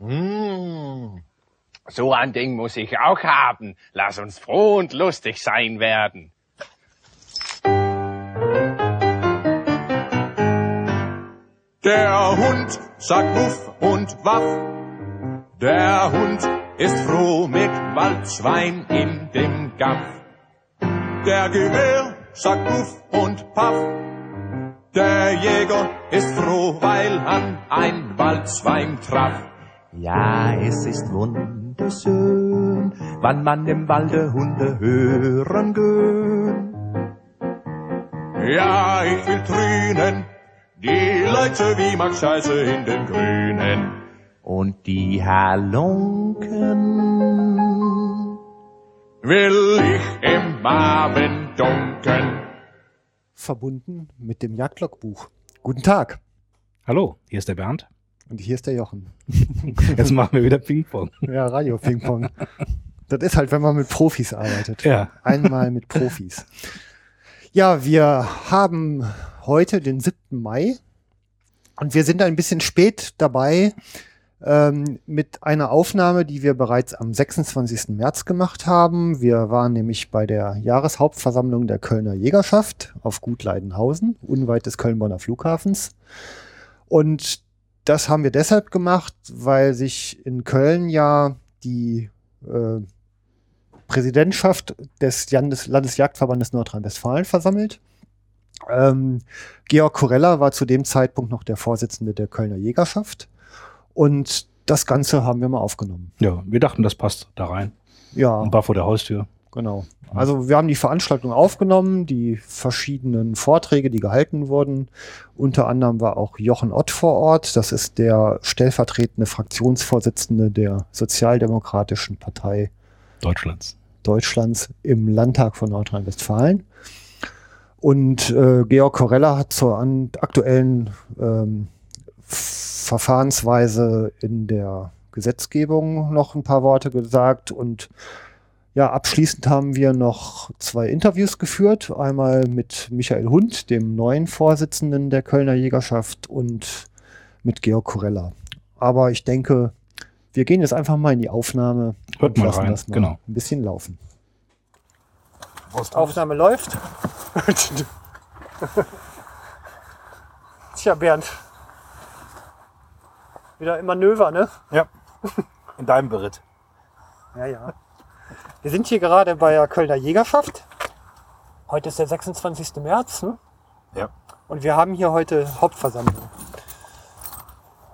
Mmh. So ein Ding muss ich auch haben. Lass uns froh und lustig sein werden. Der Hund sagt Wuff und Waff. Der Hund ist froh mit Waldschwein in dem Gaff. Der Gewehr sagt Wuff und Paff. Der Jäger ist froh, weil an ein Waldschwein traf. Ja, es ist wunderschön, wann man im Walde Hunde hören gön. Ja, ich will trünen, die Leute wie Max Scheiße in den Grünen. Und die Halunken will ich im Abend dunkeln. Verbunden mit dem Jagdlogbuch. Guten Tag. Hallo, hier ist der Bernd. Und hier ist der Jochen. Jetzt machen wir wieder Ping-Pong. Ja, Radio-Ping-Pong. Das ist halt, wenn man mit Profis arbeitet. Ja. Einmal mit Profis. Ja, wir haben heute den 7. Mai und wir sind ein bisschen spät dabei ähm, mit einer Aufnahme, die wir bereits am 26. März gemacht haben. Wir waren nämlich bei der Jahreshauptversammlung der Kölner Jägerschaft auf Gut Leidenhausen, unweit des Köln-Bonner Flughafens. Und das haben wir deshalb gemacht, weil sich in Köln ja die äh, Präsidentschaft des Landes Landesjagdverbandes Nordrhein-Westfalen versammelt. Ähm, Georg Korella war zu dem Zeitpunkt noch der Vorsitzende der Kölner Jägerschaft. Und das Ganze haben wir mal aufgenommen. Ja, wir dachten, das passt da rein. Ja. Und war vor der Haustür. Genau. Also wir haben die Veranstaltung aufgenommen, die verschiedenen Vorträge, die gehalten wurden. Unter anderem war auch Jochen Ott vor Ort. Das ist der stellvertretende Fraktionsvorsitzende der Sozialdemokratischen Partei Deutschlands. Deutschlands im Landtag von Nordrhein-Westfalen. Und äh, Georg Korella hat zur aktuellen ähm, Verfahrensweise in der Gesetzgebung noch ein paar Worte gesagt und ja, abschließend haben wir noch zwei Interviews geführt. Einmal mit Michael Hund, dem neuen Vorsitzenden der Kölner Jägerschaft und mit Georg Korella. Aber ich denke, wir gehen jetzt einfach mal in die Aufnahme Hört und mal lassen rein, das mal genau. ein bisschen laufen. Aufnahme läuft. Tja, Bernd. Wieder im Manöver, ne? Ja. In deinem Beritt. Ja, ja. Wir sind hier gerade bei der Kölner Jägerschaft. Heute ist der 26. März, ne? Ja. Und wir haben hier heute Hauptversammlung.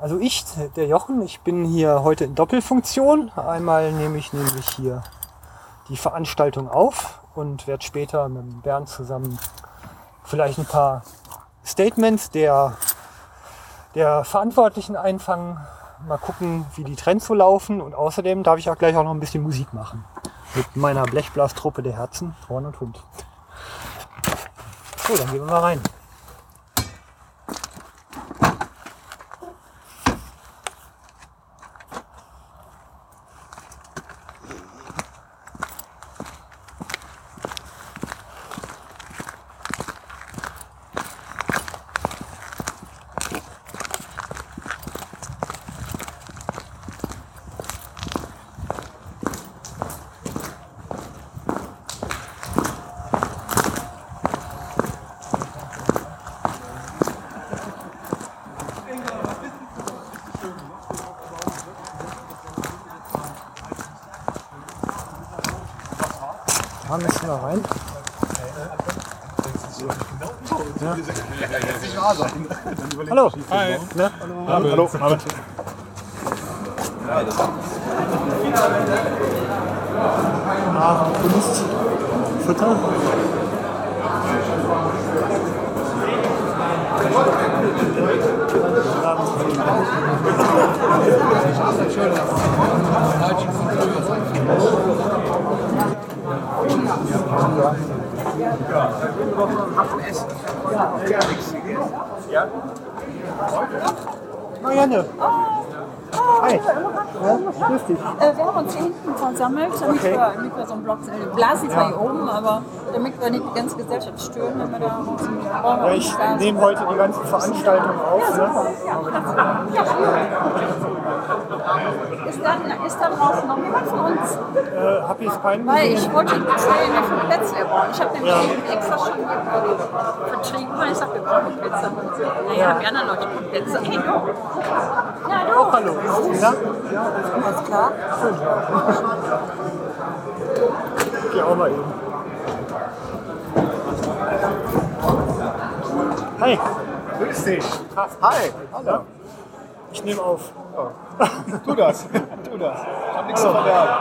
Also ich, der Jochen, ich bin hier heute in Doppelfunktion. Einmal nehme ich nämlich hier die Veranstaltung auf und werde später mit dem Bernd zusammen vielleicht ein paar Statements der, der Verantwortlichen einfangen. Mal gucken, wie die Trends so laufen. Und außerdem darf ich auch gleich auch noch ein bisschen Musik machen. Mit meiner Blechblastruppe der Herzen, Horn und Hund. So, dann gehen wir mal rein. Hallo. Ne? Hallo. Hallo. Ah, Kunst. Futter. Grüß dich. Äh, wir haben uns hier hinten versammelt, damit, Okay. wir, damit wir so einen Block äh, blasen zwar hier oben, aber damit wir nicht die ganze Gesellschaft stören, wenn wir da raus sind. Ja, ich da nehme heute die ganzen Veranstaltungen auf. Ne? Ist dann, ist dann draußen noch jemand von uns? Äh, hab ich keinen Weil ich wollte zwei Plätze bauen. Ich habe nämlich eben extra schon vertrieben, weil ich sage, wir brauchen Plätze. Naja, die anderen Leute brauchen Plätze. Hey, du. Ja, du. Hallo. Ja? Alles klar. Ich geh auch mal eben. Hi. Grüß dich. Hi. Hallo. Ich nehme auf. Tu das, tu das. Ich hab nichts zu verbergen.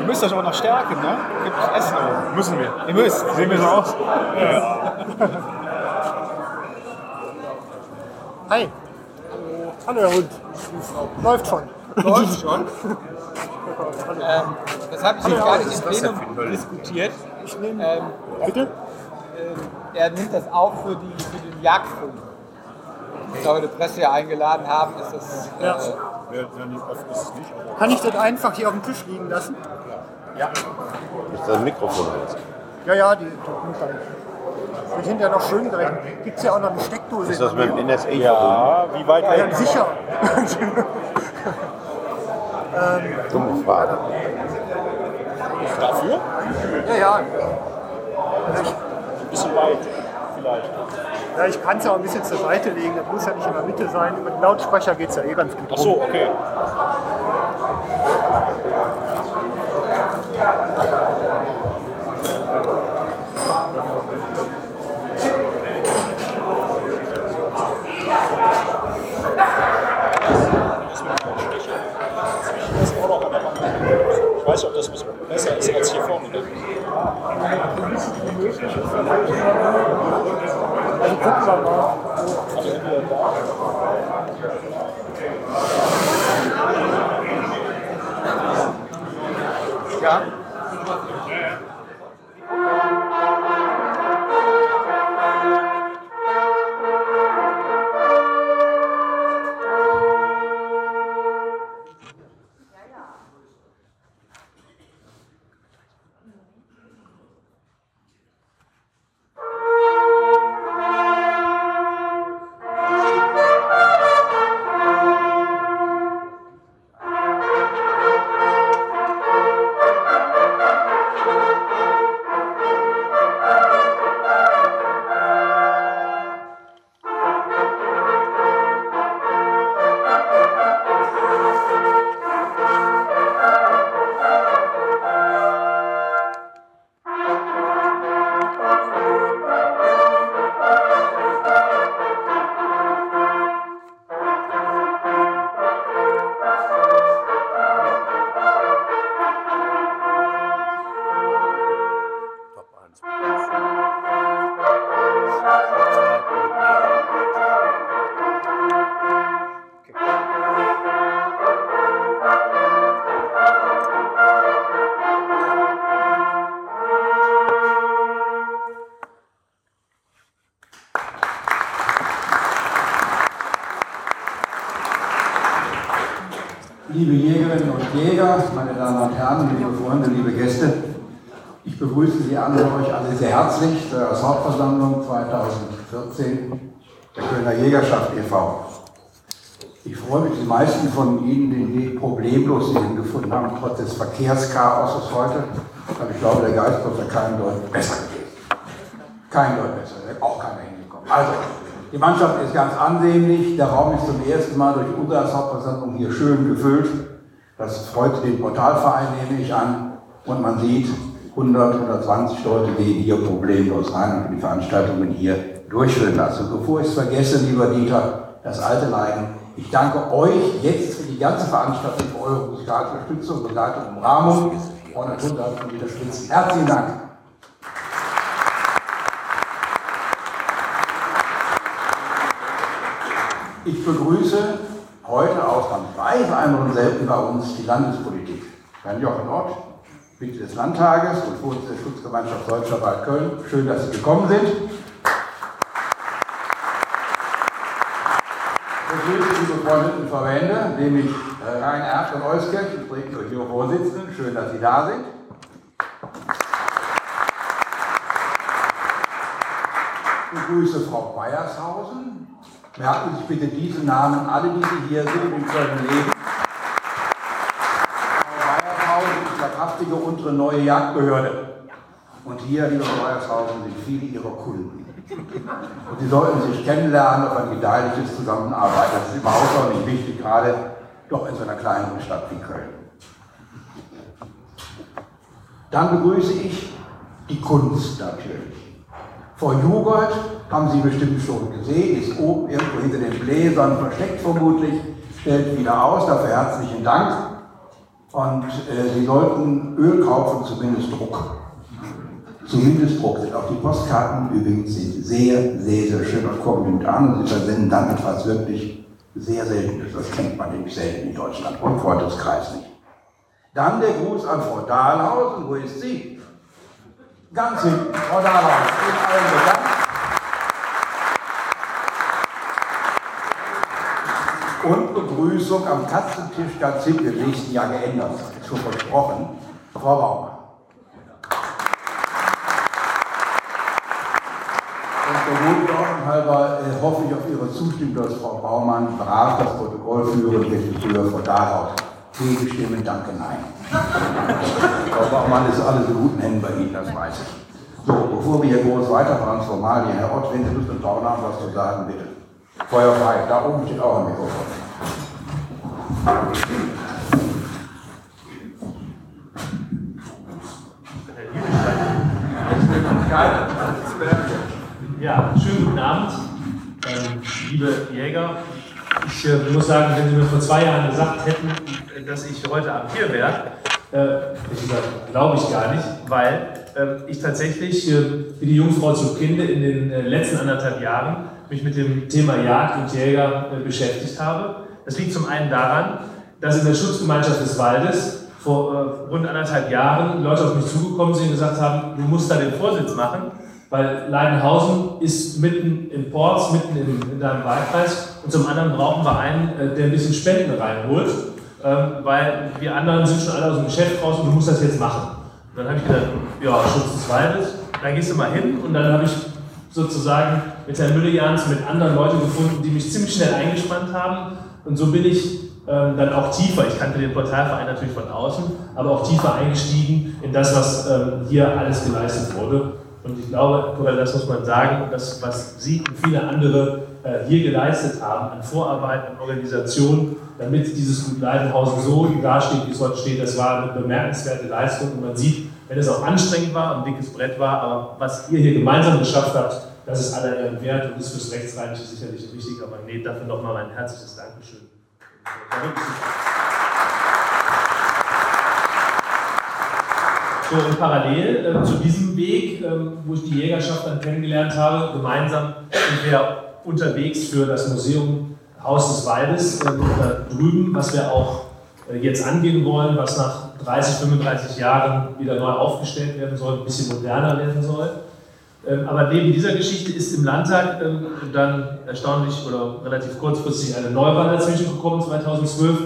Ihr müsst euch aber noch stärken, ne? Gibt Essen. Müssen wir. Ihr müsst. Sehen wir so aus? Hi. Hallo, Herr Hund. Läuft schon. Läuft schon. ähm, das habe ich jetzt gar nicht im Plenum diskutiert. Ich nehme. Ähm, Bitte? ähm, er nimmt das auch für, die, für den Jagdfunk. Da wir die Presse ja eingeladen haben, ist das. Äh, Ja. Kann ich das einfach hier auf dem Tisch liegen lassen? Ist das Mikrofon jetzt? Ja, ja, die, dann. Wird hinterher noch schön gerechnet. Gibt es ja auch noch eine Steckdose. Ist das mit dem. NSA verbunden? Wie weit Ja, sicher. Dumme Frage. Dafür? Ja, ja. Ein bisschen weit, vielleicht. Ja, ich kann es ja auch ein bisschen zur Seite legen. Das muss ja nicht in der Mitte sein. Mit dem Lautsprecher geht es ja eh ganz gut. Ach so, okay. Ich weiß nicht, ob das ein bisschen besser ist als hier vorne. Mal. Ja. Trotz des Verkehrschaoses heute. Aber ich glaube, der Geist wird da keinem Deut besser gewesen. Kein Deut besser, da wäre auch keiner hingekommen. Also, die Mannschaft ist ganz ansehnlich. Der Raum ist zum ersten Mal durch unsere Hauptversammlung hier schön gefüllt. Das freut den Portalverein, nehme ich an. Und man sieht, 100, 120 Leute gehen hier problemlos rein und die Veranstaltungen hier durchführen lassen. Bevor ich es vergesse, lieber Dieter, das alte Leiden, ich danke euch jetzt für die ganze Veranstaltung, eure musikalische Unterstützung, Begleitung Umrahmung. Und natürlich von Dieter Spitz. Herzlichen Dank. Ich begrüße heute ausnahmsweise einmal und selten bei uns die Landespolitik. Herrn Jochen Ott, Mitglied des Landtages und Vorsitzender der Schutzgemeinschaft Deutscher Wald Köln. Schön, dass Sie gekommen sind. Begrüße die befreundeten Verbände, nämlich Karin Erft und Euskirch, Ich übrigens euch Ihre Vorsitzenden. Schön, dass Sie da sind. Ich begrüße Frau Beiershausen. Merken Sie bitte diesen Namen, alle, die Sie hier sind und sollen leben. Frau Beiershausen ist der leibhaftige unsere neue Jagdbehörde. Und hier, liebe Frau Beiershausen, sind viele Ihrer Kunden. Und Sie sollten sich kennenlernen auf ein gedeihliches Zusammenarbeiten. Das ist überhaupt auch nicht wichtig, gerade doch in so einer kleineren Stadt wie Köln. Dann begrüße ich die Kunst natürlich. Frau Joghurt haben Sie bestimmt schon gesehen, ist oben irgendwo hinter den Bläsern versteckt vermutlich, stellt wieder aus, dafür herzlichen Dank. Und äh, Sie sollten Öl kaufen, zumindest Druck. Zumindest Druck sind auch die Postkarten übrigens sind sehr, sehr, sehr schön und kommen gut an und Sie versenden dann etwas wirklich sehr Seltenes. Das kennt man nämlich selten in Deutschland und Freundeskreis nicht. Dann der Gruß an Frau Dahlhausen. Wo ist sie? Ganz hinten. Frau Dahlhausen. Ihnen allen bedankt. Und Begrüßung am Katzentisch ganz hinten. Im nächsten Jahr geändert. Ist schon versprochen. Frau Baumann. Und der Wohlordnung halber äh, hoffe ich auf Ihre Zustimmung, dass Frau Baumann brav das Protokoll führen wird, früher Frau Dahlhausen. Gegenstimmen, danke, nein. Frau Baumann ist alles in guten Händen bei Ihnen, das weiß ich. So, bevor wir hier groß weiterfahren, Formalien, Herr Ott, wenn Sie Lust und Laune haben, was zu sagen, bitte. Feuer frei, da oben steht auch ein Mikrofon. Ja, schönen guten Abend, ähm, liebe Jäger. Ich äh, muss sagen, wenn Sie mir vor zwei Jahren gesagt hätten, dass ich heute Abend hier wäre, äh, glaube ich gar nicht, weil äh, ich tatsächlich, äh, wie die Jungfrau zum Kinde, in den äh, letzten anderthalb Jahren mich mit dem Thema Jagd und Jäger äh, beschäftigt habe. Das liegt zum einen daran, dass in der Schutzgemeinschaft des Waldes vor rund anderthalb Jahren Leute auf mich zugekommen sind und gesagt haben, du musst da den Vorsitz machen, weil Leidenhausen ist mitten im Ports, mitten in, in deinem Wahlkreis. Und zum anderen brauchen wir einen, äh, der ein bisschen Spenden reinholt, ähm, weil wir anderen sind schon alle aus dem Geschäft raus und du musst das jetzt machen. Und dann habe ich gedacht, ja, Schutz des Waldes, da gehst du mal hin und dann habe ich sozusagen mit Herrn Müllejans mit anderen Leuten gefunden, die mich ziemlich schnell eingespannt haben. Und so bin ich ähm, dann auch tiefer, ich kannte den Portalverein natürlich von außen, aber auch tiefer eingestiegen in das, was ähm, hier alles geleistet wurde. Und ich glaube, oder das muss man sagen, das, was Sie und viele andere äh, hier geleistet haben an Vorarbeit, an Organisation, damit dieses Gut Leidenhausen so dasteht, wie es heute steht, das war eine bemerkenswerte Leistung. Und man sieht, wenn es auch anstrengend war, ein dickes Brett war, aber was ihr hier gemeinsam geschafft habt, das ist aller Ehren wert und ist fürs Rechtsrheinische sicherlich ein wichtiger Magnet. Dafür nochmal ein herzliches Dankeschön. So, und parallel äh, zu diesem Weg, äh, wo ich die Jägerschaft dann kennengelernt habe, gemeinsam sind wir unterwegs für das Museum Haus des Waldes äh, da drüben, was wir auch äh, jetzt angehen wollen, was nach 30, 35 Jahren wieder neu aufgestellt werden soll, ein bisschen moderner werden soll. Ähm, aber neben dieser Geschichte ist im Landtag ähm, dann erstaunlich oder relativ kurzfristig eine Neuwahl dazwischen gekommen, 2012.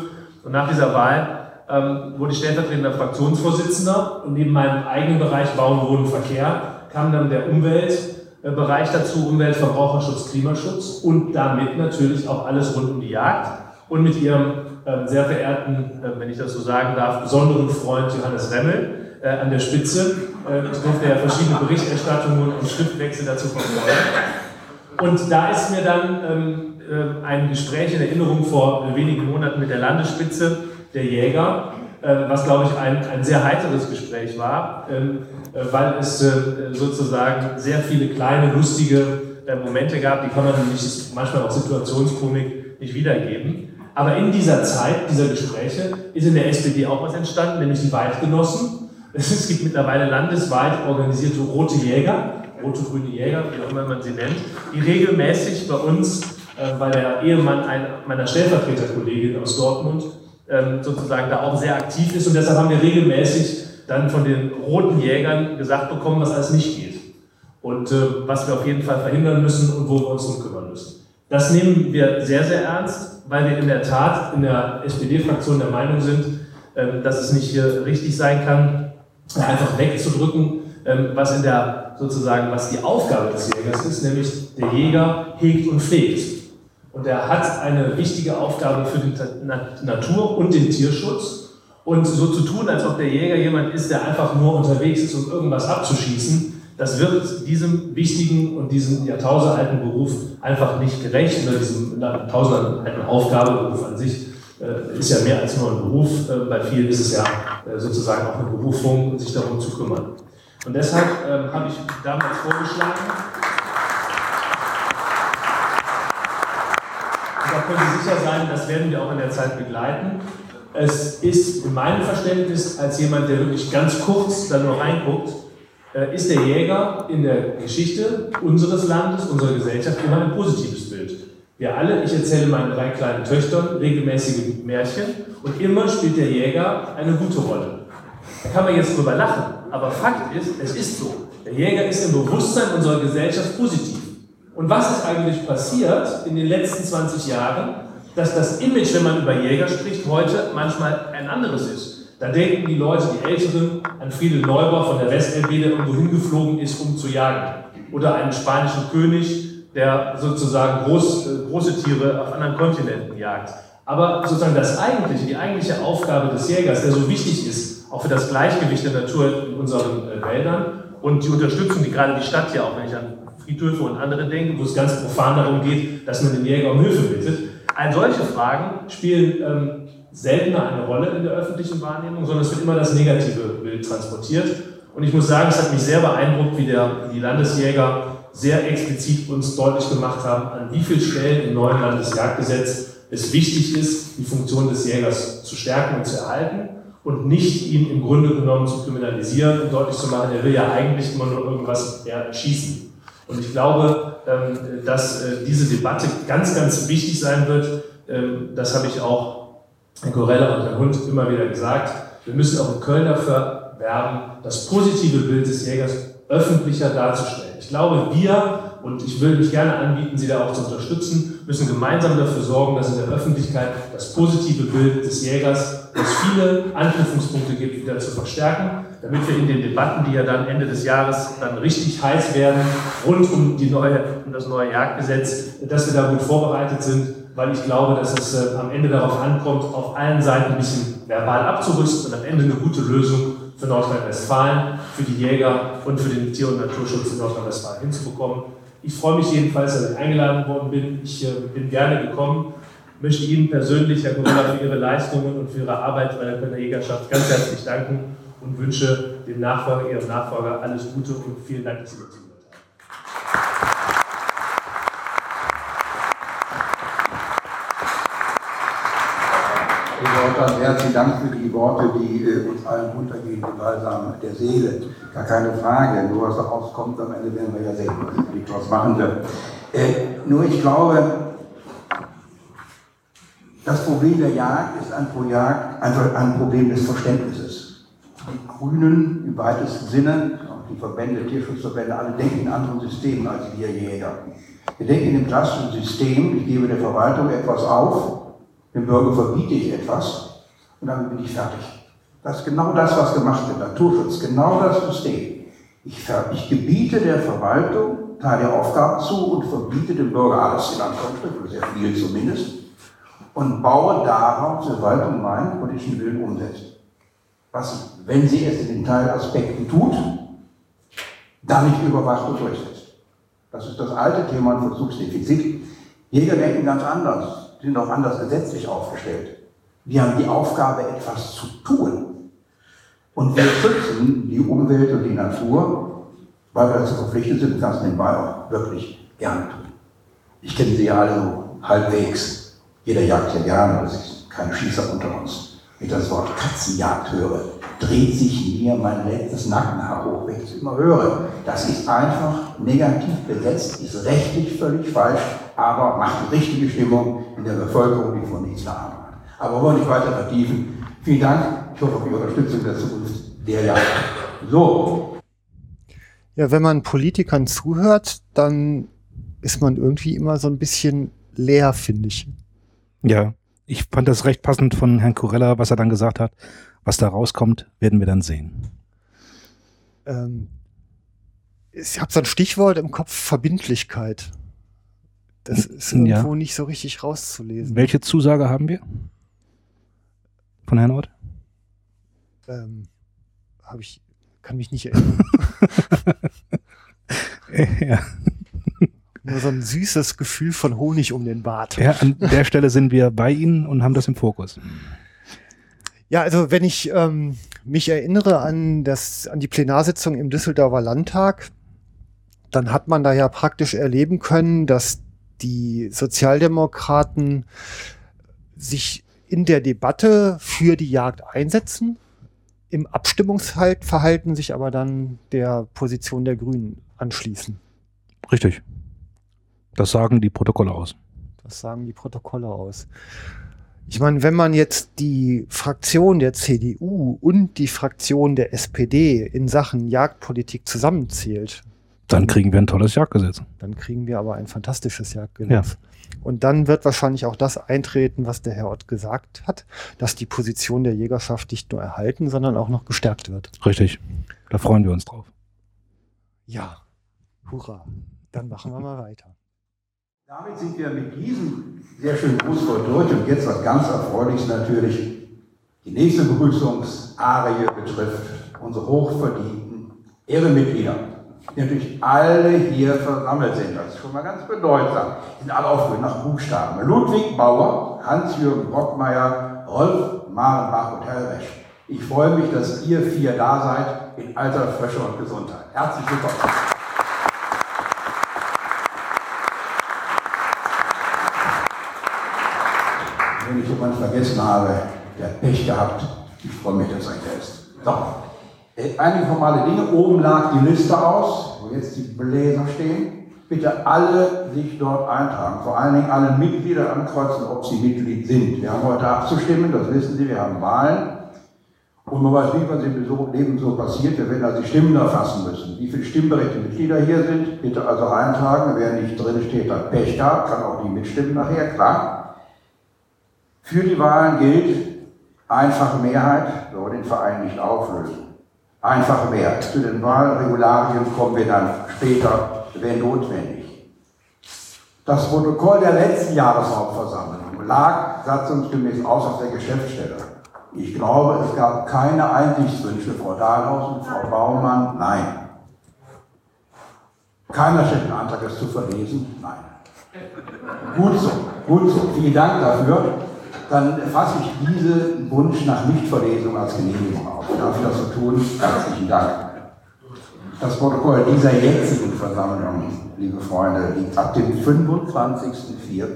Und nach dieser Wahl ähm, wurde ich stellvertretender Fraktionsvorsitzender und neben meinem eigenen Bereich Bauen, Wohnen, Verkehr kam dann der Umweltbereich dazu, Umwelt, Verbraucherschutz, Klimaschutz und damit natürlich auch alles rund um die Jagd und mit ihrem sehr verehrten, wenn ich das so sagen darf, besonderen Freund Johannes Remmel äh, an der Spitze. Äh, ich durfte ja verschiedene Berichterstattungen und Schriftwechsel dazu verfolgen. Und da ist mir dann ähm, äh, ein Gespräch in Erinnerung vor wenigen Monaten mit der Landesspitze der Jäger, äh, was glaube ich ein, ein sehr heiteres Gespräch war, ähm, äh, weil es äh, sozusagen sehr viele kleine, lustige Momente gab, die kann man nämlich manchmal auch Situationskomik nicht wiedergeben. Aber in dieser Zeit, dieser Gespräche, ist in der SPD auch was entstanden, nämlich die Weidgenossen. Es gibt mittlerweile landesweit organisierte Rote Jäger, rote-grüne Jäger, wie auch immer man sie nennt, die regelmäßig bei uns, äh, weil der Ehemann einer meiner Stellvertreterkollegin aus Dortmund sozusagen da auch sehr aktiv ist und deshalb haben wir regelmäßig dann von den roten Jägern gesagt bekommen, was alles nicht geht und äh, was wir auf jeden Fall verhindern müssen und wo wir uns drum kümmern müssen. Das nehmen wir sehr, sehr ernst, weil wir in der Tat in der SPD-Fraktion der Meinung sind, äh, dass es nicht richtig sein kann, einfach wegzudrücken, ähm, was in der sozusagen, was die Aufgabe des Jägers ist, nämlich der Jäger hegt und pflegt. Und er hat eine wichtige Aufgabe für die Natur und den Tierschutz. Und so zu tun, als ob der Jäger jemand ist, der einfach nur unterwegs ist, um irgendwas abzuschießen, das wird diesem wichtigen und diesem jahrtausendalten Beruf einfach nicht gerecht, oder diesem jahrtausendalten Aufgabeberuf an sich äh, ist ja mehr als nur ein Beruf. Äh, bei vielen ist es ja äh, sozusagen auch eine Berufung, sich darum zu kümmern. Und deshalb ähm, habe ich damals vorgeschlagen, da können Sie sicher sein, das werden wir auch in der Zeit begleiten, es ist in meinem Verständnis, als jemand, der wirklich ganz kurz dann noch reinguckt, äh, ist der Jäger in der Geschichte unseres Landes, unserer Gesellschaft immer ein positives Bild. Wir alle, ich erzähle meinen drei kleinen Töchtern regelmäßige Märchen und immer spielt der Jäger eine gute Rolle. Da kann man jetzt drüber lachen, aber Fakt ist, es ist so. Der Jäger ist im Bewusstsein unserer Gesellschaft positiv. Und was ist eigentlich passiert in den letzten 20 Jahren? dass das Image, wenn man über Jäger spricht, heute manchmal ein anderes ist. Da denken die Leute, die Älteren, an Friedel Neubauer von der WestLB, der irgendwo hingeflogen ist, um zu jagen. Oder einen spanischen König, der sozusagen groß, äh, große Tiere auf anderen Kontinenten jagt. Aber sozusagen das eigentliche, die eigentliche Aufgabe des Jägers, der so wichtig ist, auch für das Gleichgewicht der Natur in unseren äh, Wäldern und die Unterstützung, die gerade die Stadt hier, auch wenn ich an Friedhöfe und andere denke, wo es ganz profan darum geht, dass man den Jäger um Hilfe bittet, All solche Fragen spielen ähm, seltener eine Rolle in der öffentlichen Wahrnehmung, sondern es wird immer das negative Bild transportiert. Und ich muss sagen, es hat mich sehr beeindruckt, wie der, die Landesjäger sehr explizit uns deutlich gemacht haben, an wie vielen Stellen im neuen Landesjagdgesetz es wichtig ist, die Funktion des Jägers zu stärken und zu erhalten und nicht ihn im Grunde genommen zu kriminalisieren und deutlich zu machen, er will ja eigentlich immer nur irgendwas erschießen. Und ich glaube, ähm, dass äh, diese Debatte ganz, ganz wichtig sein wird. Ähm, das habe ich auch Herrn Corella und Herrn Hund immer wieder gesagt. Wir müssen auch in Köln dafür werben, das positive Bild des Jägers öffentlicher darzustellen. Ich glaube, wir, und ich will mich gerne anbieten, Sie da auch zu unterstützen, müssen gemeinsam dafür sorgen, dass in der Öffentlichkeit das positive Bild des Jägers, das viele Anknüpfungspunkte gibt, wieder zu verstärken damit wir in den Debatten, die ja dann Ende des Jahres dann richtig heiß werden, rund um, die neue, um das neue Jagdgesetz, dass wir da gut vorbereitet sind, weil ich glaube, dass es äh, am Ende darauf ankommt, auf allen Seiten ein bisschen verbal abzurüsten und am Ende eine gute Lösung für Nordrhein-Westfalen, für die Jäger und für den Tier- und Naturschutz in Nordrhein-Westfalen hinzubekommen. Ich freue mich jedenfalls, dass ich eingeladen worden bin. Ich äh, bin gerne gekommen möchte Ihnen persönlich, Herr Corona, für Ihre Leistungen und für Ihre Arbeit bei der Jägerschaft ganz herzlich danken und wünsche dem Nachfolger, Ihrem Nachfolger alles Gute und vielen Dank, dass Sie dazu gehört haben. Herr herzlichen Dank für die Worte, die äh, uns allen runtergehen, die Balsam der Seele. Gar keine Frage. Nur was da rauskommt, am Ende werden wir ja sehen, was die daraus machen wird. Äh, nur ich glaube, das Problem der Jagd ist ein, Projekt, einfach ein Problem des Verständnisses. Grünen im weitesten Sinne, die Verbände, Tierschutzverbände, alle denken in anderen Systemen als wir Jäger. Wir denken dem klassischen System, ich gebe der Verwaltung etwas auf, dem Bürger verbiete ich etwas und dann bin ich fertig. Das ist genau das, was gemacht wird, Naturschutz, genau das System. Ich, ich gebiete der Verwaltung Teile Aufgaben zu und verbiete dem Bürger alles in Anführungsstrichen, sehr viel zumindest, und baue darauf, dass Verwaltung meinen politischen Willen umsetzt. Was, wenn sie es in den Teilaspekten tut, dann nicht überwacht und durchsetzt. Das ist das alte Thema Versuchsdefizit. Jäger denken ganz anders sind auch anders gesetzlich aufgestellt. Wir haben die Aufgabe, etwas zu tun. Und wir schützen die Umwelt und die Natur, weil wir dazu verpflichtet sind, das nebenbei auch wirklich gerne tun. Ich kenne sie ja alle so halbwegs. Jeder jagt ja gerne, das ist kein Schießer unter uns. Wenn ich das Wort Katzenjagd höre, dreht sich mir mein letztes Nackenhaar hoch, wenn ich es immer höre. Das ist einfach negativ besetzt, ist rechtlich völlig falsch, aber macht die richtige Stimmung in der Bevölkerung, die von nichts Ahnung hat. Aber wir wollen nicht weiter vertiefen. Vielen Dank. Ich hoffe auf Ihre Unterstützung der Zukunft der Jahre. So. Ja, wenn man Politikern zuhört, dann ist man irgendwie immer so ein bisschen leer, finde ich. Ja, ich fand das recht passend von Herrn Corella, was er dann gesagt hat. Was da rauskommt, werden wir dann sehen. Ähm, ich habe so ein Stichwort im Kopf, Verbindlichkeit. Das ist irgendwo ja. nicht so richtig rauszulesen. Welche Zusage haben wir? Von Herrn Ort? ähm, habe ich, kann mich nicht erinnern. ja. Nur so ein süßes Gefühl von Honig um den Bart. ja, an der Stelle sind wir bei Ihnen und haben das im Fokus. Ja, also wenn ich ähm, mich erinnere an, das, an die Plenarsitzung im Düsseldorfer Landtag, dann hat man da ja praktisch erleben können, dass die Sozialdemokraten sich in der Debatte für die Jagd einsetzen, im Abstimmungsverhalten sich aber dann der Position der Grünen anschließen. Richtig. Das sagen die Protokolle aus. Das sagen die Protokolle aus. Ich meine, wenn man jetzt die Fraktion der CDU und die Fraktion der SPD in Sachen Jagdpolitik zusammenzählt, Dann kriegen wir ein tolles Jagdgesetz. dann kriegen wir aber ein fantastisches Jagdgesetz. Und dann wird wahrscheinlich auch das eintreten, was der Herr Ott gesagt hat, dass die Position der Jägerschaft nicht nur erhalten, sondern auch noch gestärkt wird. Richtig. Da freuen wir uns drauf. Ja, hurra. Dann machen wir mal weiter. Damit sind wir mit diesem sehr schönen Grußwort durch und jetzt was ganz Erfreuliches natürlich. Die nächste Begrüßungsarie betrifft unsere hochverdienten Ehrenmitglieder, die natürlich alle hier versammelt sind. Das ist schon mal ganz bedeutsam. Die sind alle aufgehoben nach Buchstaben. Ludwig Bauer, Hans-Jürgen Brockmeier, Rolf Marenbach und Herr Resch. Ich freue mich, dass ihr vier da seid in alter Frische und Gesundheit. Herzlich willkommen. Jemanden vergessen habe, der Pech gehabt. Ich freue mich, dass er hier ist. So, äh, einige formale Dinge. Oben lag die Liste aus, wo jetzt die Bläser stehen. Bitte alle sich dort eintragen. Vor allen Dingen alle Mitglieder ankreuzen, ob sie Mitglied sind. Wir haben heute abzustimmen, das wissen Sie, wir haben Wahlen. Und man weiß nicht, was im Leben so passiert. Wir werden also die Stimmen erfassen müssen. Wie viele stimmberechtigte Mitglieder hier sind, bitte also eintragen. Wer nicht drin steht, hat Pech gehabt, kann auch nicht mitstimmen nachher, klar. Für die Wahlen gilt einfache Mehrheit, wollen den Verein nicht auflösen. Einfache Mehrheit. Zu den Wahlregularien kommen wir dann später, wenn notwendig. Das Protokoll der letzten Jahreshauptversammlung lag satzungsgemäß aus auf der Geschäftsstelle. Ich glaube, es gab keine Einsichtswünsche, Frau Dahlhaus und Frau Baumann, nein. Keiner stellt den Antrag, es zu verlesen, nein. Gut so, gut so. Vielen Dank dafür. Dann fasse ich diesen Wunsch nach Nichtverlesung als Genehmigung auf. Darf ich das so tun? Herzlichen Dank. Das Protokoll dieser jetzigen Versammlung, liebe Freunde, liegt ab dem 25.04.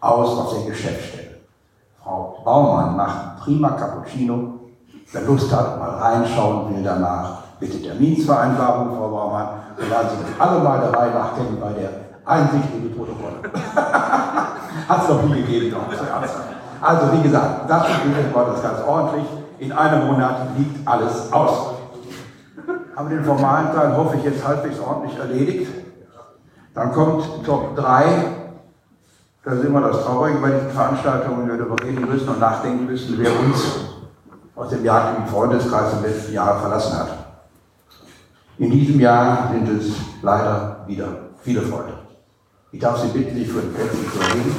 aus auf der Geschäftsstelle. Frau Baumann macht prima Cappuccino. Wer Lust hat, mal reinschauen will danach, bitte Terminsvereinbarung, Frau Baumann. Wir laden Sie alle mal der Reihe nach kennen bei der Einsicht in die Protokolle. Hat es noch nie gegeben. Also wie gesagt, das war das ganz ordentlich. In einem Monat liegt alles aus. Haben wir den formalen Teil, hoffe ich, jetzt halbwegs ordentlich erledigt. Dann kommt Top 3. Da ist immer das Traurige bei diesen Veranstaltungen, wenn wir darüber reden müssen und nachdenken müssen, wer uns aus dem jagdlichen Freundeskreis im letzten Jahr verlassen hat. In diesem Jahr sind es leider wieder viele Freunde. Ich darf Sie bitten, sich den Plätzchen zu erheben.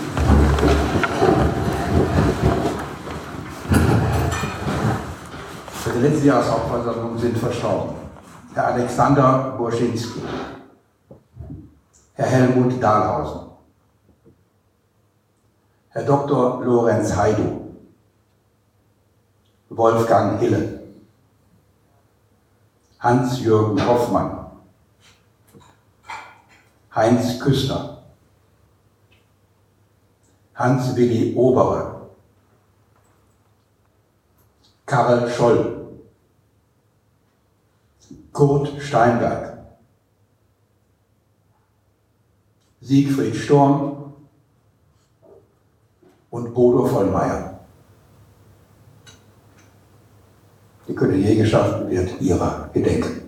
Für die letzte Jahreshauptversammlung sind verstorben. Herr Alexander Burschinski, Herr Helmut Dahlhausen, Herr Dr. Lorenz Heidu, Wolfgang Hille, Hans-Jürgen Hoffmann, Heinz Küster, Hans-Willi Obere, Karl Scholl, Kurt Steinberg, Siegfried Sturm und Bodo Vollmeier. Die Königin wird ihrer gedenken.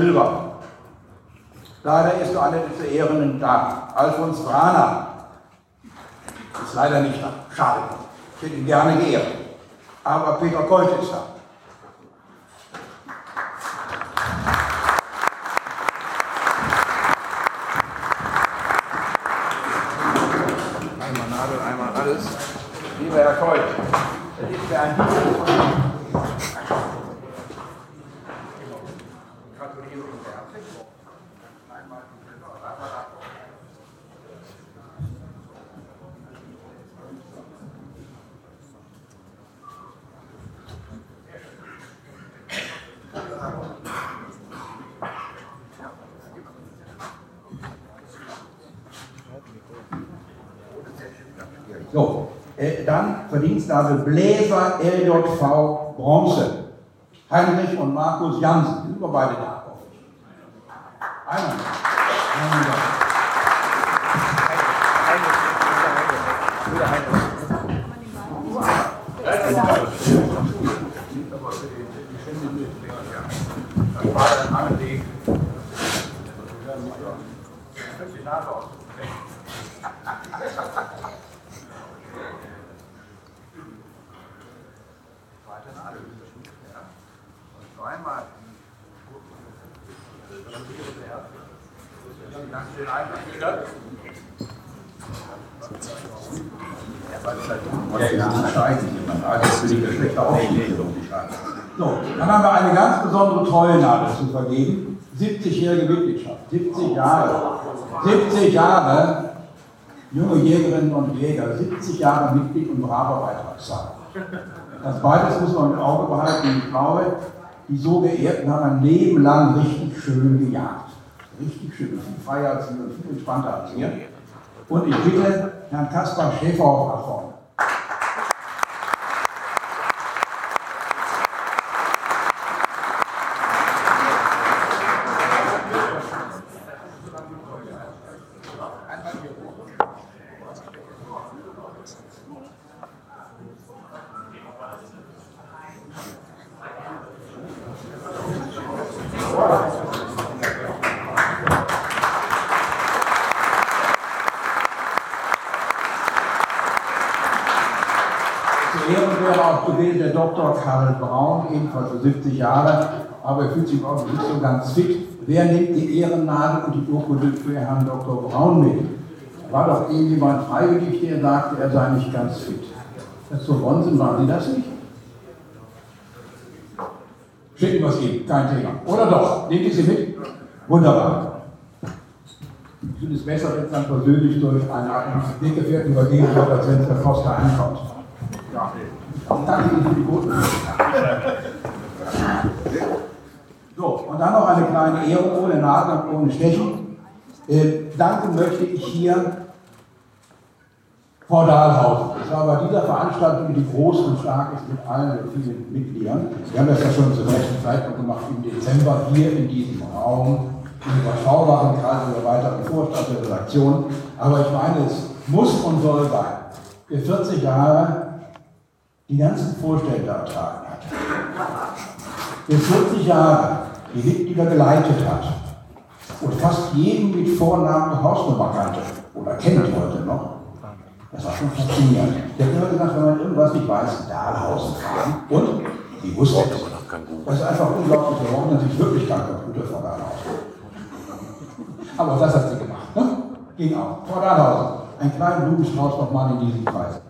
Silber. Leider ist nur einer der zu Ehrenden da. Alfons Brana. Ist leider nicht da. Schade. Ich hätte ihn gerne geehrt. Aber Peter Kolt ist da. Einmal Nadel, einmal alles. Lieber Herr Kolt, das ist mir ein Dienst von Ihnen. Gratuliere und herzlich. Einmal So, äh, Verdienstnadel Bläser LJV Bronze. Heinrich und Markus Jansen, die sind wir beide da. hoffe ich. Einmal. Einmal da. Zweimal. Ja, ja, die steigen jemand. Also das will ich eine schlechte Aufstellung, die steigen. So, dann haben wir eine ganz besondere Treuenadel zu vergeben. 70-jährige Mitgliedschaft. 70 Jahre. 70 Jahre junge Jägerinnen und Jäger. 70 Jahre Mitglied und braver Beitragszahler. Das beides muss man im Auge behalten. Ich glaube, die so Geehrten haben ein Leben lang richtig schön gejagt. Richtig schön. Viel freier als wir und viel entspannter als wir. Und ich bitte Herrn Kaspar Schäferhoff nach vorne. Zu Ehren wäre auch gewesen der Dr. Karl Ebenfalls für 70 Jahre, aber er fühlt sich auch nicht so ganz fit. Wer nimmt die Ehrennadel und die Urkunde für Herrn Dr. Braun mit? Da war doch irgendjemand freiwillig, der sagte, er sei nicht ganz fit. Das ist so Wahnsinn, waren Sie das nicht? Schicken was geben, kein Thema. Oder doch? Nehmt ihr sie mit? Wunderbar. Ich finde es besser, wenn es dann persönlich durch einen Weggefährten übergeben wird, als wenn es der Foster einkommt. Ja. Danke Ihnen für die guten. So, und dann noch eine kleine Ehrung ohne Nadeln und ohne Stechen. Äh, danken möchte ich hier Frau Dahlhausen. Es war bei dieser Veranstaltung, die groß und stark ist, mit allen vielen Mitgliedern. Wir haben das ja schon zur rechten Zeitpunkt gemacht, im Dezember hier in diesem Raum, im überschaubaren Kreis der weiteren Vorstand der Redaktion. Aber ich meine, es muss und soll sein, wer 40 Jahre die ganzen Vorstände ertragen hat, wer 40 Jahre die Mitglieder geleitet hat und fast jeden mit Vornamen und Hausnummer kannte oder kennt heute noch, das war schon faszinierend. Der hat immer gesagt, wenn man irgendwas nicht weiß, Dahlhausen fragen. Und? Die wusste es. Das ist einfach unglaublich, wir brauchen natürlich wirklich kein Computer vor Dahlhausen. Aber das hat sie gemacht. Ne? Ging auch. Frau Dahlhausen, ein kleiner Blumenstrauß nochmal in diesem Kreis.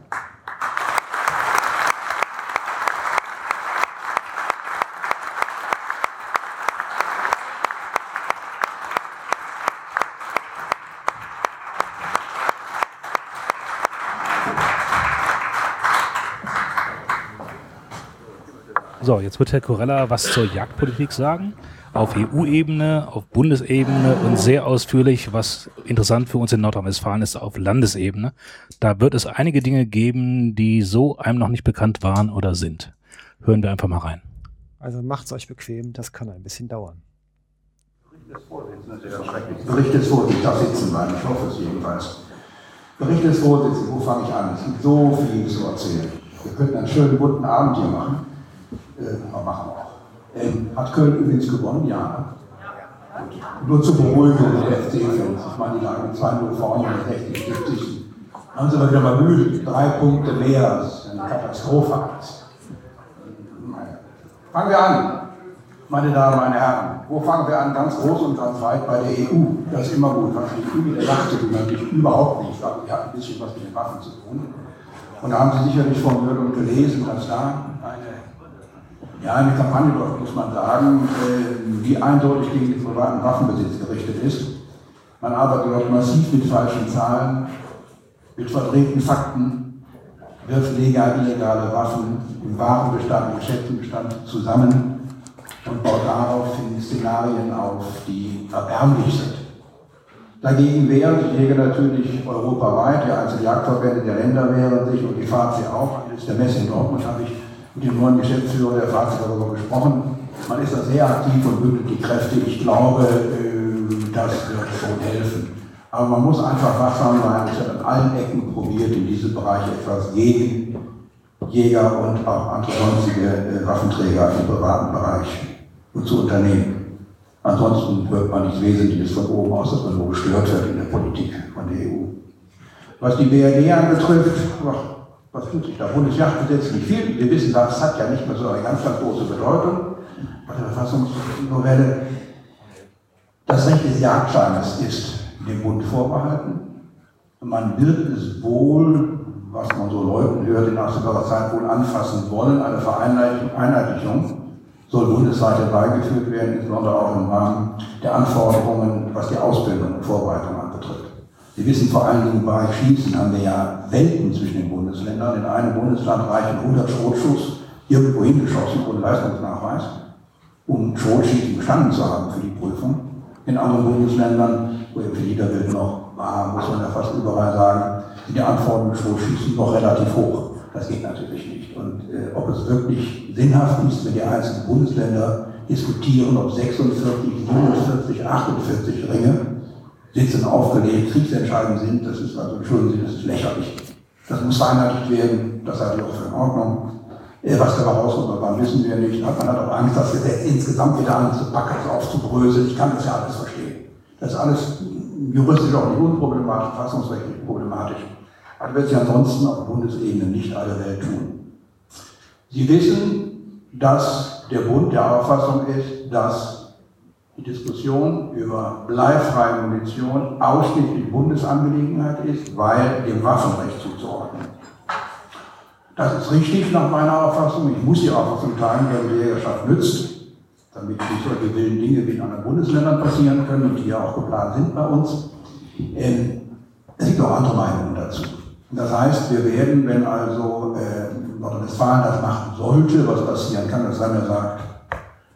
So, jetzt wird Herr Corella was zur Jagdpolitik sagen. Auf EU-Ebene, auf Bundesebene und sehr ausführlich, was interessant für uns in Nordrhein-Westfalen ist, auf Landesebene. Da wird es einige Dinge geben, die so einem noch nicht bekannt waren oder sind. Hören wir einfach mal rein. Also macht's euch bequem, das kann ein bisschen dauern. Bericht des Vorsitzenden, ich darf sitzen bleiben, ich hoffe es jedenfalls. Bericht des Vorsitzenden, wo fange ich an? Es gibt so viel zu erzählen. Wir könnten einen schönen bunten Abend hier machen. Äh, machen auch. Ähm, hat Köln übrigens gewonnen? Ja. Gut. Nur zur Beruhigung der FC-Fans. Ich meine, die lagen 2-0 vorne der 60, 70. Haben sie aber wieder mal müde. Drei Punkte mehr. Das ist eine Katastrophe. Fangen wir an, meine Damen, meine Herren. Wo fangen wir an? Ganz groß und ganz weit bei der EU. Das ist immer gut. Was die EU wieder lachte, die natürlich überhaupt nicht. Aber die hat ein bisschen was mit den Waffen zu tun. Und da haben Sie sicherlich von und gelesen, dass da eine, ja, eine Kampagne läuft, muss man sagen, äh, die eindeutig gegen den privaten Waffenbesitz gerichtet ist. Man arbeitet dort massiv mit falschen Zahlen, mit verdrehten Fakten, wirft legal illegale Waffen im Warenbestand, im Geschäftsbestand zusammen und baut daraufhin Szenarien auf, die erbärmlich sind. Dagegen wehren die Jäger natürlich europaweit, die einzelnen Jagdverbände der Länder wehren sich und die FAZE auch. Jetzt der Messe in Dortmund habe ich mit dem neuen Geschäftsführer der FAZE darüber gesprochen. Man ist da sehr aktiv und bündelt die Kräfte. Ich glaube, äh, das wird schon helfen. Aber man muss einfach wachsam sein. Es wird an allen Ecken probiert, in diesem Bereich etwas gegen Jäger und auch andere sonstige äh, Waffenträger im privaten Bereich zu unternehmen. Ansonsten hört man nichts Wesentliches von oben aus, dass man nur gestört wird in der Politik von der EU. Was die BRD anbetrifft, was tut sich da? Bundesjagdgesetz nicht viel. Wir wissen, das hat ja nicht mehr so eine ganz, ganz große Bedeutung bei der Verfassungsnovelle. Das Recht des Jagdscheines ist dem Bund vorbehalten. Man wird es wohl, was man so Leuten hört, in absehbarer Zeit wohl anfassen wollen, eine Vereinheitlichung soll bundesweit herbeigeführt werden, insbesondere auch im Rahmen der Anforderungen, was die Ausbildung und Vorbereitung anbetrifft. Sie wissen vor allen Dingen, im Bereich Schießen haben wir ja Welten zwischen den Bundesländern. In einem Bundesland reichen 100 Schrotschuss irgendwo hingeschossen ohne Leistungsnachweis, um Schrotschießen bestanden zu haben für die Prüfung. In anderen Bundesländern, wo im Fliederbild noch war, muss man ja fast überall sagen, sind die Anforderungen für Schrotschießen noch relativ hoch. Das geht natürlich nicht. Und äh, ob es wirklich sinnhaft ist, wenn die einzelnen Bundesländer diskutieren, ob 46, 47, 48 Ringe sitzen aufgelegt, kriegsentscheidend sind, das ist also, entschuldigen Sie, das ist lächerlich. Das muss vereinheitlicht werden, das halte ich auch für in Ordnung. Äh, was dabei rauskommt, wann wissen wir nicht. Man hat auch Angst, das Gesetz insgesamt wieder anzupacken, aufzubröseln. Ich kann das ja alles verstehen. Das ist alles juristisch auch nicht unproblematisch, fassungsrechtlich problematisch. Aber wird sich ansonsten auf Bundesebene nicht alle Welt tun. Sie wissen, dass der Bund der Auffassung ist, dass die Diskussion über bleifreie Munition ausschließlich Bundesangelegenheit ist, weil dem Waffenrecht zuzuordnen. Das ist richtig nach meiner Auffassung. Ich muss die Auffassung teilen, die Jägerschaft nützt, damit nicht solche wilden Dinge wie in anderen Bundesländern passieren können und die ja auch geplant sind bei uns. Ähm, es gibt auch andere Meinungen dazu. Das heißt, wir werden, wenn also äh, Nordrhein-Westfalen das machen sollte, was passieren kann, dass Samuel sagt,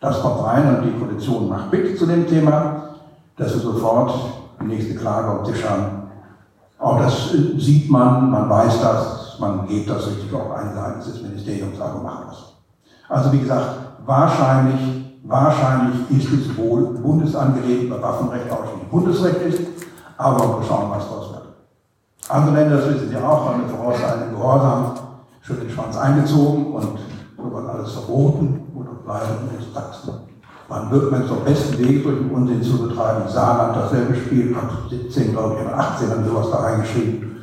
das kommt rein und die Koalition macht mit zu dem Thema, dass wir sofort die nächste Klage auf Tisch haben. Auch das äh, sieht man, man weiß das, man geht das richtig auf ein seitens des Ministeriums, also machen das. Also wie gesagt, wahrscheinlich, wahrscheinlich ist es wohl Bundesangelegt, bei Waffenrecht auch schon Bundesrecht ist, aber wir schauen, was daraus wird. Andere Länder, das wissen Sie auch, haben mit vorauseilendem Gehorsam schon den Schwanz eingezogen und so wird alles verboten oder bleiben in Sachsen. Man wird man zum besten Weg durch den Unsinn zu betreiben. Saarland dasselbe Spiel, ab 17, glaube ich, oder 18 haben sowas da reingeschrieben.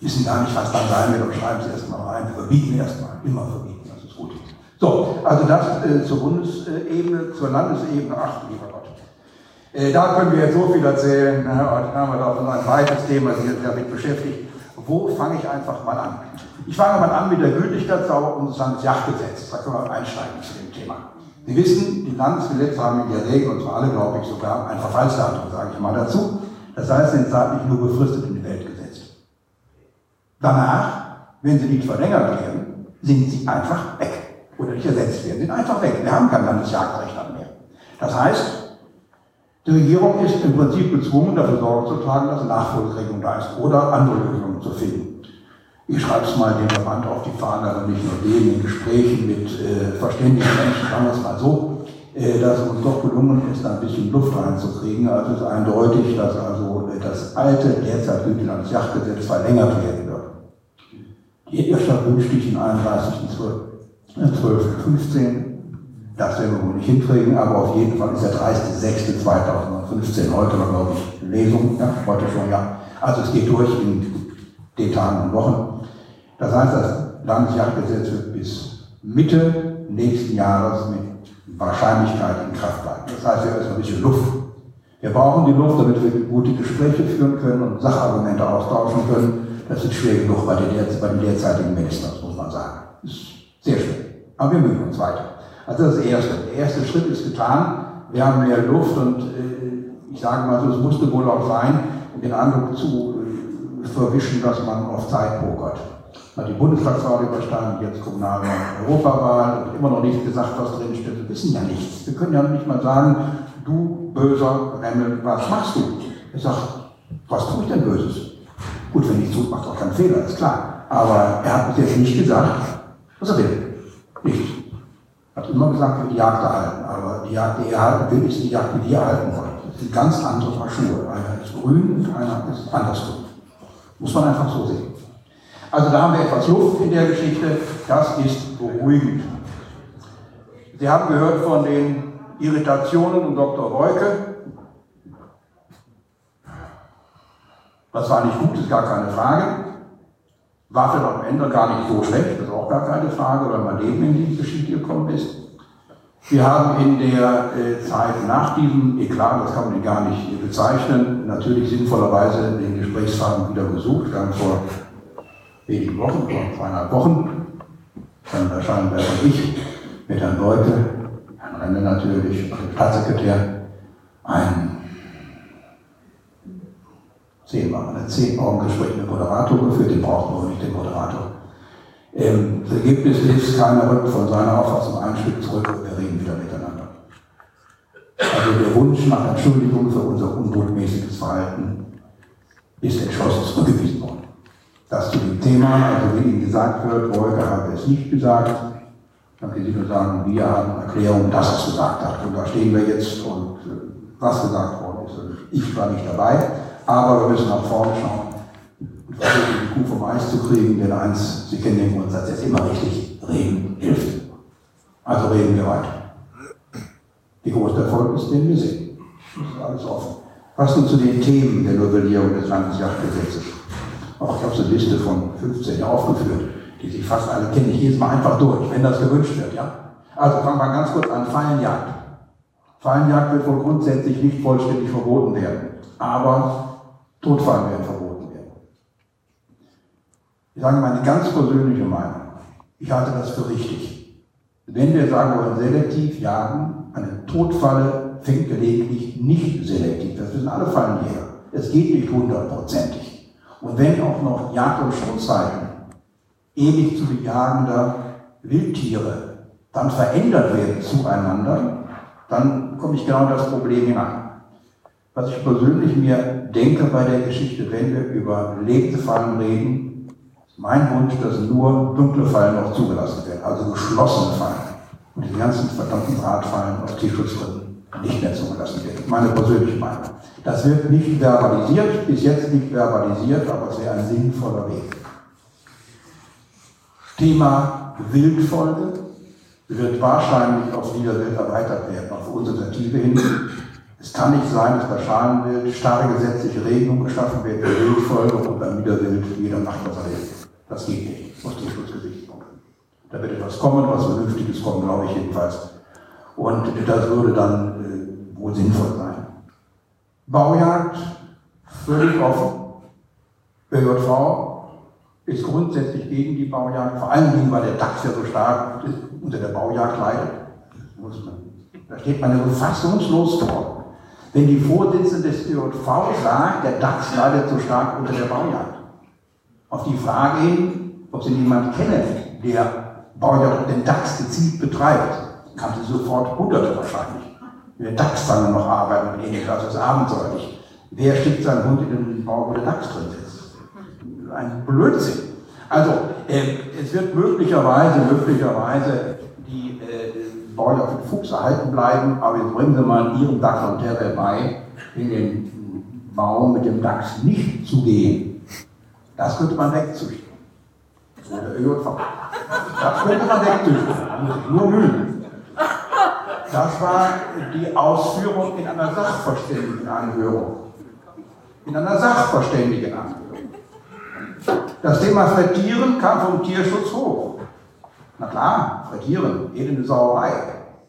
Wissen gar nicht, was dann sein wird, aber schreiben Sie erstmal rein. Verbieten erstmal, immer verbieten, das ist gut. So, also das äh, zur Bundesebene, zur Landesebene, ach, lieber Gott. Äh, da können wir jetzt so viel erzählen. Ne? Und haben wir da noch ein weites Thema sich damit beschäftigt. Wo fange ich einfach mal an? Ich fange mal an mit der Gültigkeitsdauer unseres Landesjagdgesetzes. Da können wir einsteigen zu dem Thema. Sie wissen, die Landesgesetze haben in der Regel, und zwar alle, glaube ich, sogar ein Verfallsdatum, sage ich mal dazu. Das heißt, sind zeitlich nur befristet in die Welt gesetzt. Danach, wenn sie nicht verlängert werden, sind sie einfach weg. Oder nicht ersetzt werden, sind einfach weg. Wir haben kein Landesjagdrecht mehr. Das heißt, die Regierung ist im Prinzip gezwungen, dafür Sorge zu tragen, dass Nachfolgeregelung da ist oder andere Lösungen zu finden. ich schreibe es mal dem Verband auf die Fahne, aber nicht nur dem, in Gesprächen mit äh, verständigen Menschen, sagen wir es mal so, äh, dass es uns doch gelungen ist, da ein bisschen Luft reinzukriegen. Also es ist eindeutig, dass also äh, das alte, derzeit gültige Landesjachtgesetz verlängert werden wird. Die Irrschaft wünscht sich den 31.12.15. Das werden wir wohl nicht hinkriegen, aber auf jeden Fall ist der 30.06.2015 heute, glaube ich, Lesung, ja, heute schon, ja. Also es geht durch in den Tagen und Wochen. Das heißt, das Landesjagdgesetz wird bis Mitte nächsten Jahres mit Wahrscheinlichkeit in Kraft bleiben. Das heißt, wir haben erstmal ein bisschen Luft. Wir brauchen die Luft, damit wir gute Gespräche führen können und Sachargumente austauschen können. Das ist schwer genug bei, den, derzeitigen Ministern, muss man sagen. Das ist sehr schwer. Aber wir müssen uns weiter. Also das Erste. Der erste Schritt ist getan. Wir haben mehr Luft und äh, ich sage mal so, es musste wohl auch sein, den Eindruck zu äh, verwischen, dass man auf Zeit pokert. Hat die Bundestagswahl überstanden, jetzt Kommunalwahl, Europawahl und immer noch nicht gesagt, was drin steht. Wir wissen ja nichts. Wir können ja nicht mal sagen, du böser Remmel, was machst du? Er sagt, was tue ich denn Böses? Gut, wenn ich tut, macht auch keinen Fehler, ist klar. Aber er hat bis jetzt nicht gesagt, was er will. Nicht. Hat immer gesagt, will die Jagd erhalten. Aber die Jagd, die er halten will, ist die Jagd, die wir erhalten wollen. Das sind ganz andere Paar Schuhe. Einer ist grün und einer ist andersrum. Muss man einfach so sehen. Also da haben wir etwas Luft in der Geschichte. Das ist beruhigend. Sie haben gehört von den Irritationen um Dr. Reuke. Das war nicht gut, ist gar keine Frage. War vielleicht am Ende gar nicht so schlecht, das ist auch gar keine Frage, weil mein Leben in die Geschichte gekommen ist. Wir haben in der äh, Zeit nach diesem Eklat, das kann man gar nicht bezeichnen, natürlich sinnvollerweise den Gesprächsfaden wieder besucht. Wir vor wenigen Wochen, vor zweieinhalb Wochen, dann erscheinen wir und ich mit Herrn Leuke, Herrn Renne natürlich, dem Staatssekretär, ein zehnmal, ein zehn Augen Gespräch mit Moderator geführt, den brauchten wir nicht, den Moderator. Ähm, das Ergebnis ist, keiner rückt von seiner Auffassung ein Stück zurück und wir reden wieder miteinander. Also der Wunsch nach Entschuldigung für unser unbotmäßiges Verhalten ist entschlossen zurückgewiesen worden. Das zu dem Thema, also wie Ihnen gesagt wird, Wolke habe es nicht gesagt, dann kann ich nur sagen, wir haben Erklärung, dass es gesagt hat. Und da stehen wir jetzt und äh, was gesagt worden ist. Also ich war nicht dabei, aber wir müssen nach vorne schauen und versuchen, die Kuh vom Eis zu kriegen, denn eins, Sie kennen den Grundsatz, ist immer richtig, reden hilft. Also reden wir weiter. Wie groß der Erfolg ist, den wir sehen. Das ist alles offen. Was nun zu den Themen der Novellierung des Landesjagdgesetzes? Auch ich habe so eine Liste von 15 aufgeführt, die sich fast alle kennen. Ich gehe jetzt mal einfach durch, wenn das gewünscht wird. Ja? Also fangen wir ganz kurz an. Fallenjagd. Fallenjagd wird wohl grundsätzlich nicht vollständig verboten werden, aber Totfallen werden verboten werden. Ich sage meine ganz persönliche Meinung. Ich halte das für richtig. Wenn wir sagen wollen, selektiv jagen, eine Totfalle fängt gelegentlich nicht selektiv. Das wissen alle Fallenjäger. Es geht nicht hundertprozentig. Und wenn auch noch Jagd- und Schutzzeiten ewig zu bejagender Wildtiere dann verändert werden zueinander, dann komme ich genau in das Problem hinein. Was ich persönlich mir denke bei der Geschichte, wenn wir über lebte Fallen reden, ist mein Wunsch, dass nur dunkle Fallen noch zugelassen werden, also geschlossene Fallen. Und die ganzen verdammten Drahtfallen aus Tierschutzgründen nicht mehr zugelassen werden. Meine persönliche Meinung. Das wird nicht verbalisiert, bis jetzt nicht verbalisiert, aber es wäre ein sinnvoller Weg. Thema Wildfolge wird wahrscheinlich auf Niederwild erweitert werden, auf unsere Initiative hin. Es kann nicht sein, dass bei Schalenwild starre gesetzliche Regelungen geschaffen werden für Wildfolge und beim Niederwild jeder macht, was er will. Das geht nicht, aus Tierschutzgesichtspunkten. Da wird etwas kommen, was Vernünftiges kommen, glaube ich jedenfalls. Und das würde dann äh, wohl sinnvoll sein. Baujagd, völlig offen. BJV ist grundsätzlich gegen die Baujagd, vor allen Dingen, weil der DAX ja so stark unter der Baujagd leidet. Da steht man ja so fassungslos vor. Wenn die Vorsitzende des ÖJV sagt, der DAX leidet so stark unter der Baujagd. Auf die Frage hin, ob sie jemanden kennen, der Baujagd den DAX gezielt betreibt, kann sie sofort hunderte wahrscheinlich. Der DAX dann noch arbeiten und ähnliches, also ist abenteuerlich. Wer schickt seinen Hund in den Bau, wo der DAX drin sitzt? Ein Blödsinn. Also, äh, es wird möglicherweise, möglicherweise Bäuer auf den Fuchs erhalten bleiben, aber jetzt bringen Sie mal Ihrem Dachs und Terre bei, in den Baum mit dem Dachs nicht zu gehen. Das könnte man wegzüchten. Oder ÖJV. Das könnte man wegzüchten. Nur mühen. Das war die Ausführung in einer Sachverständigenanhörung. In einer Sachverständigenanhörung. Das Thema Frettieren kam vom Tierschutz hoch. Na klar, Frettieren, elende Sauerei.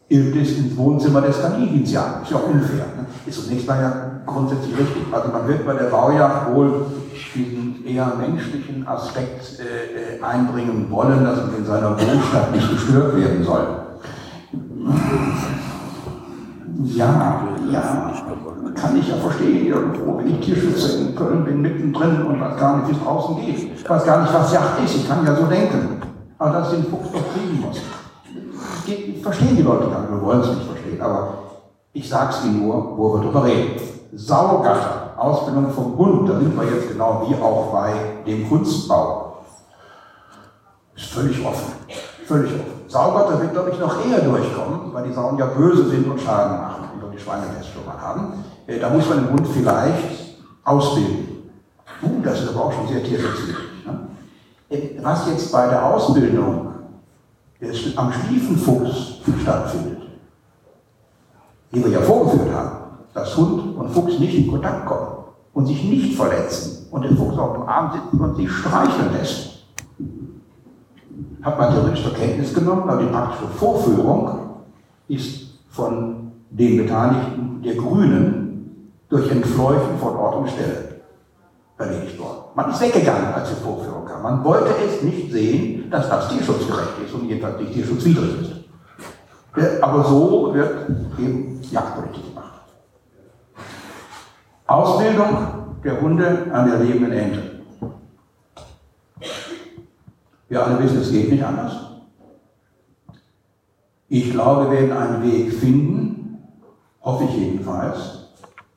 Hilft es ins Wohnzimmer des Kaninchens. Ist ja auch unfair. Ne? Ist zunächst mal ja grundsätzlich richtig. Also man wird bei der Baujagd wohl diesen eher menschlichen Aspekt äh, äh einbringen wollen, dass man in seiner Wohnstadt nicht gestört werden soll. Ja, ja, kann ich ja verstehen. Irgendwo bin ich Tierschützer in Köln, bin mittendrin und weiß gar nicht, wie es draußen geht. Ich weiß gar nicht, was Jagd ist. Ich kann ja so denken. Aber dass ich den Fuchs doch kriegen muss. Geht, verstehen die Leute gar nicht, wir wollen es nicht verstehen. Aber ich sage es Ihnen nur, wo wir drüber reden. Saugatter, Ausbildung vom Bund, da sind wir jetzt genau wie auch bei dem Kunstbau. Ist völlig offen. Völlig offen. Saugatter wird, glaube ich, noch eher durchkommen, weil die Sauen ja böse sind und Schaden machen, über die Schweinepest schon mal haben. Äh, da muss man den Bund vielleicht ausbilden. Uh, das ist aber auch schon sehr tierschutzwidrig. Ne? Was jetzt bei der Ausbildung am Stiefenfuchs stattfindet, die wir ja vorgeführt haben, dass Hund und Fuchs nicht in Kontakt kommen und sich nicht verletzen und der Fuchs auf dem Arm sitzt und sich streicheln lässt, hat man theoretisch zur Kenntnis genommen, aber die praktische Vorführung ist von den Beteiligten der Grünen durch Entfleuchen von Ort und Stelle erledigt worden. Man ist weggegangen, als die Vorführung kam. Man wollte es nicht sehen, dass das tierschutzgerecht ist und jedenfalls nicht tierschutzwidrig ist. Aber so wird eben Jagdpolitik gemacht. Ausbildung der Hunde an der lebenden Ente. Wir alle wissen, es geht nicht anders. Ich glaube, wir werden einen Weg finden, hoffe ich jedenfalls,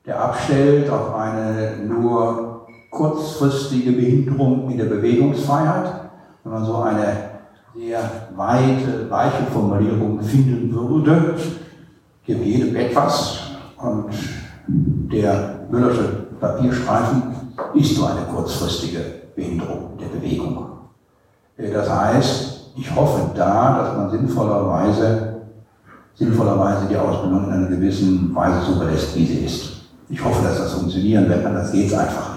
der abstellt auf eine nur kurzfristige Behinderung in der Bewegungsfreiheit. Wenn man so eine sehr weite, weiche Formulierung finden würde, gibt jedem etwas und der Müllersche Papierstreifen ist so eine kurzfristige Behinderung der Bewegung. Äh, das heißt, ich hoffe da, dass man sinnvollerweise, sinnvollerweise die Ausbildung in einer gewissen Weise so belässt, wie sie ist. Ich hoffe, dass das funktionieren wird, anders geht es einfach.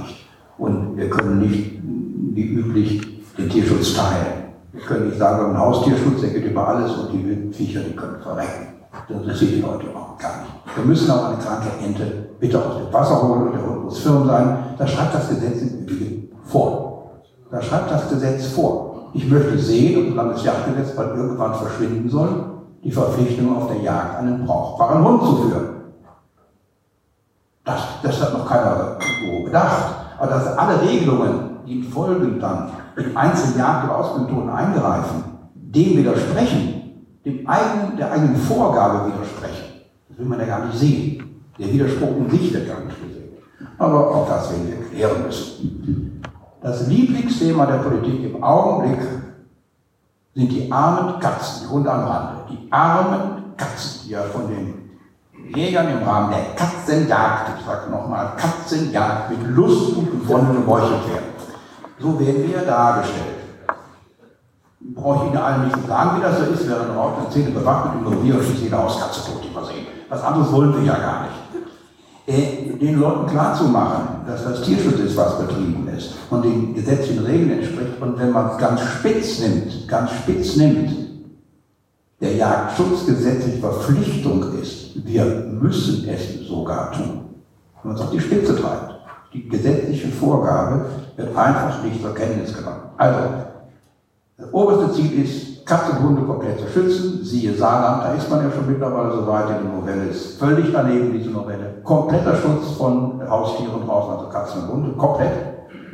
Und wir können nicht, wie üblich, den Tierschutz teilen. Wir können nicht sagen, wir haben einen Haustierschutz, der geht über alles und die wilden Viecher, die können verrecken. Das interessiert die Leute überhaupt gar nicht. Wir müssen auch eine kranke Ente bitte aus dem Wasser holen und der Hund muss firm sein. Da schreibt das Gesetz im Übrigen vor. Da schreibt das Gesetz vor. Ich möchte sehen, und das Jagdgesetz bald irgendwann verschwinden soll, die Verpflichtung auf der Jagd einen brauchbaren Hund zu führen. Das, das hat noch keiner so gedacht. Aber dass alle Regelungen, die folgen dann in einzelnen Jagd- und Ausbildungsmethoden eingreifen, dem widersprechen, dem eigenen, der eigenen Vorgabe widersprechen, das will man ja gar nicht sehen. Der Widerspruch in sich wird gar nicht gesehen. Aber auch das werden wir klären müssen. Das Lieblingsthema der Politik im Augenblick sind die armen Katzen, die Hunde am Rande. Die armen Katzen, die ja von den Jägern im Rahmen der Katzenjagd, ich sage nochmal, Katzenjagd mit Lust und Gewonnen gemeuchelt werden. So werden wir dargestellt. Brauche ich Ihnen allen nicht sagen, wie das so ist, während eine Zähne bewacht mit dem Revier und schießt jeder aus Katze tot, die wir sehen. Was anderes wollen wir ja gar nicht. Äh, den Leuten klarzumachen, dass das Tierschutz ist, was betrieben ist und den gesetzlichen Regeln entspricht. Und wenn man es ganz spitz nimmt, ganz spitz nimmt, der Jagdschutzgesetzliche Verpflichtung ist, wir müssen es sogar tun. Wenn man es auf die Spitze treibt. Die gesetzliche Vorgabe wird einfach nicht zur Kenntnis genommen. Also, das oberste Ziel ist, Katzen und Hunde komplett zu schützen. Siehe Saarland, da ist man ja schon mittlerweile so weit. Die Novelle ist völlig daneben, diese Novelle. Kompletter Schutz von Haustieren draußen, also Katzen und Hunde, komplett.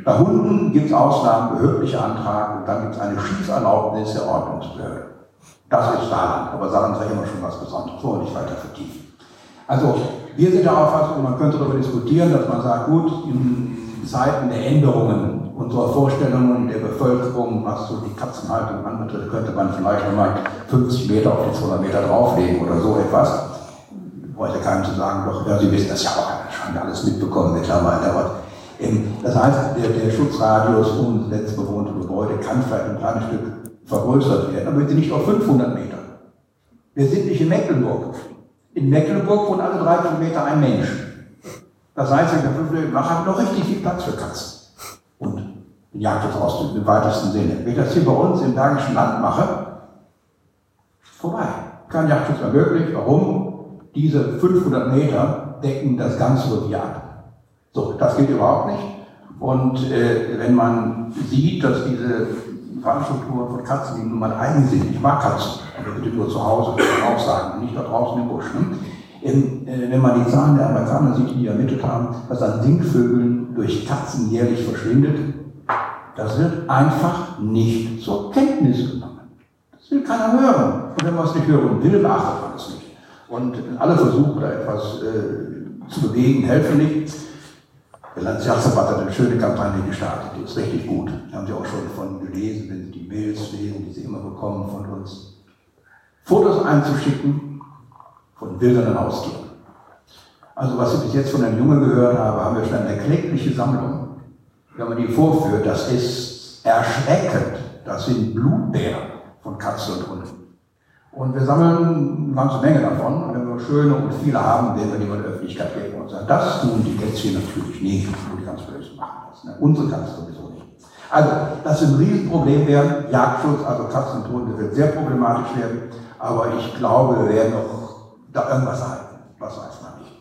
Bei Hunden gibt es Ausnahmen, behördliche Antrag und dann gibt es eine Schießerlaubnis der Ordnungsbehörde. Das ist Saarland, aber Saarland ist ja immer schon was Besonderes, so nicht weiter vertiefen. Also, wir sind der Auffassung, man könnte darüber diskutieren, dass man sagt, gut, in Zeiten der Änderungen unserer Vorstellungen der Bevölkerung, was so die Katzenhaltung anbetrifft, könnte man vielleicht nochmal 50 Meter auf die 200 Meter drauflegen oder so etwas. Ich wollte keinem zu sagen, doch, ja, Sie wissen das ja auch, ja alles mitbekommen mittlerweile. Aber, ähm, das heißt, der, der Schutzradius um das letzte bewohnte Gebäude kann vielleicht ein kleines Stück vergrößert werden, aber bitte nicht auf 500 Meter. Wir sind nicht in Mecklenburg. In Mecklenburg wohnt alle drei Kilometer ein Mensch. Das heißt, in der fünften Mach haben noch richtig viel Platz für Katzen. Und Jagdschutz auszuüben im weitesten Sinne. Wenn ich das hier bei uns im Bergischen Land mache, vorbei. Kein Jagdschutz mehr möglich. Warum? Diese 500 Meter decken das ganze Revier ab. So, das geht überhaupt nicht. Und äh, wenn man sieht, dass diese Veranstaltungen von Katzen, die nun mal eigen sind, ich mag Katzen, aber bitte nur zu Hause, auch sagen, nicht da draußen im Busch. Ne? In, äh, wenn man die Zahlen der Amerikaner sieht, die ermittelt haben, was an Singvögeln durch Katzen jährlich verschwindet, das wird einfach nicht zur Kenntnis genommen. Das will keiner hören. Und wenn man es nicht hören will, beachtet man es nicht. Und alle Versuche, da etwas äh, zu bewegen, helfen nicht. Der Landesjagdverband hat eine schöne Kampagne gestartet, die ist richtig gut. Da haben Sie auch schon von gelesen, wenn Sie die Mails lesen, die Sie immer bekommen von uns. Fotos einzuschicken von wildernden Haustieren. Also was ich bis jetzt von einem Junge gehört habe, haben wir schon eine klägliche Sammlung. Wenn man die vorführt, das ist erschreckend. Das sind Blutbären von Katzen und Hunden. Und wir sammeln eine ganze Menge davon. Und wir schöne und viele haben, werden wir die Öffentlichkeit geben und sagen, das tun die Kätzchen natürlich nicht, wo die ganz böse machen das. Ne? Unsere Katzen sowieso nicht. Also, das wird ein Riesenproblem werden. Jagdschutz, also Katzen und Hunde, wird sehr problematisch werden. Aber ich glaube, wir werden noch da irgendwas erhalten. Was weiß man nicht.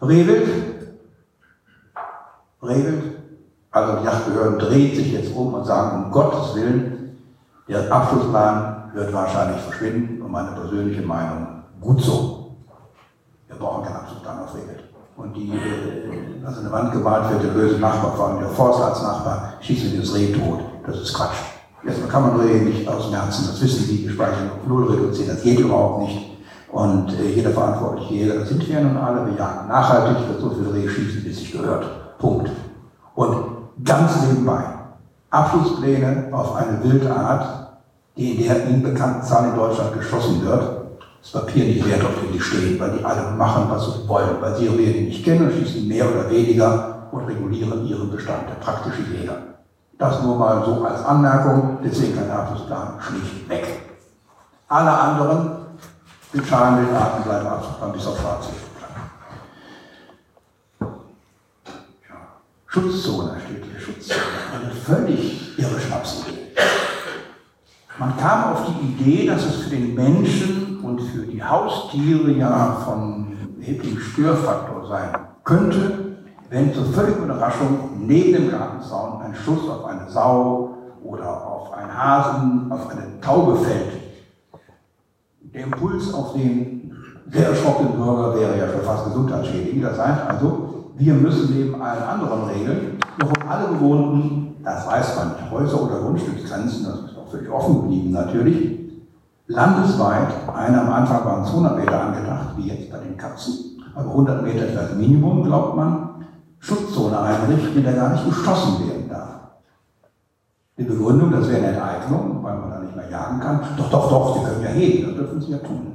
Rehwild. Rehwild. Also die Jagdbehörden drehen sich jetzt um und sagen, um Gottes Willen, der Abschlussplan wird wahrscheinlich verschwinden und meine persönliche Meinung, gut so. Wir brauchen keinen Abschlussplan auf Rehwild. Und die, äh, also eine Wand gemalt wird, der böse Nachbar, vor allem der Forstarztnachbar, schießt mir das Reh tot. Das ist Quatsch. Erstmal kann man Rehe nicht aus dem Herzen, das wissen Sie, gespeichert auf Null reduzieren, das geht überhaupt nicht. Und äh, jeder verantwortliche Jäger, das sind wir nun alle, wir jagen nachhaltig, wird so viel Rehe schießen, bis sich gehört. Punkt. Und ganz nebenbei, Abschlusspläne auf eine Wildart, die in der Ihnen bekannten Zahl in Deutschland geschossen wird, das Papier nicht wert, auf dem die stehen, weil die alle machen, was sie wollen, weil sie ihre Rehe nicht kennen und schießen mehr oder weniger und regulieren ihren Bestand, der praktische Jäger. Das nur mal so als Anmerkung, deswegen kein Abschlussplan schlicht weg. Alle anderen mit Schalenwildarten bleiben Abschlussplan bis auf. Ja. Schutzzone steht hier, Schutzzone. Eine völlig irre Schnapsidee. Man kam auf die Idee, dass es für den Menschen und für die Haustiere ja von erheblichem Störfaktor sein könnte, wenn zur völligen Überraschung neben dem Gartenzaun ein Schuss auf eine Sau oder auf einen Hasen, auf eine Taube fällt. Der Impuls auf den sehr erschrockenen Bürger wäre ja schon fast gesundheitsschädigend. Das heißt also, wir müssen neben allen anderen Regeln noch um alle bewohnten, das weiß man nicht, Häuser oder Grundstücksgrenzen, das ist auch völlig offen geblieben natürlich, landesweit, eine am Anfang waren 200 Meter angedacht, wie jetzt bei den Katzen, aber 100 Meter ist das Minimum, glaubt man, Schutzzone einrichten, in der gar nicht geschossen werden darf. Die Begründung, das wäre eine Enteignung, weil man da nicht mehr jagen kann. Doch, doch, doch, Sie können ja heben, das dürfen Sie ja tun.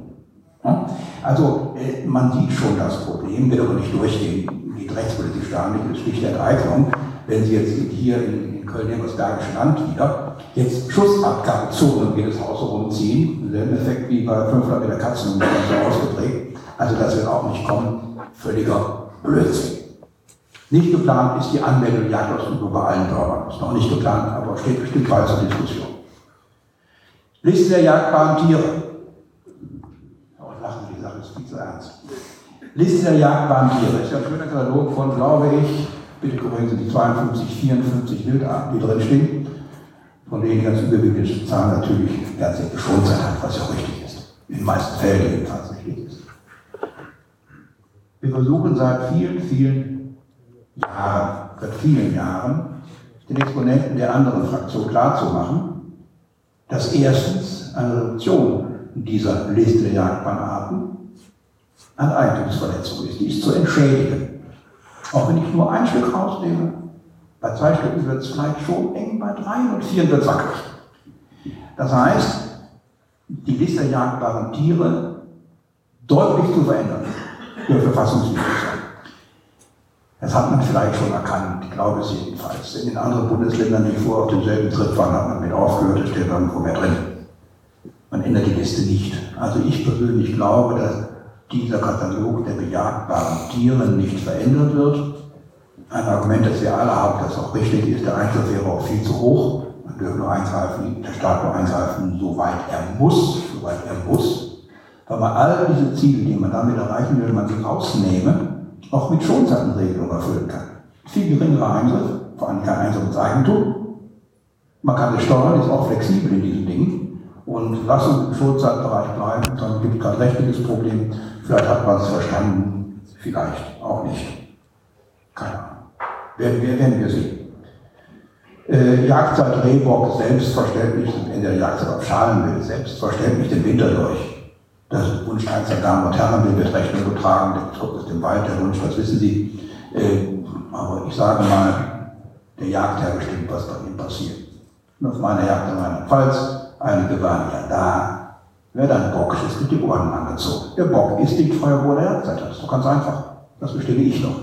Also äh, man sieht schon das Problem, wird aber nicht durchgehen. Geht rechtspolitisch gar nicht, ist schlicht Enteignung. Wenn Sie jetzt hier in Köln das Bergische Land wieder jetzt Schussabgabezonen um jedes Haus herumziehen, selben Effekt wie bei 500 Meter Katzen und so ausgeprägt. Also das wird auch nicht kommen. Völliger Blödsinn. Nicht geplant ist die Anmeldung Jagdausübung bei allen Bürgern. Ist noch nicht geplant, aber steht bestimmt bald zur Diskussion. Liste der jagdbaren Tiere. Oh, lachen die Sache ist viel zu ernst. Liste der jagdbaren Tiere. Ist ja ein schöner Katalog von, glaube ich, bitte korrigieren Sie die 52, 54 Wildarten, die drin stehen. Von denen ganz überwiegende Zahlen natürlich herzlich geschont sein hat, was ja richtig ist. In den meisten Fällen jedenfalls richtig ist. Wir versuchen seit vielen, vielen Jahren, seit vielen Jahren, den Exponenten der anderen Fraktion klarzumachen, dass erstens eine Reduktion dieser Liste der Jagdbahnarten eine Eigentumsverletzung ist. Die ist zu entschädigen. Auch wenn ich nur ein Stück rausnehme, Bei zwei Stücken wird es vielleicht schon eng, bei drei und vier wird es wackelig. Das heißt, die Liste der jagdbaren Tiere deutlich zu verändern, für verfassungswidrig sein. Das hat man vielleicht schon erkannt, ich glaube es jedenfalls. In den anderen Bundesländern, die vorher auf demselben Trip waren, hat man mit aufgehört, es steht irgendwo mehr drin. Man ändert die Liste nicht. Also ich persönlich glaube, dass dieser Katalog der bejagbaren Tiere nicht verändert wird. Ein Argument, das wir alle haben, das auch richtig ist, der Einfluss wäre auch viel zu hoch. Man dürfte nur eingreifen, der Staat nur eingreifen, soweit er muss, soweit er muss. Weil man all diese Ziele, die man damit erreichen will, man sie rausnehme, auch mit Schonzeitenregelung erfüllen kann. Viel geringerer Eingriff, vor allem kein Eingriff ins Eigentum. Man kann es steuern, ist auch flexibel in diesen Dingen. Und lass uns im Schonzeitbereich bleiben, dann gibt es kein rechtliches Problem. Vielleicht hat man es verstanden, vielleicht auch nicht. Keine Ahnung. Werden wir, werden wir sehen. Äh, Jagdzeit Rehbock, selbstverständlich, in der Jagdzeit auf Schalenwild, selbstverständlich den Winter durch. Das ist Wunsch einzelner Damen und Herren, den wird Rechnung getragen, der kommt aus dem Wald, der Wunsch, das wissen Sie. Äh, aber ich sage mal, der Jagdherr bestimmt, was bei ihm passiert. Und auf meiner Jagd in Rheinland-Pfalz, einige waren ja da, Wer dann Bock ist, wird die Ohren angezogen. Der Bock ist die Feuerwehr der Jagdzeit. Das ist doch ganz einfach. Das bestimme ich noch.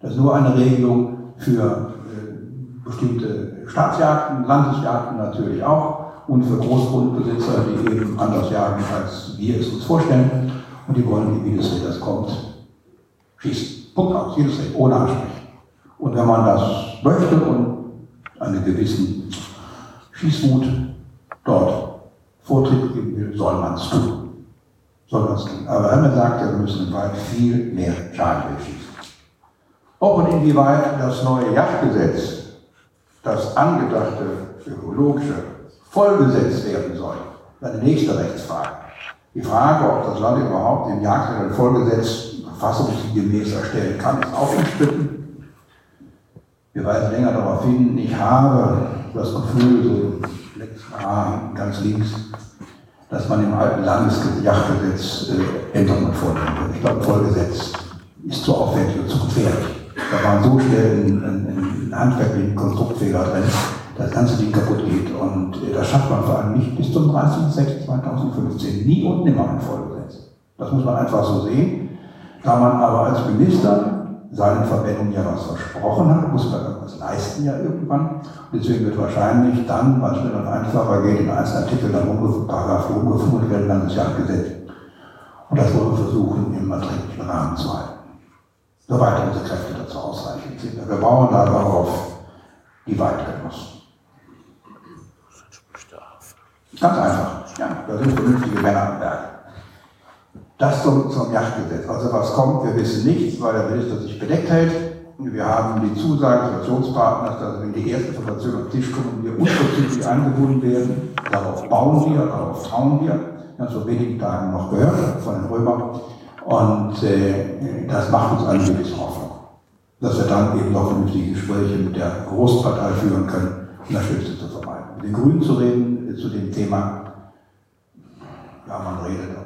Das ist nur eine Regelung für äh, bestimmte Staatsjagden, Landesjagden natürlich auch und für Großgrundbesitzer, die eben anders jagen, als wir es uns vorstellen. Und die wollen, wie das Reh das kommt, schießen. Punkt aus, jedes Reh, ohne Ansprechen. Und wenn man das möchte und einen gewissen Schießwut dort Vortritt geben will, soll man es tun. Soll man es tun. Aber man sagt, wir müssen im Wald viel mehr Schadenwild schießen. Ob und inwieweit das neue Jagdgesetz, das angedachte ökologische, vollgesetzt werden soll, eine nächste Rechtsfrage. Die Frage, ob das Land überhaupt den Jagdrecht vollgesetz verfassungsgemäß erstellen kann, ist auch umstritten. Wir weisen länger darauf hin, ich habe das Gefühl, so letzten ganz links, dass man im alten Landesjagdgesetz äh, Änderungen vornehmen würde. Ich glaube, Vollgesetz ist zu aufwendig und zu gefährlich. Da waren so schnell ein, handwerklichen Konstruktfehler drin, das ganze Ding kaputt geht. Und äh, das schafft man vor allem nicht bis zum 30.06.2015. Nie und nimmer ein Vollgesetz. Das muss man einfach so sehen. Da man aber als Minister seinen Verbänden ja was versprochen hat, muss man irgendwas leisten ja irgendwann. Deswegen wird wahrscheinlich dann, weil es mir dann einfacher geht, in einzelnen Artikeln dann umgefunden, Paragraph umgefunden werden, dann das Jagdgesetz. Und das wollen wir versuchen, im erträglichen Rahmen zu halten. Soweit unsere Kräfte dazu ausreichend sind. Wir bauen aber auf die Weitgenossen. Ganz einfach. Ja, da sind vernünftige Männer am Berg. Das zum, zum Yachtgesetz. Also was kommt, wir wissen nichts, weil der Minister sich bedeckt hält. Wir haben die Zusage des Situationspartners, dass wenn die erste Information auf den Tisch kommen, wir unverzüglich angebunden werden. Darauf bauen wir, darauf trauen wir. Wir haben vor wenigen Tagen noch gehört von den Römern. Und äh, das macht uns eine gewisse Hoffnung, dass wir dann eben noch vernünftige Gespräche mit der Großpartei führen können, um das Schlimmste zu vermeiden. Mit den Grünen zu reden äh, zu dem Thema, ja, man redet, es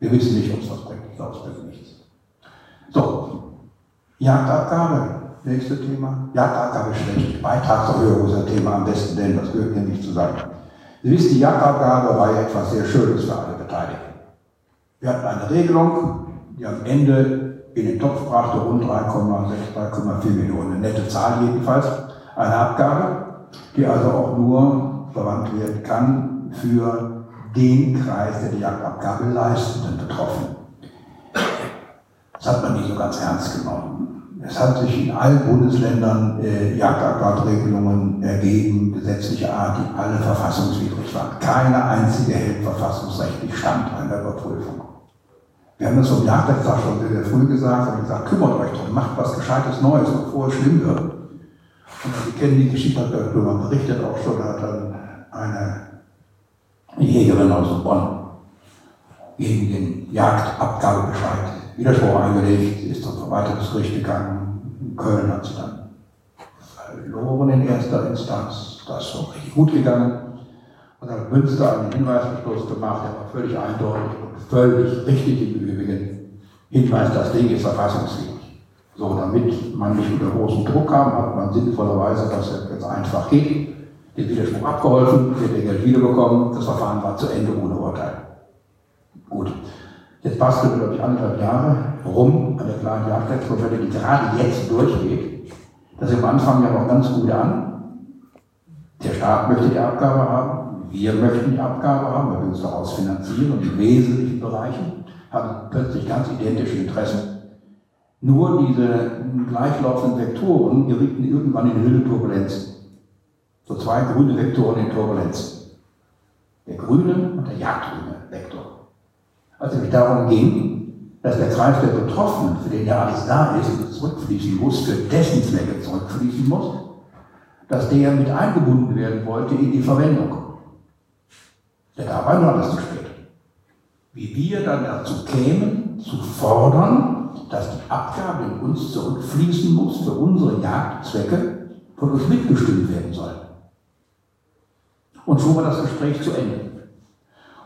wir wissen nicht, ob es was bringt. Ich glaube, es bringt nichts. So, Jagdabgabe, nächste Thema. Jagdabgabe schlecht. Beitragserhöhung ist ein Thema am besten, denn das gehört nämlich zusammen. Sie wissen, die Jagdabgabe war ja etwas sehr Schönes für alle Beteiligten. Wir hatten eine Regelung, die am Ende in den Topf brachte rund 3,6, 3,4 Millionen. Eine nette Zahl jedenfalls. Eine Abgabe, die also auch nur verwandt werden kann für den Kreis, der die Jagdabgabe leistenden betroffen. Das hat man nie so ganz ernst genommen. Es hat sich in allen Bundesländern äh, Jagdabgaberegelungen ergeben, gesetzlicher Art, die alle verfassungswidrig waren. Keine einzige hält verfassungsrechtlich stand einer Überprüfung. Wir haben das vom Jagdrechtstag schon sehr, sehr früh gesagt, haben gesagt, kümmert euch drum, macht was Gescheites Neues, bevor es schlimm wird. Und Sie kennen die Geschichte, hat der Böhmer berichtet auch schon, hat dann eine Jägerin aus Bonn gegen den Jagdabgabebescheid Widerspruch eingelegt, ist zum Verwaltungsgericht gegangen. In Köln hat sie dann verloren in erster Instanz. Das ist auch richtig gut gegangen. Und dann hat Münster einen Hinweisbeschluss gemacht, der war völlig eindeutig und völlig richtig im Übrigen. Hinweis, das Ding ist verfassungswidrig. So, damit man nicht unter großen Druck kam, hat man sinnvollerweise, dass es jetzt einfach geht, den Widerspruch abgeholfen, der Geld wiederbekommen, das Verfahren war zu Ende ohne Urteil. Gut. Jetzt basteln wir, glaube ich, anderthalb Jahre rum an der kleinen Jagdrechtsnovelle, die gerade jetzt durchgeht. Das ist am Anfang ja noch ganz gut an. Der Staat möchte die Abgabe haben, wir möchten die Abgabe haben, weil wir uns daraus finanzieren und in wesentlichen Bereichen haben plötzlich ganz identische Interessen. Nur diese gleichlaufenden Vektoren gerieten irgendwann in wilde Turbulenzen. So zwei grüne Vektoren in Turbulenz. Der grüne und der jagdgrüne Vektor. Als es darum ging, dass der Kreis der Betroffenen, für den ja alles da ist zurückfließen muss, für dessen Zwecke zurückfließen muss, dass der mit eingebunden werden wollte in die Verwendung. Ja, da war alles zu spät. Wie wir dann dazu kämen, zu fordern, dass die Abgabe in uns zurückfließen muss für unsere Jagdzwecke, von uns mitbestimmt werden soll. Und so war das Gespräch zu Ende.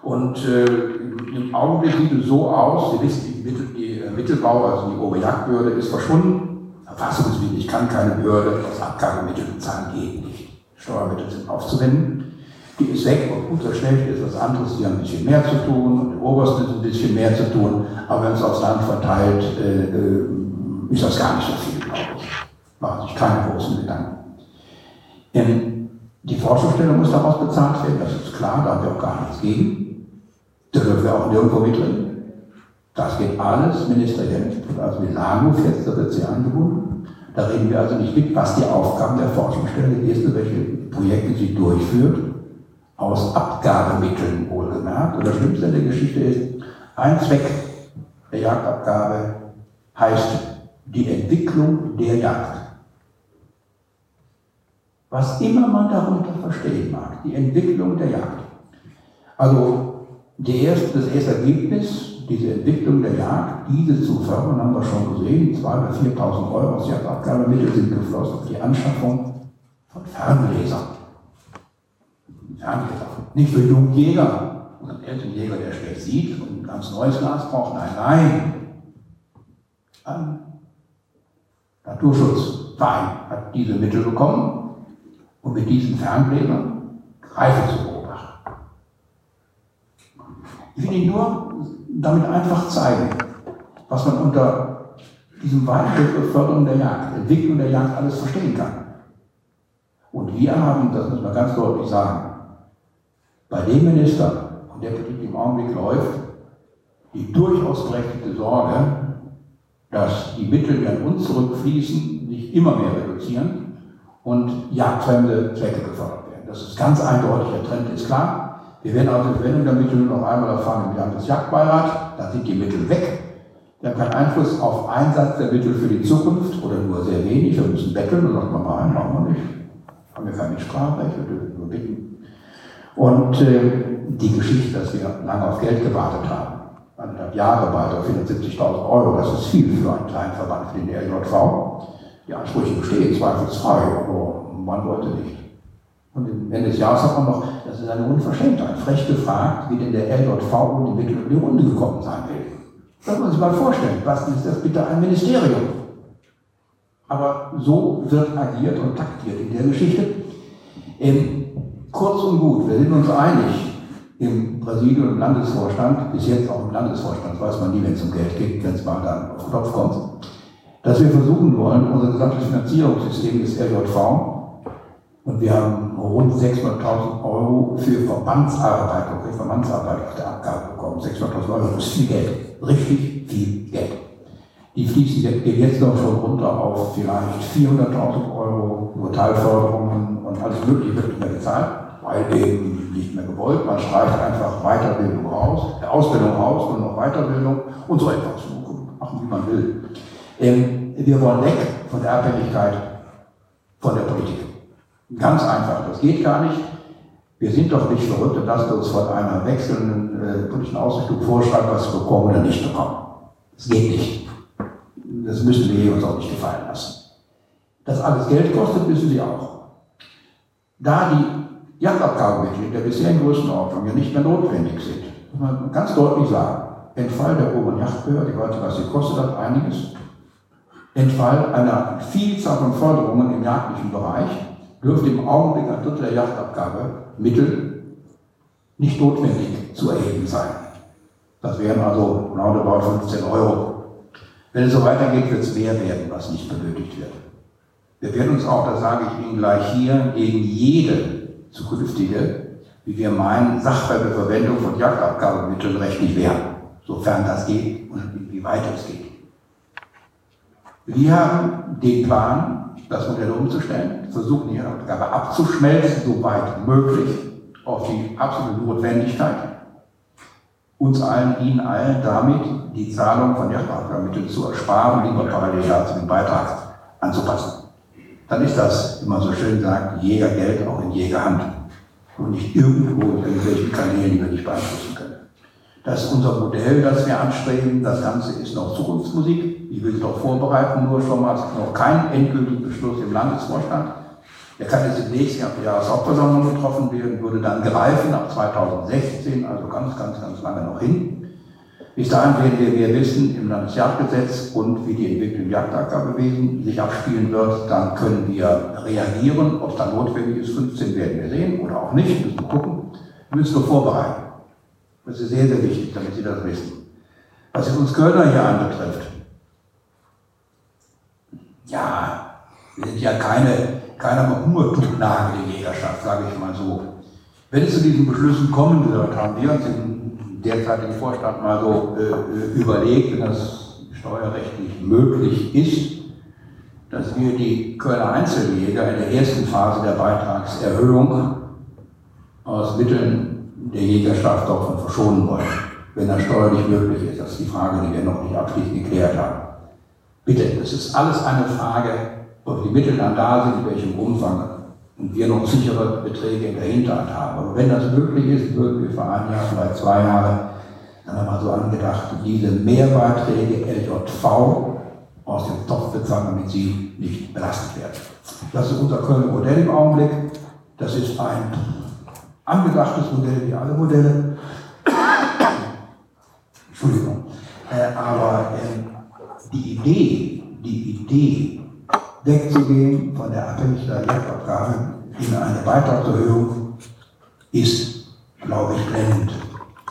Und äh, im Augenblick sieht es so aus, Sie wissen, die, Mittel, die äh, Mittelbau, also die Oberjagdbehörde, ist verschwunden. Verfassungswidrig kann keine Behörde aus Abgabemittel bezahlen, geht nicht. Steuermittel sind aufzuwenden. Die ist weg und gut oder schlecht ist was anderes, die haben ein bisschen mehr zu tun und die Obersten ist ein bisschen mehr zu tun, aber wenn es aufs Land verteilt, äh, äh, ist das gar nicht so viel, glaube ich. Machen sich keine großen Gedanken. Die Forschungsstelle muss daraus bezahlt werden, das ist klar, da haben wir auch gar nichts gegen. Da dürfen wir auch nirgendwo mit drin. Das geht alles ministeriell, also mit LAGUF jetzt, da wird sie angebunden. Da reden wir also nicht mit, was die Aufgaben der Forschungsstelle ist und welche Projekte sie durchführt. Aus Abgabemitteln wohlgemerkt. Und das Schlimmste in der Geschichte ist, ein Zweck der Jagdabgabe heißt die Entwicklung der Jagd. Was immer man darunter verstehen mag, die Entwicklung der Jagd. Also erste, das erste Ergebnis, diese Entwicklung der Jagd, diese zu fördern, haben wir schon gesehen. 2.000 oder 4.000 Euro aus Jagdabgabemittel sind geflossen auf die Anschaffung von Fernlesern. Fernleser. Nicht für Jungjäger, unseren älteren Jäger, der schlecht sieht und ein ganz neues Glas braucht. Nein, nein. Ein Naturschutzverein hat diese Mittel bekommen und mit diesen Fernlesern Reife zu beobachten. Ich will Ihnen nur damit einfach zeigen, was man unter diesem Weitbegriff Förderung der Jagd, Entwicklung der Jagd alles verstehen kann. Und wir haben, das muss man ganz deutlich sagen, bei dem Minister, und der Politik im Augenblick läuft, die durchaus berechtigte Sorge, dass die Mittel, die an uns zurückfließen, sich immer mehr reduzieren und jagdfremde Zwecke gefördert werden. Das ist ganz eindeutig, der Trend ist klar. Wir werden also die Verwendung der Mittel nur noch einmal erfahren im Landesjagdbeirat, da sind die Mittel weg. Wir haben keinen Einfluss auf Einsatz der Mittel für die Zukunft oder nur sehr wenig. Wir müssen betteln und sagen mal, machen wir nicht. Haben wir kein Mitspracherecht, wir dürfen nur bitten. Und äh, die Geschichte, dass wir lange auf Geld gewartet haben, anderthalb Jahre bei 470.000 Euro, das ist viel für einen kleinen Verband wie den LJV. Die Ansprüche bestehen zweifelsfrei, aber man wollte nicht. Und am Ende des Jahres hat man noch, das ist eine Unverschämtheit, frech gefragt, wie denn der LJV um die Mittel um die Runde gekommen sein will. Das muss man sich mal vorstellen, was ist das bitte ein Ministerium? Aber so wird agiert und taktiert in der Geschichte. Ähm, kurz und gut, wir sind uns einig im Präsidium und im Landesvorstand, bis jetzt auch im Landesvorstand, weiß man nie, wenn es um Geld geht, wenn es mal dann auf den Knopf kommt, dass wir versuchen wollen, unser gesamtes Finanzierungssystem des LJV und wir haben rund 600.000 Euro für Verbandsarbeit, okay, Verbandsarbeit auf der Abgabe bekommen. 600.000 Euro, das ist viel Geld. Richtig viel Geld. Die fließen jetzt noch schon runter auf vielleicht 400.000 Euro, nur Teilförderungen und alles Mögliche wird nicht mehr gezahlt, weil eben nicht mehr gewollt. Man streicht einfach Weiterbildung raus, Ausbildung raus und noch Weiterbildung und so etwas. Machen, wie man will. Ähm, wir wollen weg von der Abhängigkeit von der Politik. Ganz einfach, das geht gar nicht. Wir sind doch nicht verrückt und lassen uns von einer wechselnden äh, politischen Ausrichtung vorschreiben, was wir bekommen oder nicht bekommen. Das geht nicht. Das müssen wir uns auch nicht gefallen lassen. Dass alles Geld kostet, wissen Sie auch. Da die Jagdabgabemittel in der bisherigen Größenordnung ja nicht mehr notwendig sind, muss man ganz deutlich sagen, Entfall der oberen Yachtbehörde, ich weiß nicht, was sie kostet hat, einiges. Entfall einer Vielzahl von Förderungen im jagdlichen Bereich dürfte im Augenblick ein Drittel der Jagdabgabe Mittel nicht notwendig zu erheben sein. Das wären also roundabout 15 Euro. Wenn es so weitergeht, wird es mehr werden, was nicht benötigt wird. Wir werden uns auch, das sage ich Ihnen gleich hier, gegen jede zukünftige, wie wir meinen, Sachververwendung von Jagdabgabemitteln rechtlich wehren, sofern das geht und wie weit es geht. Wir haben den Plan, das Modell umzustellen, versuchen die Jagdabgabe abzuschmelzen, soweit möglich, auf die absolute Notwendigkeit, uns allen, Ihnen allen damit die Zahlung von Jagdabgabemitteln zu ersparen, lieber parallel dazu den Beitrag anzupassen. Dann ist das, wie man so schön sagt, Jägergeld auch in Jägerhand und nicht irgendwo in irgendwelchen Kanälen, die wir nicht beeinflussen. Das ist unser Modell, das wir anstreben. Das Ganze ist noch Zukunftsmusik. Ich will es noch vorbereiten, nur schon mal. Noch kein endgültiger Beschluss im Landesvorstand. Der kann jetzt im nächsten Jahr der Jahreshauptversammlung getroffen werden, würde dann greifen ab 2016, also ganz, ganz, ganz lange noch hin. Bis dahin werden wir mehr wissen im Landesjagdgesetz und wie die Entwicklung im Jagdabgabewesen sich abspielen wird. Dann können wir reagieren. Ob es dann notwendig ist, 15 werden wir sehen oder auch nicht, müssen wir gucken. Wir müssen nur vorbereiten. Das ist sehr, sehr wichtig, damit Sie das wissen. Was uns Kölner hier anbetrifft, ja, wir sind ja keine, keiner Hungertuchnagel der Jägerschaft, sage ich mal so. Wenn es zu diesen Beschlüssen kommen wird, haben wir uns im derzeitigen Vorstand mal so äh, überlegt, wenn das steuerrechtlich möglich ist, dass wir die Kölner Einzeljäger in der ersten Phase der Beitragserhöhung aus Mitteln der Jägerschaft davon verschonen wollen, wenn das steuerlich möglich ist. Das ist die Frage, die wir noch nicht abschließend geklärt haben. Bitte, das ist alles eine Frage, ob die Mittel dann da sind, in welchem Umfang und wir noch sichere Beträge in der Hinterhand haben. Aber wenn das möglich ist, würden wir für ein Jahr, vielleicht zwei Jahre, dann haben wir so angedacht, diese Mehrbeiträge LJV aus dem Topf bezahlen, damit sie nicht belastet werden. Das ist unser Kölner Modell im Augenblick. Das ist ein angedachtes Modell wie alle Modelle. Entschuldigung. Äh, aber äh, die Idee, die Idee, wegzugehen von der Abhängigkeit der Jagdabgabe in eine Beitragserhöhung, ist, glaube ich, blendend.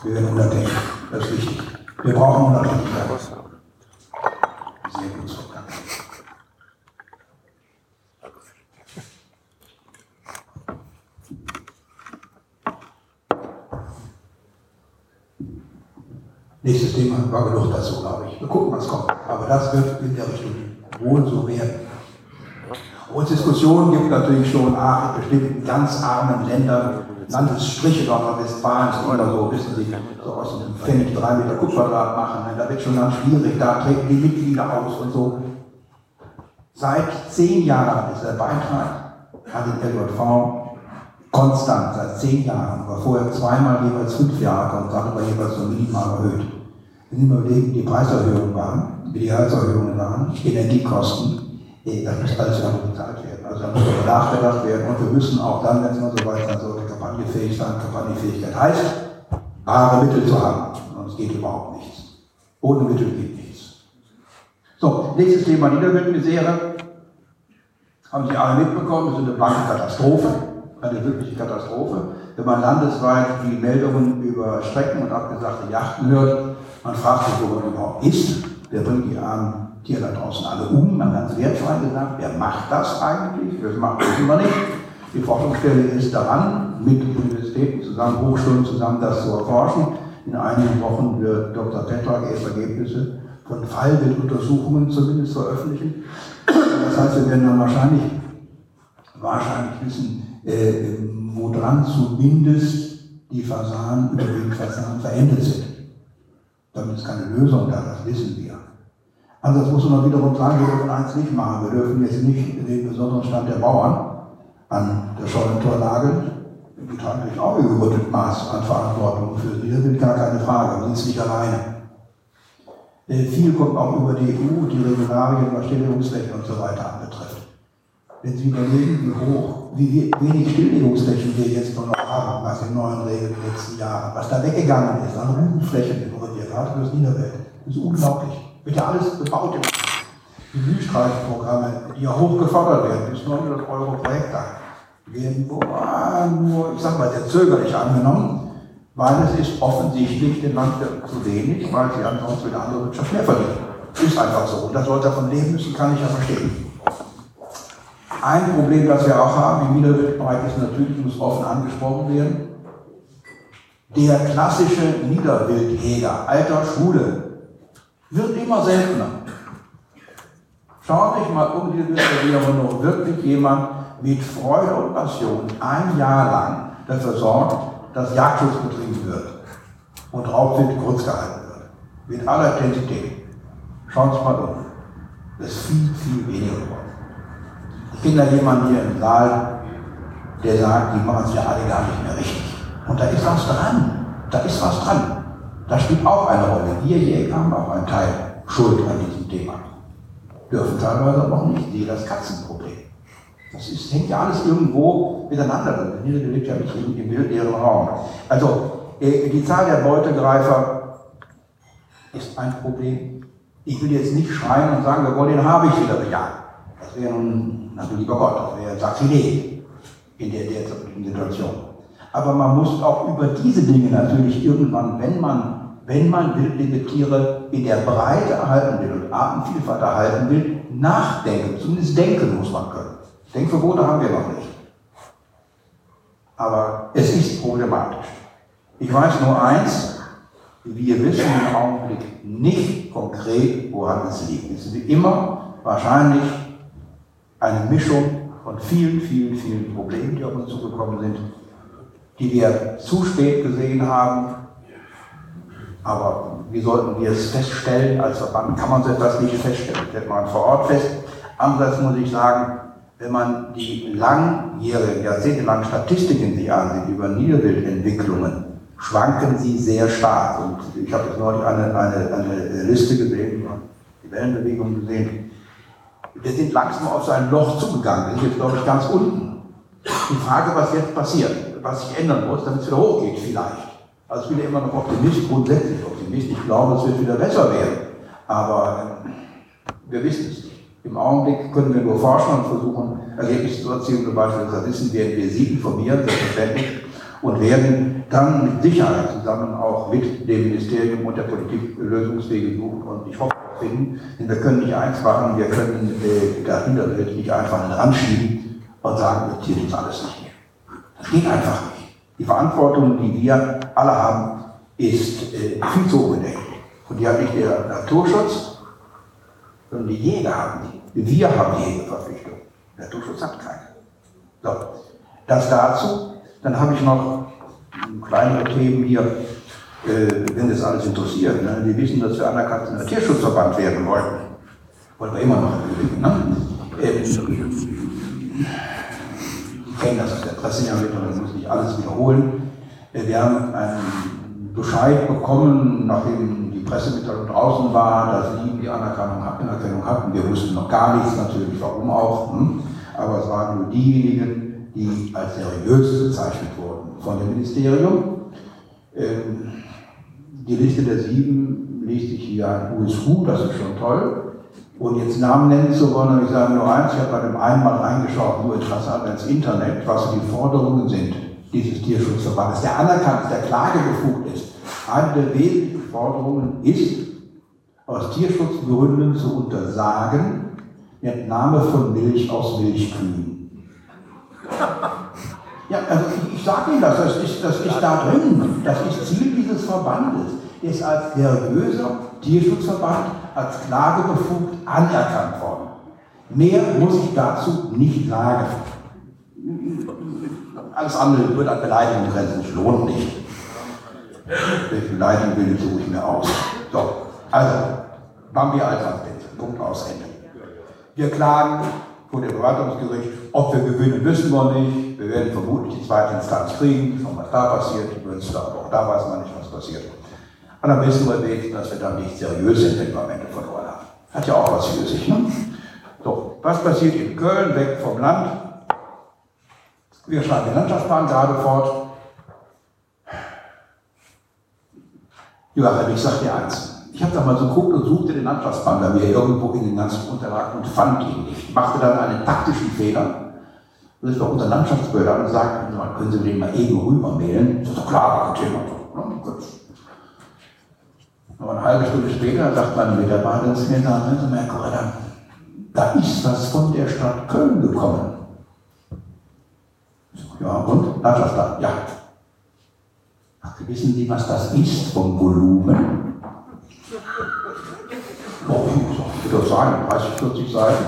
Wir werden unabhängig. Das ist wichtig. Wir brauchen Unabhängigkeit. Sehr gut so, danke. Nächstes Thema war genug dazu, glaube ich. Wir gucken, was kommt. Aber das wird in der Richtung wohl so werden. Und Diskussionen gibt natürlich schon, ach, in bestimmten ganz armen Ländern, Landesstriche Nordrhein-Westfalen, oder so, wissen Sie, so aus einem Pfennig drei Meter Kupferdraht machen, da wird schon ganz schwierig, da treten die Mitglieder aus und so. Seit zehn Jahren ist der Beitrag an den LJV konstant, seit zehn Jahren, war vorher zweimal jeweils fünf Jahre konstant, aber jeweils nur minimal erhöht. Wenn Sie mal überlegen, die Preiserhöhungen waren, wie die Gehaltserhöhungen waren, Energiekosten, Nee, das muss alles irgendwo bezahlt werden. Also da muss darüber nachgedacht werden und wir müssen auch dann, wenn es mal so weit sein sollte, kampagnefähig sein. Kampagnefähigkeit heißt, bare Mittel zu haben. Sonst geht überhaupt nichts. Ohne Mittel geht nichts. So, nächstes Thema Niederwildmisere. Haben Sie alle mitbekommen, das ist eine blanke Katastrophe. Eine wirkliche Katastrophe. Wenn man landesweit die Meldungen über Strecken und abgesagte Yachten hört, man fragt sich, wo man überhaupt ist. Wer bringt die armen Tiere da draußen alle um? Man hat es wertfrei gesagt. Wer macht das eigentlich? Das machen wissen wir nicht. Die Forschungsstelle ist daran, mit Universitäten zusammen, Hochschulen zusammen, das zu erforschen. In einigen Wochen wird Dr. Petrak erste Ergebnisse von Fallbilduntersuchungen zumindest veröffentlichen. Das heißt, wir werden dann wahrscheinlich, wahrscheinlich wissen, äh, woran zumindest die Fasanen, überwiegend Fasanen verendet sind. Damit ist keine Lösung da, das wissen wir. Also das muss man wiederum sagen, wir dürfen eins nicht machen. Wir dürfen jetzt nicht den besonderen Stand der Bauern an der Scheunentor nageln. Die tragen natürlich auch ein überdrückt Maß an Verantwortung für sie. Das sind gar keine Frage, wir sind nicht alleine. Äh, viel kommt auch über die EU, die Regularien, Stilllegungsflächen und so weiter. Wenn Sie überlegen, wie hoch, wie wenig Stilllegungsflächen wir jetzt noch haben, nach den neuen Regeln den letzten Jahren, was da weggegangen ist an Ruhenflächen in Urier, gerade für das Niederwelt, das ist unglaublich. Wird ja alles bebaut. die Blühstreifenprogramme, die ja hoch gefordert werden, bis 900 Euro pro Hektar, werden nur, ich sag mal, sehr zögerlich angenommen, weil es ist offensichtlich den Landwirten zu wenig, weil sie ansonsten mit der anderen Wirtschaft mehr verdienen. Ist einfach so. Und dass Leute davon leben müssen, kann ich ja verstehen. Ein Problem, das wir auch haben im Niederwildbereich, ist natürlich, muss offen angesprochen werden, der klassische Niederwildjäger alter Schule wird immer seltener. Schaut euch mal um die Liste, wie aber noch wirklich jemand mit Freude und Passion ein Jahr lang dafür sorgt, dass Jagdschutz betrieben wird und Raubwild kurz gehalten wird. Mit aller Intensität. Schaut mal um. Das ist viel, viel weniger geworden. Kenne da jemanden hier im Saal, der sagt, die machen es ja alle gar nicht mehr richtig. Und da ist was dran. Da ist was dran. Das spielt auch eine Rolle. Wir Jäger haben auch einen Teil Schuld an diesem Thema. Dürfen teilweise auch nicht. Ich sehe das Katzenproblem. Das ist, hängt ja alles irgendwo miteinander. Hier lebt ja nicht im wildleeren Raum. Also, äh, die Zahl der Beutegreifer ist ein Problem. Ich will jetzt nicht schreien und sagen, wir wollen den habe ich wieder bejagen. Das wäre nun, na du lieber Gott, das wäre Sakrileg in der derzeitigen Situation. Aber man muss auch über diese Dinge natürlich irgendwann, wenn man, wenn man wildlebende Tiere in der Breite erhalten will und Artenvielfalt erhalten will, nachdenken. Zumindest denken muss man können. Denkverbote haben wir noch nicht. Aber es ist problematisch. Ich weiß nur eins, wir wissen im Augenblick nicht konkret, woran es liegt. Es ist immer wahrscheinlich eine Mischung von vielen, vielen, vielen Problemen, die auf uns zugekommen sind, die wir zu spät gesehen haben. Aber wie sollten wir es feststellen? Als Verband kann man so etwas nicht feststellen. Stellt man vor Ort fest. Andererseits muss ich sagen, wenn man die langjährigen, jahrzehntelangen Statistiken sich ansieht über Niederwildentwicklungen, schwanken sie sehr stark. Und ich habe jetzt neulich eine, eine, eine Liste gesehen, die Wellenbewegung gesehen. Wir sind langsam auf sein Loch zugegangen. Wir sind jetzt, glaube ich, ganz unten. Die Frage, was jetzt passiert, was sich ändern muss, damit es wieder hochgeht, vielleicht. Also ich bin ja immer noch Optimist, grundsätzlich Optimist. Ich glaube, es wird wieder besser werden. Aber äh, wir wissen es nicht. Im Augenblick können wir nur forschen und versuchen, Ergebnisse zu erzielen. Zum Beispiel, Wissen werden wir Sie informieren, selbstverständlich, und werden dann mit Sicherheit zusammen auch mit dem Ministerium und der Politik Lösungswege suchen und ich hoffe finden. Denn wir können nicht eins machen, wir können äh, dahinter nicht einfach einen Rand schieben und sagen, wir ziehen uns alles nicht mehr. Das geht einfach nicht. Die Verantwortung, die wir alle haben, ist äh, viel zu unbedenklich. Und die hat nicht der Naturschutz, sondern die Jäger haben die. Wir haben die Jägerverpflichtung. Der Naturschutz hat keine. So, das dazu. Dann habe ich noch kleinere Themen hier, äh, wenn das alles interessiert. Ne? Wir wissen, dass wir anerkannter Tierschutzverband werden wollten. Wollen wir immer noch. Ne? Ähm, ich kenne das aus der Presse ja mit, und muss nicht alles wiederholen. Äh, wir haben einen Bescheid bekommen, nachdem die Pressemitteilung draußen war, dass sie die Anerkennung, Anerkennung hatten. Wir wussten noch gar nichts natürlich, warum auch. Hm? Aber es waren nur diejenigen, die als seriös bezeichnet wurden von dem Ministerium. Ähm, die Liste der sieben liest sich hier ein USU, das ist schon toll. Und jetzt Namen nennen zu wollen, habe ich sage nur eins, ich habe bei dem einmal reingeschaut, nur interessant ins Internet, was die Forderungen sind dieses Tierschutzverbandes, der anerkannt ist, der klagebefugt ist. Eine der wesentlichen Forderungen ist, aus Tierschutzgründen zu untersagen, die Entnahme von Milch aus Milchkühen. Ja, also ich, ich sage Ihnen das, das ist, das ist da drin. Das ist Ziel dieses Verbandes. Er ist als seriöser Tierschutzverband, als klagebefugt anerkannt worden. Mehr muss ich dazu nicht sagen. Alles andere wird an Beleidigung grenzen, es lohnt nicht. Wer beleidigen will, suche ich mir aus. So, also, Bambi Alphabet, Punkt aus Ende. Wir klagen vor dem Verwaltungsgericht. Ob wir gewinnen, wissen wir nicht. Wir werden vermutlich die zweite Instanz kriegen. Schauen, was da passiert. Die Münster, aber auch da weiß man nicht, was passiert. Und dann wissen wir wenigstens, dass wir dann nicht seriös sind, wenn wir am Ende verloren haben. Hat ja auch was für sich. Ne? So, was passiert in Köln, weg vom Land? Wir schreiben den Landschaftsplan gerade fort. Joachim, ich sage dir eins. Ich habe da mal so geguckt und suchte den Landschaftsbahn bei mir irgendwo in den ganzen Unterlagen und fand ihn nicht. Machte dann einen taktischen Fehler. Und ist bei unser Landschaftsbehörde und sagt, mal, können Sie den mal eben rübermailen? Ich so, klar, kein Thema. Aber eine halbe Stunde später sagt mein Mitarbeiter zu mir, sagen Sie, Herr Corella, da ist was von der Stadt Köln gekommen. So, ja, und? Landschaftsbahn, ja. Ach, wissen Sie, was das ist vom Volumen? Oh, ich würde sagen, 30, 40 Seiten.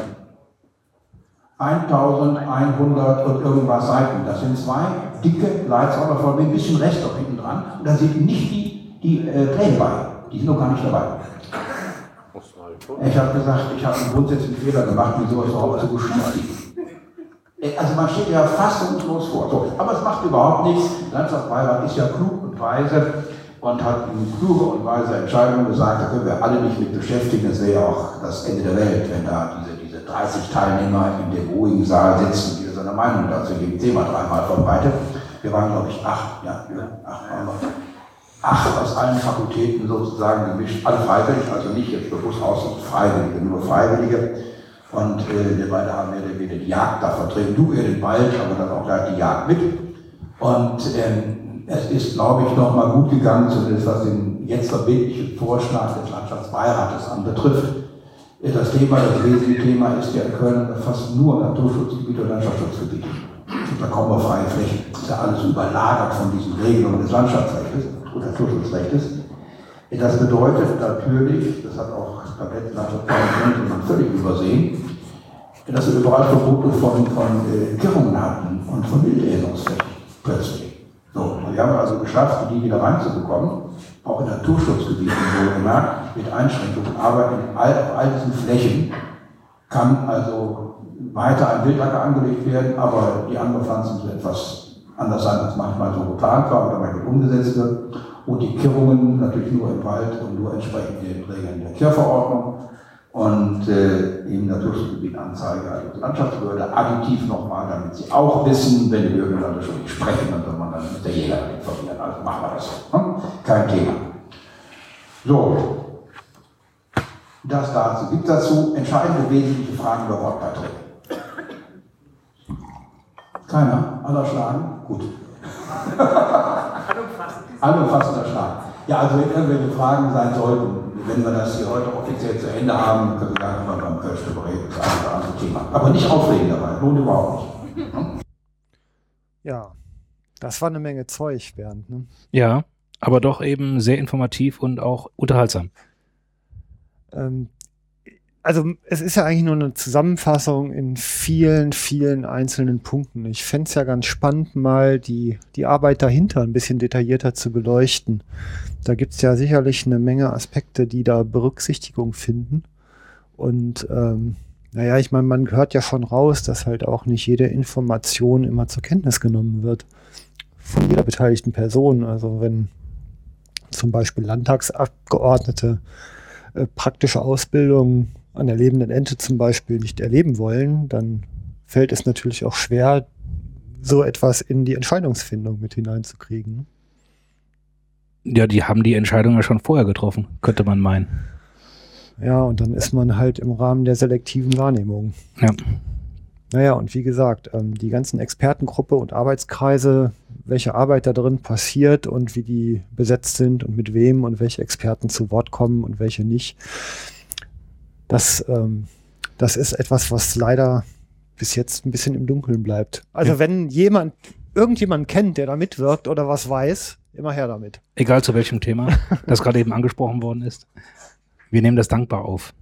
1100 und irgendwas Seiten. Das sind zwei dicke Leitsauber voll mit ein bisschen Rest noch hinten dran. Und da sind nicht die, die äh, Pläne bei. Die sind noch gar nicht dabei. Ich habe gesagt, ich habe einen grundsätzlichen Fehler gemacht, mir sowas überhaupt zu beschäftigen. Äh, Also man steht ja fassungslos vor. So, aber es macht überhaupt nichts. Landschaftsbeirat ist ja klug und weise und hat in kluge und weise Entscheidungen gesagt, da können wir alle nicht mit beschäftigen. Das wäre ja auch das Ende der Welt, wenn da diese, diese 30 Teilnehmer in dem ruhigen Saal sitzen, die seine Meinung dazu geben. Thema dreimal verbreitet. Wir waren, glaube ich, acht, ja, acht. Acht aus allen Fakultäten sozusagen gemischt, alle freiwillig, also nicht jetzt bewusst aus Freiwillige, nur Freiwillige. Und äh, wir beide haben mehr oder weniger die Jagd da vertreten. Du eher den Wald, aber dann auch gleich die Jagd mit. Und ähm, es ist, glaube ich, nochmal gut gegangen, zumindest was den jetzt verbindlichen Vorschlag des Landschaftsbeirates anbetrifft. Das Thema, das wesentliche Thema ist ja in Köln fast nur Naturschutzgebiete und Landschaftsschutzgebiete. Da kommen wir freie Flächen. Das ist ja alles überlagert von diesen Regelungen des Landschaftsrechts und Naturschutzrechts. Das bedeutet natürlich, das hat auch beim letzten Landschaftsparlament völlig übersehen, dass wir überall Verbote von, von äh, Kirrungen hatten und von Wilderhebungsflächen plötzlich. So, wir haben also geschafft, die wieder reinzubekommen, auch in Naturschutzgebieten wohlgemerkt, mit Einschränkungen, aber in all, auf all diesen Flächen kann also weiter ein Wildacker angelegt werden, aber die Anbepflanzung soll etwas anders sein, als manchmal so geplant war oder manchmal umgesetzt wird. Und die Kirrungen natürlich nur im Wald und nur entsprechend den Regeln der Kehrverordnung und äh, im Naturschutzgebiet Anzeige also die Landschaftsbehörde additiv nochmal, damit sie auch wissen, wenn die Bürger schon nicht sprechen, dann soll man dann mit der Jäger informieren. Also machen wir das so. Hm? Kein Thema. So, das dazu. Gibt dazu entscheidende wesentliche Fragen über Wortbeiträge? Keiner? Aller schlagen? Gut. Allumfassender Schlag. Ja, also wenn irgendwelche Fragen sein sollten, wenn wir das hier heute offiziell zu Ende haben, können wir gerne mal beim Kölsch drüber reden, das eine oder andere Thema. Aber nicht aufregen dabei, lohnt überhaupt nicht. Hm? Ja, das war eine Menge Zeug, Bernd. Ne? Ja, aber doch eben sehr informativ und auch unterhaltsam. Ähm, also es ist ja eigentlich nur eine Zusammenfassung in vielen, vielen einzelnen Punkten. Ich fände es ja ganz spannend, mal die, die Arbeit dahinter ein bisschen detaillierter zu beleuchten. Da gibt es ja sicherlich eine Menge Aspekte, die da Berücksichtigung finden. Und ähm, naja, ich meine, man hört ja schon raus, dass halt auch nicht jede Information immer zur Kenntnis genommen wird. Von jeder beteiligten Person. Also wenn zum Beispiel Landtagsabgeordnete äh, praktische Ausbildung an der lebenden Ente zum Beispiel nicht erleben wollen, dann fällt es natürlich auch schwer, so etwas in die Entscheidungsfindung mit hineinzukriegen. Ja, die haben die Entscheidung ja schon vorher getroffen, könnte man meinen. Ja, und dann ist man halt im Rahmen der selektiven Wahrnehmung. Ja. Naja, und wie gesagt, ähm, die ganzen Expertengruppe und Arbeitskreise, welche Arbeit da drin passiert und wie die besetzt sind und mit wem und welche Experten zu Wort kommen und welche nicht, das, ähm, das ist etwas, was leider bis jetzt ein bisschen im Dunkeln bleibt. Also wenn jemand, irgendjemand kennt, der da mitwirkt oder was weiß, immer her damit. Egal zu welchem Thema, das gerade eben angesprochen worden ist. Wir nehmen das dankbar auf.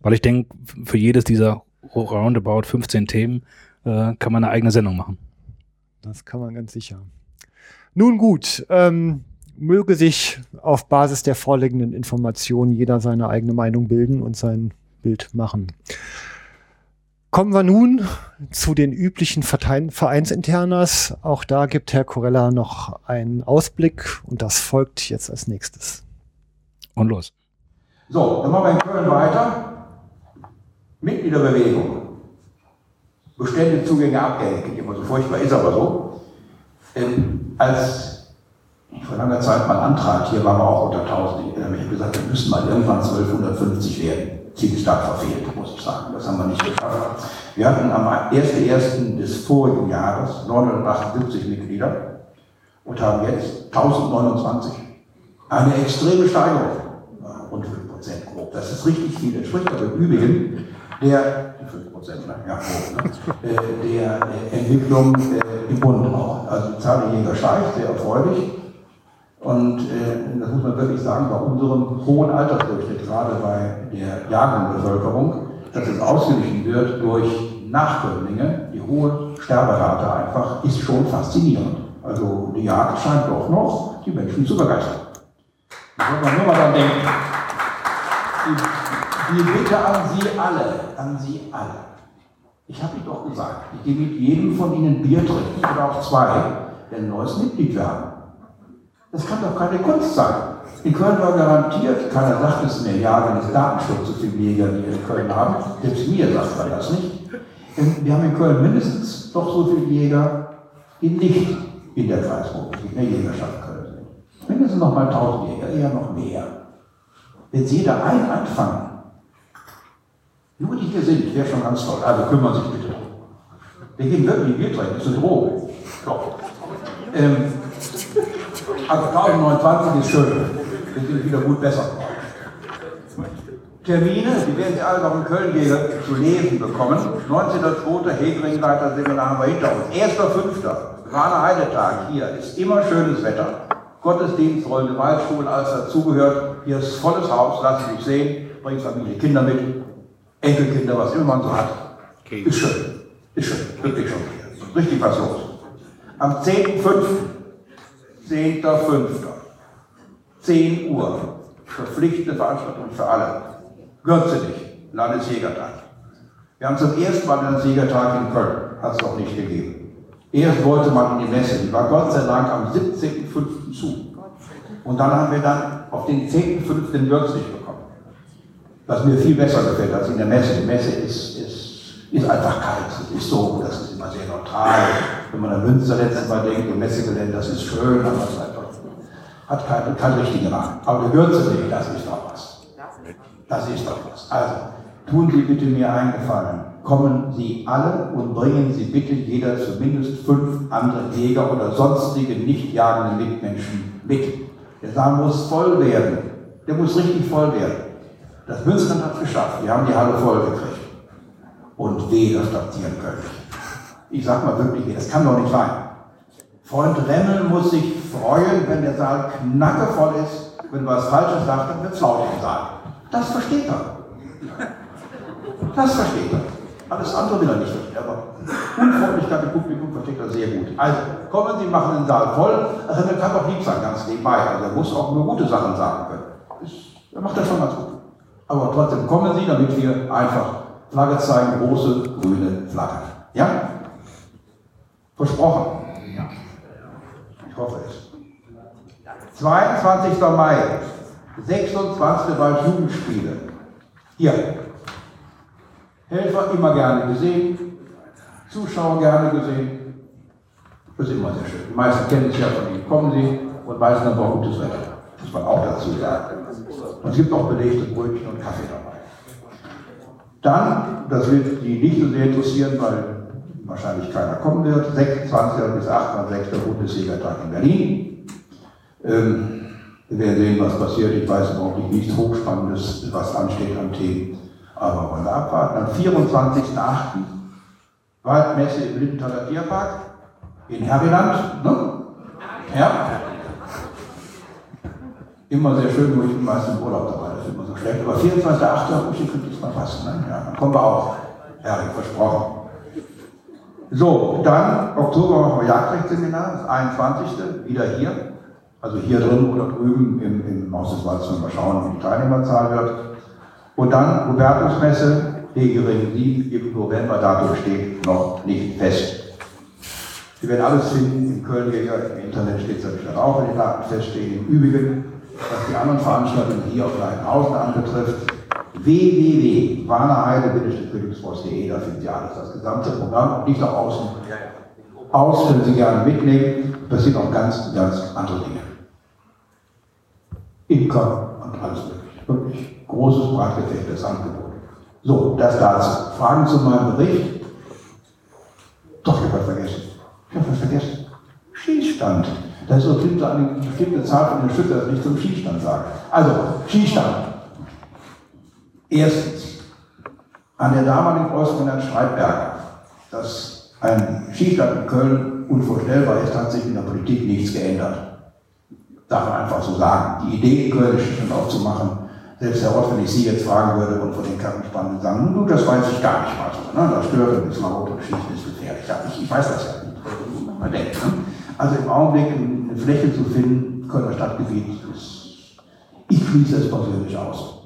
Weil ich denke, für jedes dieser roundabout 15 Themen äh, kann man eine eigene Sendung machen. Das kann man ganz sicher. Nun gut, ähm, möge sich auf Basis der vorliegenden Informationen jeder seine eigene Meinung bilden und sein Bild machen. Kommen wir nun zu den üblichen Vereinsinternas. Auch da gibt Herr Corella noch einen Ausblick und das folgt jetzt als nächstes. Und los. So, dann machen wir in Köln weiter. Mitgliederbewegung. Bestände, Zugänge, Abgänge. Klingt immer so furchtbar, ist aber so. Ähm, als vor langer Zeit mal Antrag, hier waren wir auch unter 1000, ich ich habe gesagt, wir müssen mal irgendwann 1250 werden. Ziemlich stark verfehlt, muss ich sagen. Das haben wir nicht geschafft. Wir hatten am 1.1. des vorigen Jahres 978 Mitglieder und haben jetzt 1029. Eine extreme Steigerung. Rund 5 Prozent grob. Das ist richtig viel. Entspricht aber im Übrigen der, die 5 Prozent, ne? ja, grob, ne? äh, der äh, Entwicklung äh, im Bund auch. Also die Zahl der Jäger steigt, sehr erfreulich. Und äh, das muss man wirklich sagen, bei unserem hohen Altersdurchschnitt, gerade bei der Jahrgangbevölkerung, dass es ausgeglichen wird durch Nachkömmlinge, die hohe Sterberate einfach, ist schon faszinierend. Also die Jagd scheint doch noch die Menschen zu begeistern. Da soll man nur mal dran denken. Die, die Bitte an Sie alle, an Sie alle. Ich habe Ihnen doch gesagt, ich gehe mit jedem von Ihnen Bier trinken oder auch zwei, der ein neues Mitglied werden. Das kann doch keine Kunst sein. In Köln war garantiert, keiner sagt es mir, ja, wenn es Datenschutz so viele Jäger, die wir in Köln haben, selbst mir sagt man das nicht. Wir haben in Köln mindestens doch so viele Jäger, die nicht in der Kreisrepublik, in der Jägerschaft Köln sind. Mindestens noch mal 1000 Jäger, eher noch mehr. Wenn Sie da ein anfangen, nur die hier sind, wäre schon ganz toll. Also kümmern Sie sich bitte drum. Wir gehen wirklich Bier trinken, das ist eine Droge. Ähm, also 1029 ist schön. Sind wieder gut besser. Termine, die werden Sie alle noch in Köln zu lesen bekommen. 19.02. Hegringleiter-Seminar haben wir hinter uns. 1.05. Warner Heidetag. Hier ist immer schönes Wetter. Gottesdienst, rollende Waldschule, alles dazugehört. Hier ist volles Haus, lassen Sie sich sehen. Bringt Familie, Kinder mit. Enkelkinder, was immer man so hat. Ist schön. Ist schön. Wirklich schon. Richtig was los. Am 10.05. 10.05. 10 Uhr. Verpflichtende Veranstaltung für alle. Götzenich, Landesjägertag. Wir haben zum ersten Mal einen Jägertag in Köln. Hat es noch nicht gegeben. Erst wollte man in die Messe, die war Gott sei Dank am 17.05. zu. Und dann haben wir dann auf den 10.05. in Würzig bekommen. Was mir viel besser gefällt als in der Messe. Die Messe ist, ist, einfach kalt. Es ist so, das ist immer sehr neutral. Wenn man an Münster letztes Mal denkt, im Messegelände, das ist schön, aber es ist einfach, hat keinen kein richtigen Rahmen. Aber der Würzig, das ist doch was. Das ist doch was. Also, tun Sie bitte mir einen Gefallen. Kommen Sie alle und bringen Sie bitte jeder zumindest fünf andere Jäger oder sonstige nicht jagende Mitmenschen mit. Der Saal muss voll werden. Der muss richtig voll werden. Das Münsterland hat es geschafft. Wir haben die Halle voll gekriegt. Und weh, das platzieren können. Ich sag mal wirklich, weh, das kann doch nicht sein. Freund Remmel muss sich freuen, wenn der Saal knackevoll ist. Wenn du was Falsches sagst, dann wird es laut im Saal. Das versteht er. Das versteht er. Alles andere will er nicht verstehen. Aber Unfreundlichkeit im Publikum versteht er sehr gut. Also, kommen Sie, machen den Saal voll. Also, er kann doch lieb sein, ganz nebenbei. Also, er muss auch nur gute Sachen sagen können. Er macht das schon ganz gut. Aber trotzdem kommen Sie, damit wir einfach Flagge zeigen, große grüne Flagge. Ja? Versprochen. Ich hoffe es. 22. Mai, 26. Waldjugendspiele. Hier. Helfer immer gerne gesehen, Zuschauer gerne gesehen. Das ist immer sehr schön. Die meisten kennen es ja von Ihnen. Kommen Sie und weisen aber auch gutes Wetter. Muss man auch dazu sagen. Und es gibt auch belegte Brötchen und Kaffee dabei. Dann, das wird die nicht so sehr interessieren, weil wahrscheinlich keiner kommen wird, 26. bis 28. Bundesjägertag in Berlin. Ähm, wir werden sehen, was passiert. Ich weiß überhaupt nicht, nichts Hochspannendes, was ansteht an Themen. Aber wollen wir abwarten. Am 24.08. Waldmesse im Lindenthaler Tierpark in Herbeland. Ne? Ja. Immer sehr schön, nur ich bin meistens im Urlaub dabei, das ist immer so schlecht. Aber 24.08. könnte es mal passen. Ne? Ja, dann kommen wir auch. Herrlich, versprochen. So, dann Oktober machen wir Jagdrechtsseminar, das 21. wieder hier. Also hier drin oder drüben im, im Haus des Walds, mal schauen, wie die Teilnehmerzahl wird. Und dann Hubertusmesse, Hegering 7 im November, Datum steht noch nicht fest. Sie werden alles finden im Köln hier, im Internet steht es natürlich dann auch, wenn die Daten feststehen. Im Übrigen, was die anderen Veranstaltungen hier auf Leitenhausen anbetrifft, www.warnerheide-königsforst.de, da finden Sie alles, das gesamte Programm, nicht nach außen. Aus können Sie gerne mitnehmen, passieren auch ganz, ganz andere Dinge. Imker und alles mögliche. Wirklich großes, breit gefächertes Angebot. So, das dazu. Fragen zu meinem Bericht? Doch, ich habe was vergessen. Ich habe was vergessen. Schießstand. Das ist so eine bestimmte Zahl von den Schützen, das nicht zum Schießstand sagen. Also, Schießstand. Erstens, an der damaligen Herrn Streitberger, dass ein Schießstand in Köln unvorstellbar ist, hat sich in der Politik nichts geändert. Darf man einfach so sagen. Die Idee, in Köln Schießstand aufzumachen, selbst Herr Roth, wenn ich Sie jetzt fragen würde und von den Kappenspannen sagen, nun, das weiß ich gar nicht mal so. Ne? Das stört ein bisschen laut und Schießen ist gefährlich. Ich, ich weiß das ja nicht. Ne? Also im Augenblick eine Fläche zu finden, Kölner Stadtgebiet, ist, ich schließe es persönlich aus.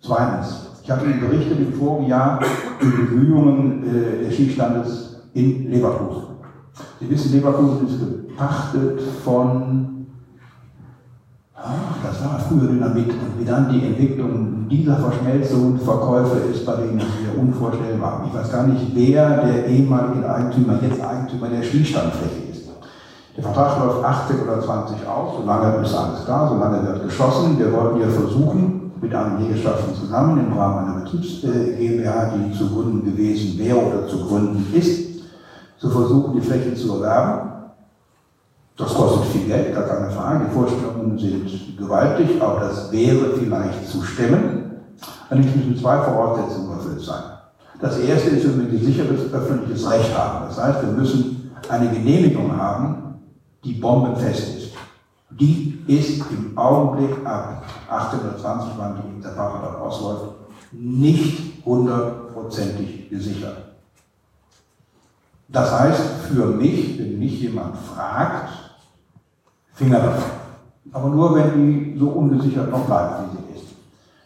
Zweitens, ich habe Ihnen berichtet im vorigen Jahr die Bemühungen äh, des Schießstandes in Leverkusen. Sie wissen, Leverkusen ist gepachtet von, ach, das war früher Dynamit, und wie dann die Entwicklung dieser Verschmelzung Verkäufe ist bei denen hier unvorstellbar. Ich weiß gar nicht, wer der ehemalige Eigentümer, jetzt Eigentümer der Schießstandfläche. Der Vertrag läuft 18 oder 20 aus, solange ist alles da, solange wird geschossen. Wir wollten ja versuchen, mit anderen Jägerschaften zusammen im Rahmen einer Betriebs GmbH, die zu gründen gewesen wäre oder zu gründen ist, zu versuchen, die Fläche zu erwerben. Das kostet viel Geld, gar keine Frage. Die Vorstellungen sind gewaltig, aber das wäre vielleicht zu stemmen. Allerdings müssen zwei Voraussetzungen erfüllt sein. Das erste ist, dass wir gesichertes öffentliches Recht haben. Das heißt, wir müssen eine Genehmigung haben, die bombenfest ist. Die ist im Augenblick ab 18 oder 20, wann die Partner dort ausläuft, nicht hundertprozentig gesichert. Das heißt für mich, wenn mich jemand fragt, Finger davon. Aber nur, wenn die so ungesichert noch bleibt, wie sie ist.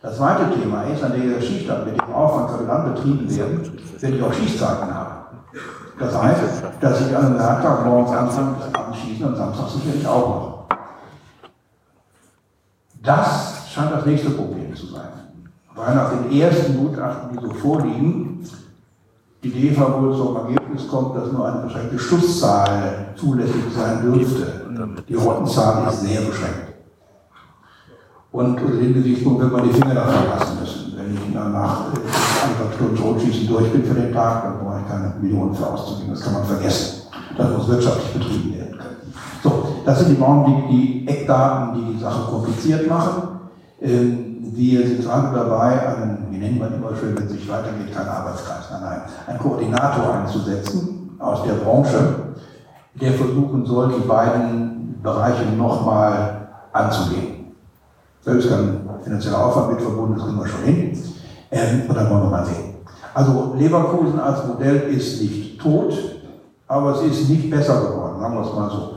Das zweite Thema ist, an der Schießstand mit dem Aufwand kann dann betrieben werden, wenn ich auch Schießzeiten habe. Das heißt, dass ich an einem Werktag morgens anfange bis abends schießen und Samstag sicherlich auch noch. Das scheint das nächste Problem zu sein. Weil nach den ersten Gutachten, die so vorliegen, die DEFA wohl zum Ergebnis kommt, dass nur eine beschränkte Schusszahl zulässig sein dürfte. Die Rottenzahl ist sehr beschränkt. Und unter dem Gesichtspunkt wird man die Finger davon lassen müssen. Ich nach anderthalb Stunden Totschießen durch bin für den Tag, dann brauche ich keine Millionen für auszugeben. Das kann man vergessen. Das muss wirtschaftlich betrieben werden können. So, das sind im Augenblick die Eckdaten, die die Sache kompliziert machen. Ähm, wir sind gerade dabei, einen, wie wir ihn immer schön, wenn es sich weitergeht, kein Arbeitskreis, nein, nein, einen Koordinator einzusetzen aus der Branche, der versuchen soll, die beiden Bereiche nochmal anzugehen. Selbst kein finanzieller Aufwand mit verbunden, das kriegen wir schon hin. Ähm, und dann wollen wir mal sehen. Also Leverkusen als Modell ist nicht tot, aber es ist nicht besser geworden, sagen wir es mal so.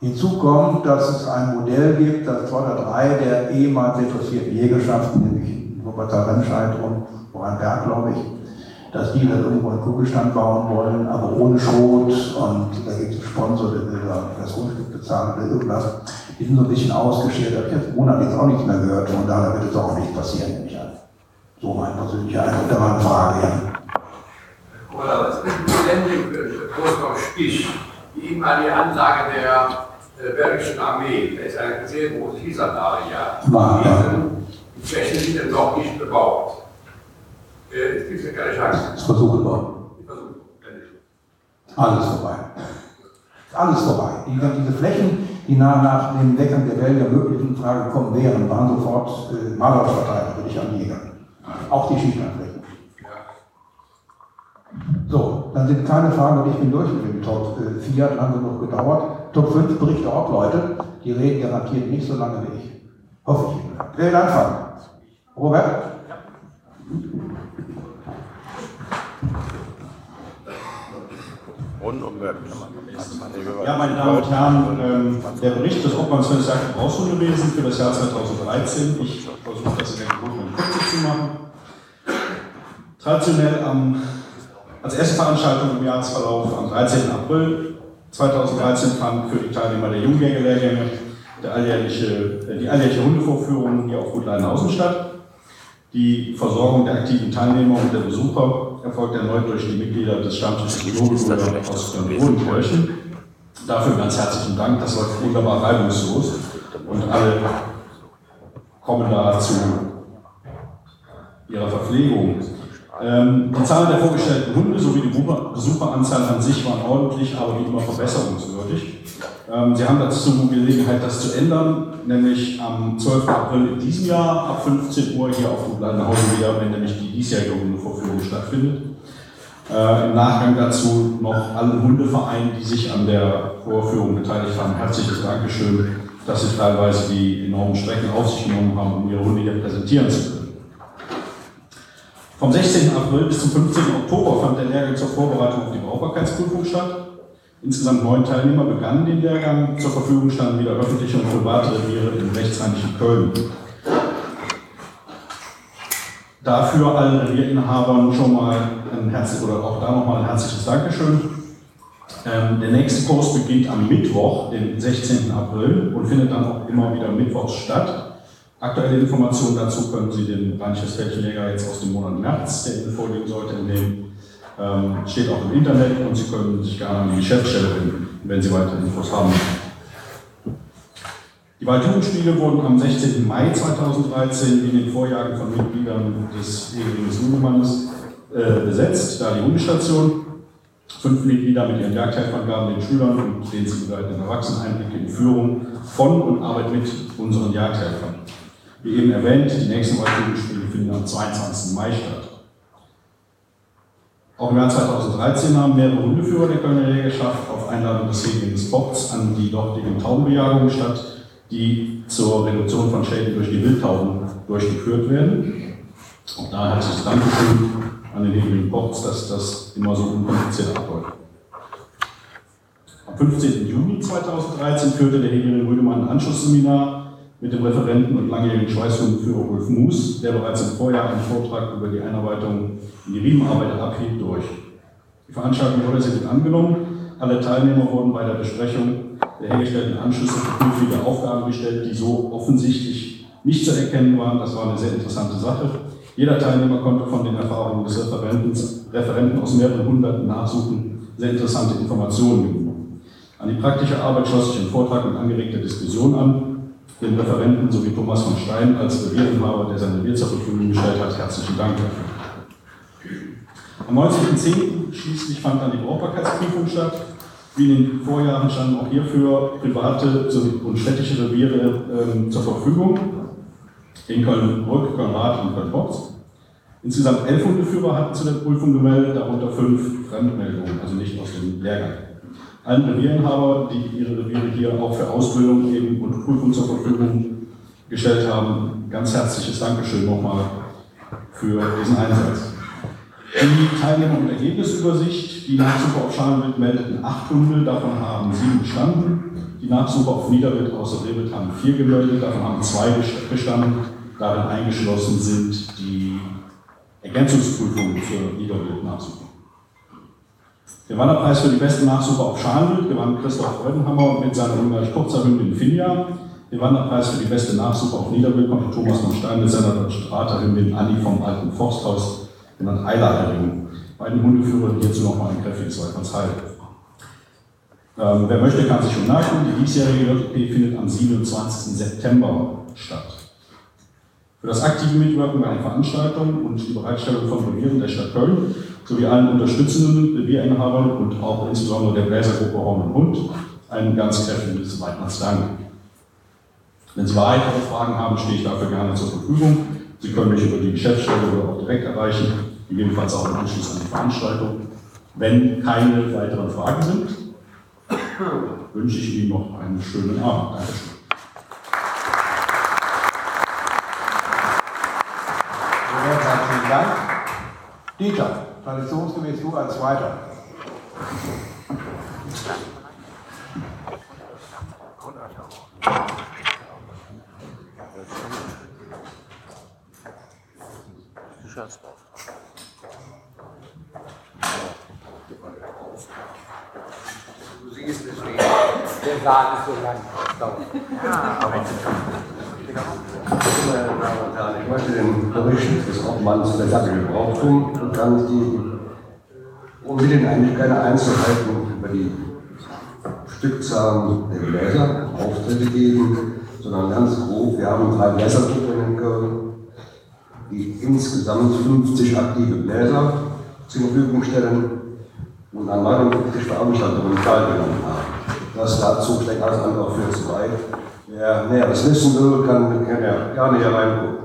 Hinzu kommt, dass es ein Modell gibt, das zwei oder drei der ehemals interessierten Jägerschaften, nämlich Wuppertal Remscheid und Rheinberg, glaube ich, dass die dann irgendwo einen Kugelstand bauen wollen, aber ohne Schrot und da gibt es einen Sponsor, der will das Grundstück bezahlen oder irgendwas. Die sind so ein bisschen ausgeschert. Ich habe jetzt Monat jetzt auch nichts mehr gehört, von daher wird es auch nicht passieren, nehme ich an. So mein persönlicher Eindruck, da war eine Frage, ja. Oder was ist denn Großkopf Spich, die ehemalige Ansage der äh, Belgischen Armee, da ist eine sehr große Hiesanlage ja. Die Flächen sind doch nicht bebaut. Äh, es gibt ja keine Chance. Das versuchen wir. Alles vorbei. Alles vorbei. Die, diese Flächen, die nach, nach dem Weggang der Belgier möglich in Frage kommen wären, waren sofort äh, malerisch verteilt, würde ich an Jäger. Auch die Schießlandflächen. So, dann sind keine Fragen und ich bin durch mit dem Top 4, hat lange genug gedauert. Top 5 berichte auch Leute, die reden garantiert nicht so lange wie ich. Hoffe ich. Wer will anfangen? Robert? Ja, meine Damen und Herren, ähm, der Bericht des Obmanns Jagd- und Brauchshundewesen für das Jahr 2013. Ich versuche das in der gebotenen Kürze zu machen. Traditionell am, als erste Veranstaltung im Jahresverlauf am 13. April 2013 fand für die Teilnehmer der Jungjägerlehrgänge alljährliche, die alljährliche Hundevorführung hier auf Gut Leidenhausen statt. Die Versorgung der aktiven Teilnehmer und der Besucher erfolgt erneut durch die Mitglieder des Stammtisches Logenbrüder aus Bodenkirchen. Dafür ganz herzlichen Dank, das läuft wunderbar reibungslos und alle kommen da zu ihrer Verpflegung. Ähm, die Zahl der vorgestellten Hunde sowie die Besucher- Besucheranzahl an sich waren ordentlich, aber wie immer verbesserungswürdig. Ähm, Sie haben dazu Gelegenheit, das zu ändern, nämlich am 12. April in diesem Jahr ab 15 Uhr hier auf dem Bleidenhausen wieder, wenn nämlich die diesjährige Hundevorführung stattfindet. Äh, Im Nachgang dazu noch allen Hundevereinen, die sich an der Vorführung beteiligt haben, herzliches Dankeschön, dass sie teilweise die enormen Strecken auf sich genommen haben, um ihre Hunde hier präsentieren zu können. Vom 16. April bis zum 15. Oktober fand der Lehrgang zur Vorbereitung auf die Brauchbarkeitsprüfung statt. Insgesamt neun Teilnehmer begannen den Lehrgang. Zur Verfügung standen wieder öffentliche und private Reviere im rechtsrheinischen Köln. Dafür allen Revierinhabern schon mal ein herzliches oder auch da nochmal ein herzliches Dankeschön. Ähm, der nächste Kurs beginnt am Mittwoch, den 16. April und findet dann auch immer wieder mittwochs statt. Aktuelle Informationen dazu können Sie den Rheinisch-Westfälischen jetzt aus dem Monat März, der Ihnen vorliegen sollte, entnehmen. Ähm, steht auch im Internet und Sie können sich gerne an die Geschäftsstelle wenden, wenn Sie weitere Infos haben. Die Waldjugendspiele wurden am 16. Mai 2013 in den Vorjahren von Mitgliedern des Egerings Ludemannes äh, besetzt, da die Hundestation. Fünf Mitglieder mit ihren Jagdhelfern gaben den Schülern und den sie begleitenden Erwachsenen Einblicke in Führung von und Arbeit mit unseren Jagdhelfern. Wie eben erwähnt, die nächsten Waldjugendspiele finden am 22. Mai statt. Auch im Jahr 2013 haben mehrere Hundeführer der Kölner Jägerschaft auf Einladung des Regelings Box an die dortigen Taubenbejagungen statt, die zur Reduktion von Schäden durch die Wildtauben durchgeführt werden. Auch da herzliches Dankeschön an den Regelling Box, dass das immer so unkompliziert abläuft. Am 15. Juni 2013 führte der Hegeling Rüdemann ein Anschlussseminar mit dem Referenten und langjährigen Schweißhundenführer Ulf Moos, der bereits im Vorjahr einen Vortrag über die Einarbeitung in die Riemenarbeit abhielt, durch. Die Veranstaltung wurde sehr gut angenommen. Alle Teilnehmer wurden bei der Besprechung der hergestellten Anschlüsse für künftige Aufgaben gestellt, die so offensichtlich nicht zu erkennen waren. Das war eine sehr interessante Sache. Jeder Teilnehmer konnte von den Erfahrungen des Referenten, Referenten aus mehreren hunderten Nachsuchen sehr interessante Informationen gewinnen. An die praktische Arbeit schloss sich ein Vortrag mit angeregter Diskussion an, dem Referenten sowie Thomas von Stein als Revierinhaber, der sein Revier zur Verfügung gestellt hat. Herzlichen Dank dafür. Am 19.10. schließlich fand dann die Brauchbarkeitsprüfung statt. Wie in den Vorjahren standen auch hierfür private und städtische Reviere ähm, zur Verfügung. In Köln-Brück, Köln-Rath und Köln-Box. Insgesamt elf Hundeführer hatten zu der Prüfung gemeldet, darunter fünf Fremdmeldungen, also nicht aus dem Lehrgang allen Revierinhaber, die ihre Reviere hier auch für Ausbildung eben und Prüfung zur Verfügung gestellt haben, ganz herzliches Dankeschön nochmal für diesen Einsatz. Die Teilnehmer- und Ergebnisübersicht, die Nachsuche auf Schalenwild meldeten acht Hunde, davon haben sieben bestanden. Die Nachsuche auf Niederwild außer Rehwild haben vier gemeldet, davon haben zwei bestanden. Darin eingeschlossen sind die Ergänzungsprüfungen zur Niederwild-Nachsuche. Den Wanderpreis für die beste Nachsuche auf Schalenwild gewann Christoph Freudenhammer mit seiner ungleich kurzer Finja. Den Wanderpreis für die beste Nachsuche auf Niederwild konnte Thomas von Stein mit seiner Straterhündin Anni vom alten Forsthaus, genannt Eiler, erringen. Beiden Hundeführern hierzu nochmal ein kräftiges Weitmannsheil. Ähm, wer möchte, kann sich schon nachgucken. Die diesjährige JP findet am 27. September statt. Für das aktive Mitwirken bei den Veranstaltungen und die Bereitstellung von Revieren der Stadt Köln sowie allen unterstützenden Revierinhabern und auch insbesondere der Bläsergruppe Horn und Hund ein ganz kräftiges Weihnachtsdank. Wenn Sie weitere Fragen haben, stehe ich dafür gerne zur Verfügung. Sie können mich über die Geschäftsstelle oder auch direkt erreichen, gegebenenfalls auch im Anschluss an die Veranstaltung. Wenn keine weiteren Fragen sind, wünsche ich Ihnen noch einen schönen Abend. Dankeschön. Herzlichen Dank. Dieter, traditionsgemäß du als Zweiter. Du siehst es nicht. Der Saal ist so lang. Meine Damen und Herren, ich möchte den Bericht des Obmanns der Sache bekannt geben und will Ihnen eigentlich keine Einzelheiten über die Stückzahlen der Gläser, Auftritte geben, sondern ganz grob. Wir haben drei Bläsergruppen in Köln, die insgesamt 50 aktive Bläser zur Verfügung stellen und an 59 Veranstaltungen teilgenommen haben. Das dazu steckt alles andere für zu Wer Näheres wissen will, kann, kann ja gerne hier reingucken.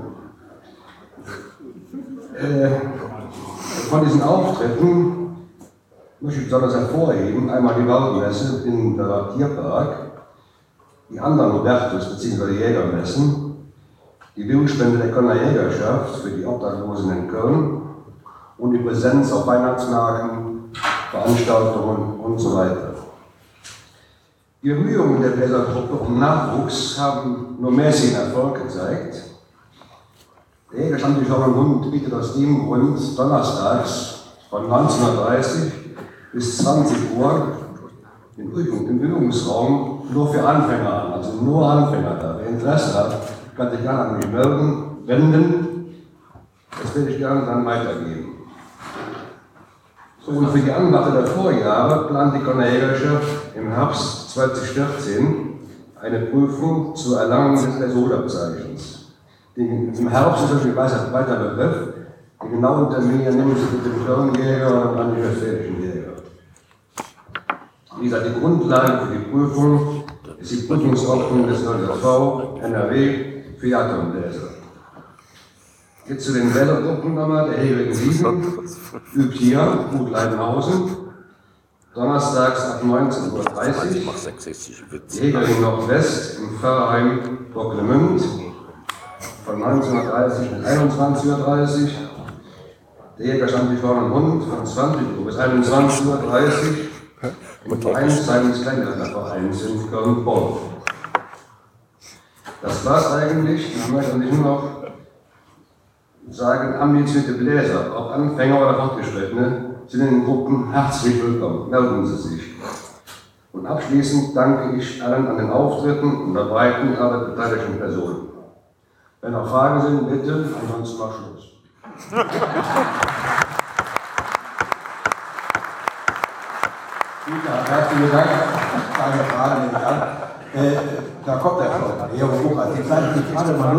Äh, von diesen Auftritten möchte ich besonders hervorheben, einmal die Waldmesse in der Tierpark, die anderen Hubertus bzw. Jägermessen, die Wildspende der Kölner Jägerschaft für die Obdachlosen in Köln und die Präsenz auf Weihnachtsmärkten, Veranstaltungen und so weiter. Die Bemühungen der Bläsergruppe um Nachwuchs haben nur mäßigen Erfolg gezeigt. Der Jägerstand die Hund bietet aus dem Grund donnerstags von 19.30 bis 20 Uhr den Übung, den Übungsraum nur für Anfänger an, also nur Anfänger da. Wer Interesse hat, kann sich gerne an mich melden, wenden. Das werde ich gerne dann weitergeben. So, und für die Anwärter der Vorjahre plant die Konnerjägerschaft im Herbst 2014 eine Prüfung zur Erlangung des Lesoda-Zeichens. Im Herbst ist das ein weiter, Begriff. Die genauen Termine nehmen Sie mit dem Kölnjäger und dann die westfälischen Jäger. Wie gesagt, die Grundlage für die Prüfung ist die Prüfungsordnung des LV NRW für Jagdbläser. Jetzt zu den Wählergruppen nochmal. Der Herigen 7 übt hier, Gut Leidenhausen, donnerstags ab 19.30 Uhr. Jägerin Nordwest im Pfarrheim Bocklemünd von 19.30 bis 21.30 Uhr. Der Jägerstand die Vorne Hund von 20 Uhr bis 21.30 Uhr im Verein seines Kleingartenvereins in Köln-Bonn. Das war's eigentlich. Ich möchte nicht nur noch sagen, ambitionierte Bläser, ob Anfänger oder Fortgeschrittene, sind in den Gruppen herzlich willkommen. Melden Sie sich. Und abschließend danke ich allen an den Auftritten und der breiten Arbeit beteiligten Personen. Wenn noch Fragen sind, bitte, ansonsten mal Schluss. Super, herzlichen Dank. Keine Frage, nehme ich. Äh, da kommt er schon. Jetzt seid ich gerade mal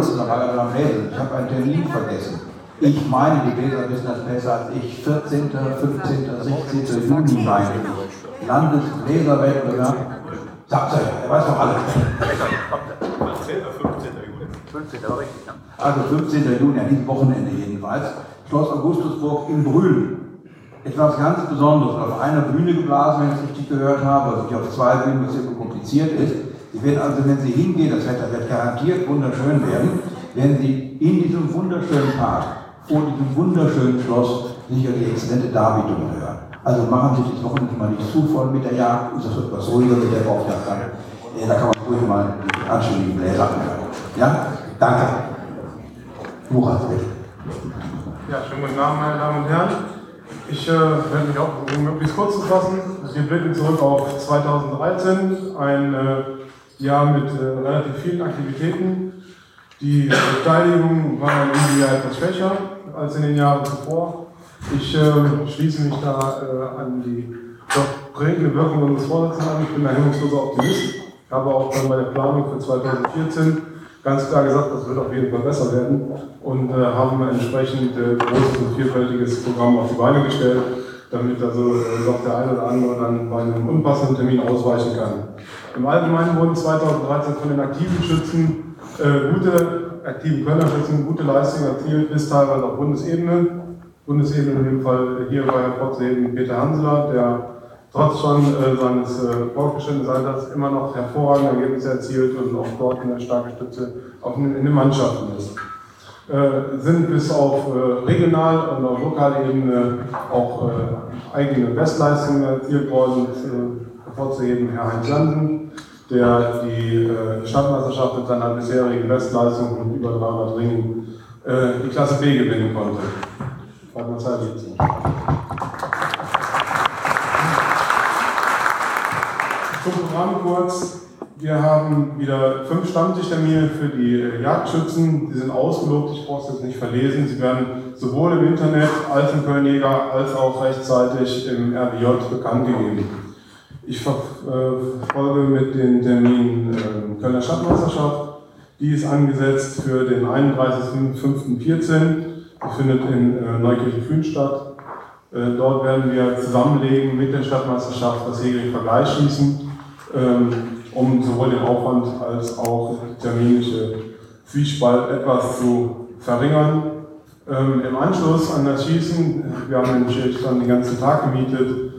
am Lesen. Ich habe einen Termin vergessen. Ich meine, die Leser wissen das besser als ich. 14., 15., 16. Juni meine ich. Landesleserwettbewerb. Sagt er er weiß doch alles. 15. Also 15. Juni, an diesem Wochenende jedenfalls. Schloss Augustusburg in Brühl. Etwas ganz Besonderes. Auf einer Bühne geblasen, wenn ich es richtig gehört habe, also nicht auf zwei Bühnen, was hier kompliziert ist. Sie werden also, wenn Sie hingehen, das Wetter wird garantiert wunderschön werden, werden Sie in diesem wunderschönen Park, vor diesem wunderschönen Schloss, sicher die exzellente Darbietungen hören. Also machen Sie sich das Wochenende mal nicht zu voll mit der Jagd, das etwas ruhiger mit der Bauchjagd dann. Äh, Da kann man ruhig mal die anständigen Bläser anhören. Ja? Danke. Murat, bitte. Ja, schönen guten Abend, meine Damen und Herren. Ich äh, werde mich auch versuchen, möglichst kurz zu fassen. Wir blicken zurück auf 2013, ein äh, Jahr mit äh, relativ vielen Aktivitäten. Die Beteiligung war in diesem Jahr etwas schwächer als in den Jahren zuvor. Ich äh, schließe mich da äh, an die doch prägende Wirkung unseres Vorsitzenden an. Ich bin ein hemmungsloser Optimist. Ich habe auch dann bei der Planung für 2014 ganz klar gesagt, das wird auf jeden Fall besser werden und äh, haben entsprechend äh, großes und vielfältiges Programm auf die Beine gestellt, damit also äh, doch der eine oder andere dann bei einem unpassenden Termin ausweichen kann. Im Allgemeinen wurden 2013 von den aktiven Schützen äh, gute, aktiven Kölner-Schützen gute Leistungen erzielt, bis teilweise auf Bundesebene. Bundesebene in dem Fall hier war hervorzuheben Peter Hanseler, der trotz schon äh, seines äh, fortgeschrittenen Alters immer noch hervorragende Ergebnisse erzielt und auch dort eine starke Stütze auch in, in den Mannschaften ist. Äh, sind bis auf äh, regional und auf lokaler Ebene auch äh, eigene Bestleistungen erzielt worden. Äh, hervorzuheben Herr Heinz Landen, der die äh, Stadtmeisterschaft mit seiner bisherigen Bestleistung von über 300 Ringen äh, die Klasse B gewinnen konnte. Warte mal Zeit jetzt nicht. Zum Programm kurz. Wir haben wieder fünf Stammtischtermine für die äh, Jagdschützen. Die sind ausgelobt, ich brauche es jetzt nicht verlesen. Sie werden sowohl im Internet als im Kölnjäger als auch rechtzeitig im RBJ bekannt gegeben. Ich verfolge mit den Terminen äh, Kölner Stadtmeisterschaft, Die ist angesetzt für den 31.05.14. Die findet in äh, Neukirchen-Fühn statt. Äh, dort werden wir zusammenlegen mit der Stadtmeisterschaft das Hegel-Vergleichsschießen, ähm, um sowohl den Aufwand als auch die terminliche Zwiespalt etwas zu verringern. Ähm, Im Anschluss an das Schießen, wir haben nämlich schon den ganzen Tag gemietet, äh,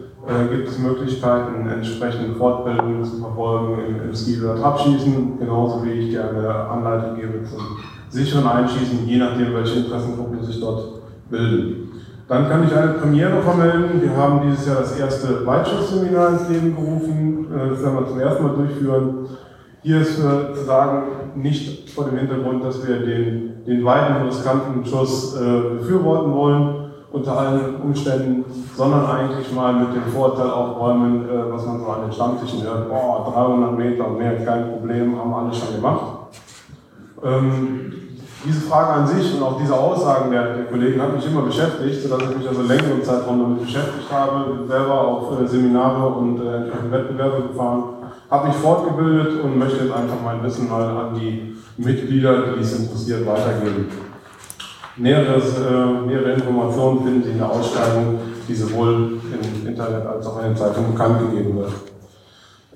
gibt es Möglichkeiten, entsprechende Fortbildungen zu verfolgen im, im Stil- oder Trabschießen, genauso wie ich gerne Anleitung gebe zum sicheren Einschießen, je nachdem, welche Interessengruppen sich dort bilden. Dann kann ich eine Premiere vermelden. Wir haben dieses Jahr das erste Weitschussseminar ins Leben gerufen. Äh, Das werden wir zum ersten Mal durchführen. Hier ist äh, zu sagen, nicht vor dem Hintergrund, dass wir den, den weiten und riskanten Schuss äh, befürworten wollen, unter allen Umständen, sondern eigentlich mal mit dem Vorteil aufräumen, äh, was man so an den Stammtischen hört, boah, 300 Meter und mehr, kein Problem, haben alle schon gemacht. Ähm, diese Frage an sich und auch diese Aussagen der, der Kollegen hat mich immer beschäftigt, sodass ich mich also längeren Zeitraum damit beschäftigt habe, selber auf äh, Seminare und äh, Wettbewerbe gefahren, habe mich fortgebildet und möchte jetzt einfach mein Wissen mal an die Mitglieder, die es interessiert, weitergeben. Näheres, äh, nähere Informationen finden Sie in der Ausschreibung, die sowohl im Internet als auch in den Zeitungen bekannt gegeben wird.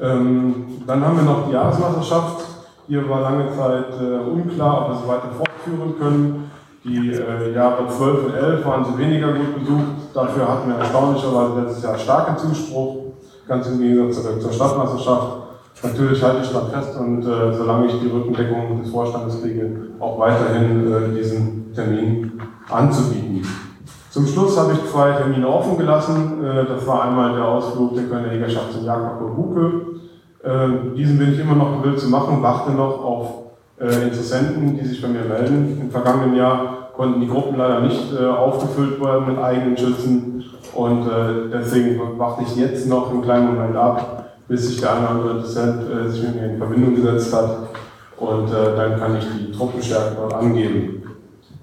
Ähm, dann haben wir noch die Jahresmeisterschaft. Hier war lange Zeit äh, unklar, ob wir sie weiter fortführen können. Die äh, Jahre 12 und 11 waren sie weniger gut besucht. Dafür hatten wir erstaunlicherweise letztes Jahr starken Zuspruch, ganz im Gegensatz zur, zur Stadtmeisterschaft. Natürlich halte ich dann fest und äh, solange ich die Rückendeckung des Vorstandes kriege, auch weiterhin äh, diesen Termin anzubieten. Zum Schluss habe ich zwei Termine offen gelassen. Äh, das war einmal der Ausflug der Kölner Jägerschaft zum Jagdparcours Huke. Äh, diesen bin ich immer noch gewillt zu machen, warte noch auf äh, Interessenten, die sich bei mir melden. Im vergangenen Jahr konnten die Gruppen leider nicht äh, aufgefüllt werden mit eigenen Schützen und deswegen warte ich jetzt noch einen kleinen Moment ab, bis sich der eine oder andere Interessent sich mit mir in Verbindung gesetzt hat und dann kann ich die Truppenstärke dort angeben.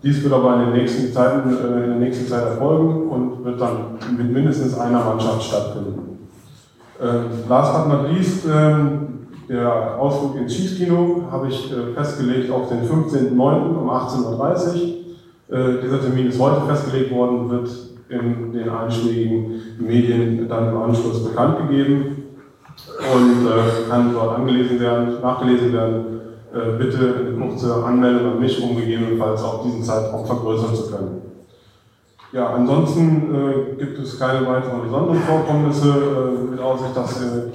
Dies wird aber in den nächsten Zeiten, äh, in der nächsten Zeit erfolgen und wird dann mit mindestens einer Mannschaft stattfinden. Ähm, last but not least, ähm, der Ausflug ins Schießkino habe ich äh, festgelegt auf den 15.09. um 18.30 Uhr. Äh, dieser Termin ist heute festgelegt worden, wird in den einschlägigen Medien dann im Anschluss bekannt gegeben und kann dort angelesen werden, nachgelesen werden. Äh, bitte eine kurze Anmeldung an mich, um gegebenenfalls auch diesen Zeitraum vergrößern zu können. Ja, ansonsten äh, gibt es keine weiteren besonderen Vorkommnisse, äh, mit Aussicht, dass äh,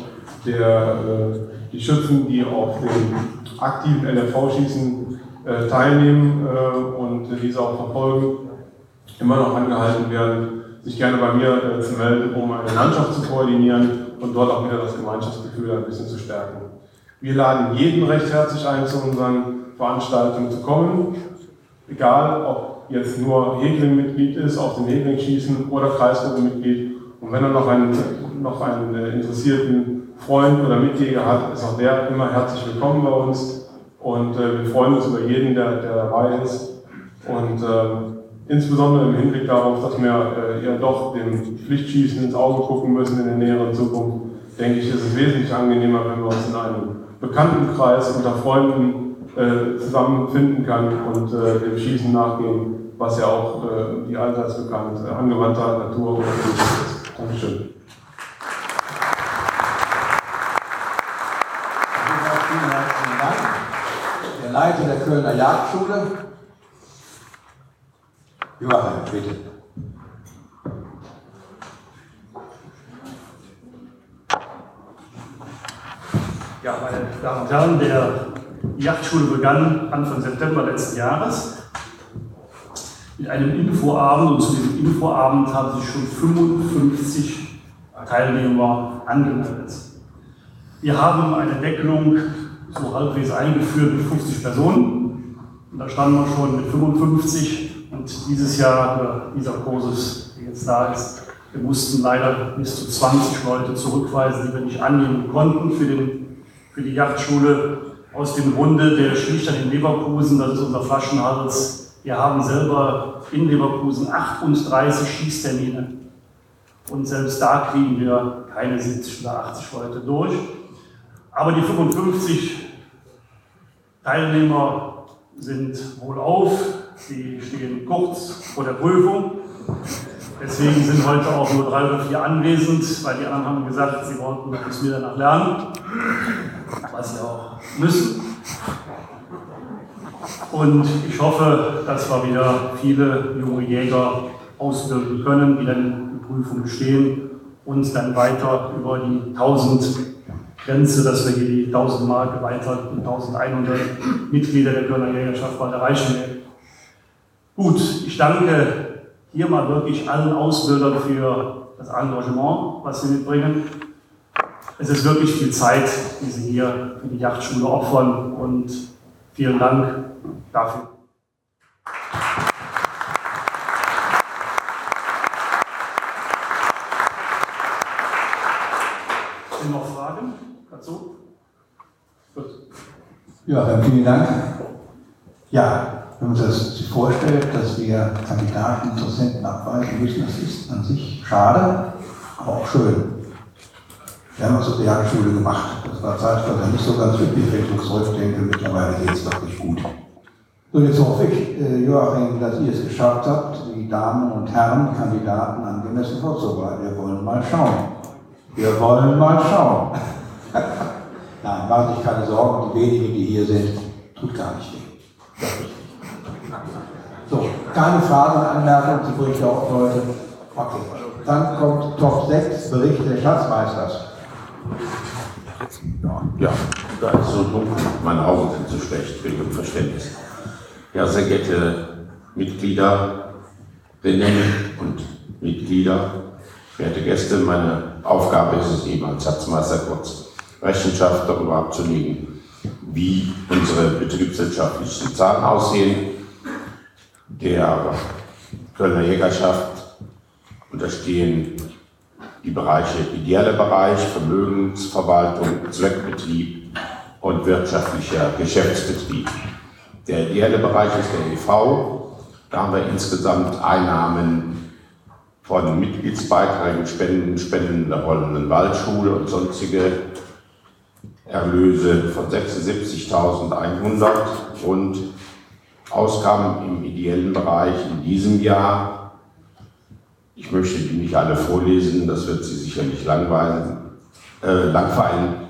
der, äh, die Schützen, die auf dem aktiven LFV-Schießen teilnehmen und diese auch verfolgen, immer noch angehalten werden, sich gerne bei mir zu melden, um eine Landschaft zu koordinieren und dort auch wieder das Gemeinschaftsgefühl ein bisschen zu stärken. Wir laden jeden recht herzlich ein, zu unseren Veranstaltungen zu kommen, egal ob jetzt nur Hegling-Mitglied ist, auf den Hegling schießen oder Kreisgruppenmitglied. Und wenn er noch einen, noch einen äh, interessierten Freund oder Mitjäger hat, ist auch der immer herzlich willkommen bei uns. Und äh, wir freuen uns über jeden, der, der dabei ist. Und äh, insbesondere im Hinblick darauf, dass wir äh, ja doch dem Pflichtschießen ins Auge gucken müssen in der näheren Zukunft, denke ich, ist es wesentlich angenehmer, wenn wir uns in einem Bekanntenkreis unter Freunden äh, zusammenfinden kann und äh, dem Schießen nachgehen, was ja auch äh, die allseits bekannt äh, angewandter Natur ist. Dankeschön. Der Leiter der Kölner Jagdschule. Joachim, bitte. Ja, meine Damen und Herren, der Yachtschule begann Anfang September letzten Jahres mit einem Infoabend und zu diesem Infoabend haben sich schon 55 Teilnehmer angemeldet. Wir haben eine Deckelung so halbwegs eingeführt mit 50 Personen. Und da standen wir schon mit 55 und dieses Jahr, äh, dieser Kursus, der jetzt da ist, wir mussten leider bis zu 20 Leute zurückweisen, die wir nicht annehmen konnten für, den, für die Yachtschule. Aus dem Grunde der Schlichtern in Leverkusen, das ist unser Flaschenhals. Wir haben selber in Leverkusen 38 Schießtermine. Und selbst da kriegen wir keine 70 oder 80 Leute durch. Aber die 55 Teilnehmer sind wohlauf, sie stehen kurz vor der Prüfung. Deswegen sind heute auch nur drei oder vier anwesend, weil die anderen haben gesagt, sie wollten bis Mitternacht lernen, was sie auch müssen. Und ich hoffe, dass wir wieder viele junge Jäger ausbilden können, die dann die Prüfung bestehen und dann weiter über die 1000 Grenze, dass wir hier die 1000 Mark erweitert und 1100 Mitglieder der Kölner Jägerschaft bald erreichen werden. Gut, ich danke hier mal wirklich allen Ausbildern für das Engagement, was sie mitbringen. Es ist wirklich viel Zeit, die sie hier für die Yachtschule opfern und vielen Dank dafür. Sind noch Fragen dazu? Gut. Ja, dann vielen Dank. Ja, wenn man sich vorstellt, dass wir Kandidaten, Interessenten abweisen müssen, das ist an sich schade, aber auch schön. Wir haben also die Jagdschule gemacht. Das war zeitweise nicht so ganz üblich, wenn ich. Mittlerweile geht es wirklich gut. So, jetzt hoffe ich, äh, Joachim, dass ihr es geschafft habt, die Damen und Herren Kandidaten angemessen vorzubereiten. Wir wollen mal schauen. Wir wollen mal schauen. Nein, machen sich keine Sorgen, die wenigen, die hier sind, tut gar nicht weh. So, keine Fragen, Anmerkungen zu Berichte auch heute. Okay. Dann kommt Top 6, Bericht des Schatzmeisters. Ja, da ist so dunkel. Meine Augen sind zu schlecht, wegen dem Verständnis. Ja, sehr geehrte Mitglieder, Mitgliederinnen und Mitglieder, werte Gäste, meine Aufgabe ist es eben als Schatzmeister kurz Rechenschaft darüber abzulegen, wie unsere betriebswirtschaftlichen Zahlen aussehen. Der Kölner Jägerschaft unterstehen die Bereiche ideeller Bereich, Vermögensverwaltung, Zweckbetrieb und wirtschaftlicher Geschäftsbetrieb. Der ideelle Bereich ist der EV. Da haben wir insgesamt Einnahmen von Mitgliedsbeiträgen, Spenden, Spenden der Rollenden Waldschule und sonstige Erlöse von 76.100 und Ausgaben im ideellen Bereich in diesem Jahr. Ich möchte die nicht alle vorlesen, das wird Sie sicherlich langweilen, äh, langweilen.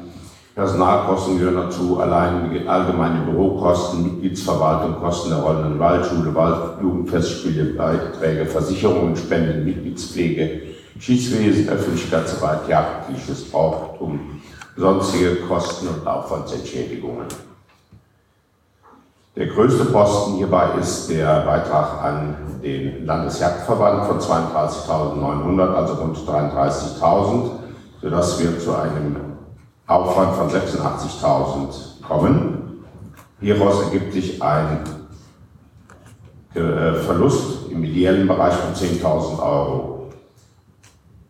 Personalkosten gehören dazu, allein allgemeine Bürokosten, Mitgliedsverwaltung, Kosten der Rollenden Waldschule, Wald Jugendfestspiele, Beiträge, Versicherungen, Spenden, Mitgliedspflege, Schießwesen, Öffentlichkeitsarbeit, jagdliches Brauchtum, sonstige Kosten und Aufwandsentschädigungen. Der größte Posten hierbei ist der Beitrag an den Landesjagdverband von 32.900, also rund 33.000, sodass wir zu einem Aufwand von 86.000 kommen. Hieraus ergibt sich ein äh, Verlust im ideellen Bereich von 10.000 Euro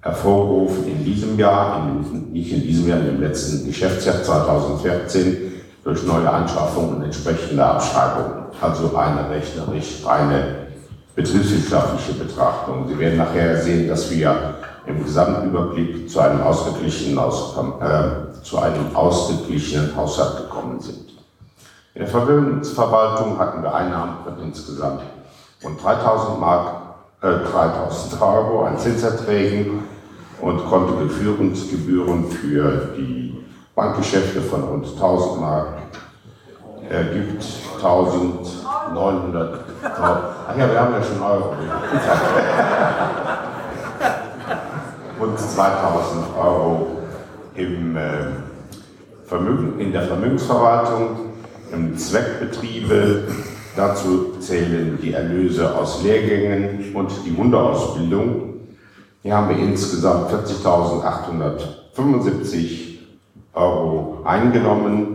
hervorgerufen in diesem Jahr, in, nicht in diesem Jahr, in dem letzten Geschäftsjahr 2014 durch neue Anschaffungen entsprechende Abschreibungen. Also eine rechnerisch reine betriebswirtschaftliche Betrachtung. Sie werden nachher sehen, dass wir im Gesamtüberblick zu einem ausgeglichenen, aus, äh, zu einem ausgeglichenen Haushalt gekommen sind. In der Vermögensverwaltung hatten wir Einnahmen von insgesamt rund 3000 Mark, äh, 3000 Euro an Zinserträgen und Kontogeführungsgebühren für die Bankgeschäfte von rund 1000 Mark ergibt 1900. Ach ja, wir haben ja schon Euro. rund 2000 Euro im äh, Vermögen, in der Vermögensverwaltung, im Zweckbetriebe. Dazu zählen die Erlöse aus Lehrgängen und die Hundeausbildung. Hier haben wir insgesamt 40.875 Euro eingenommen.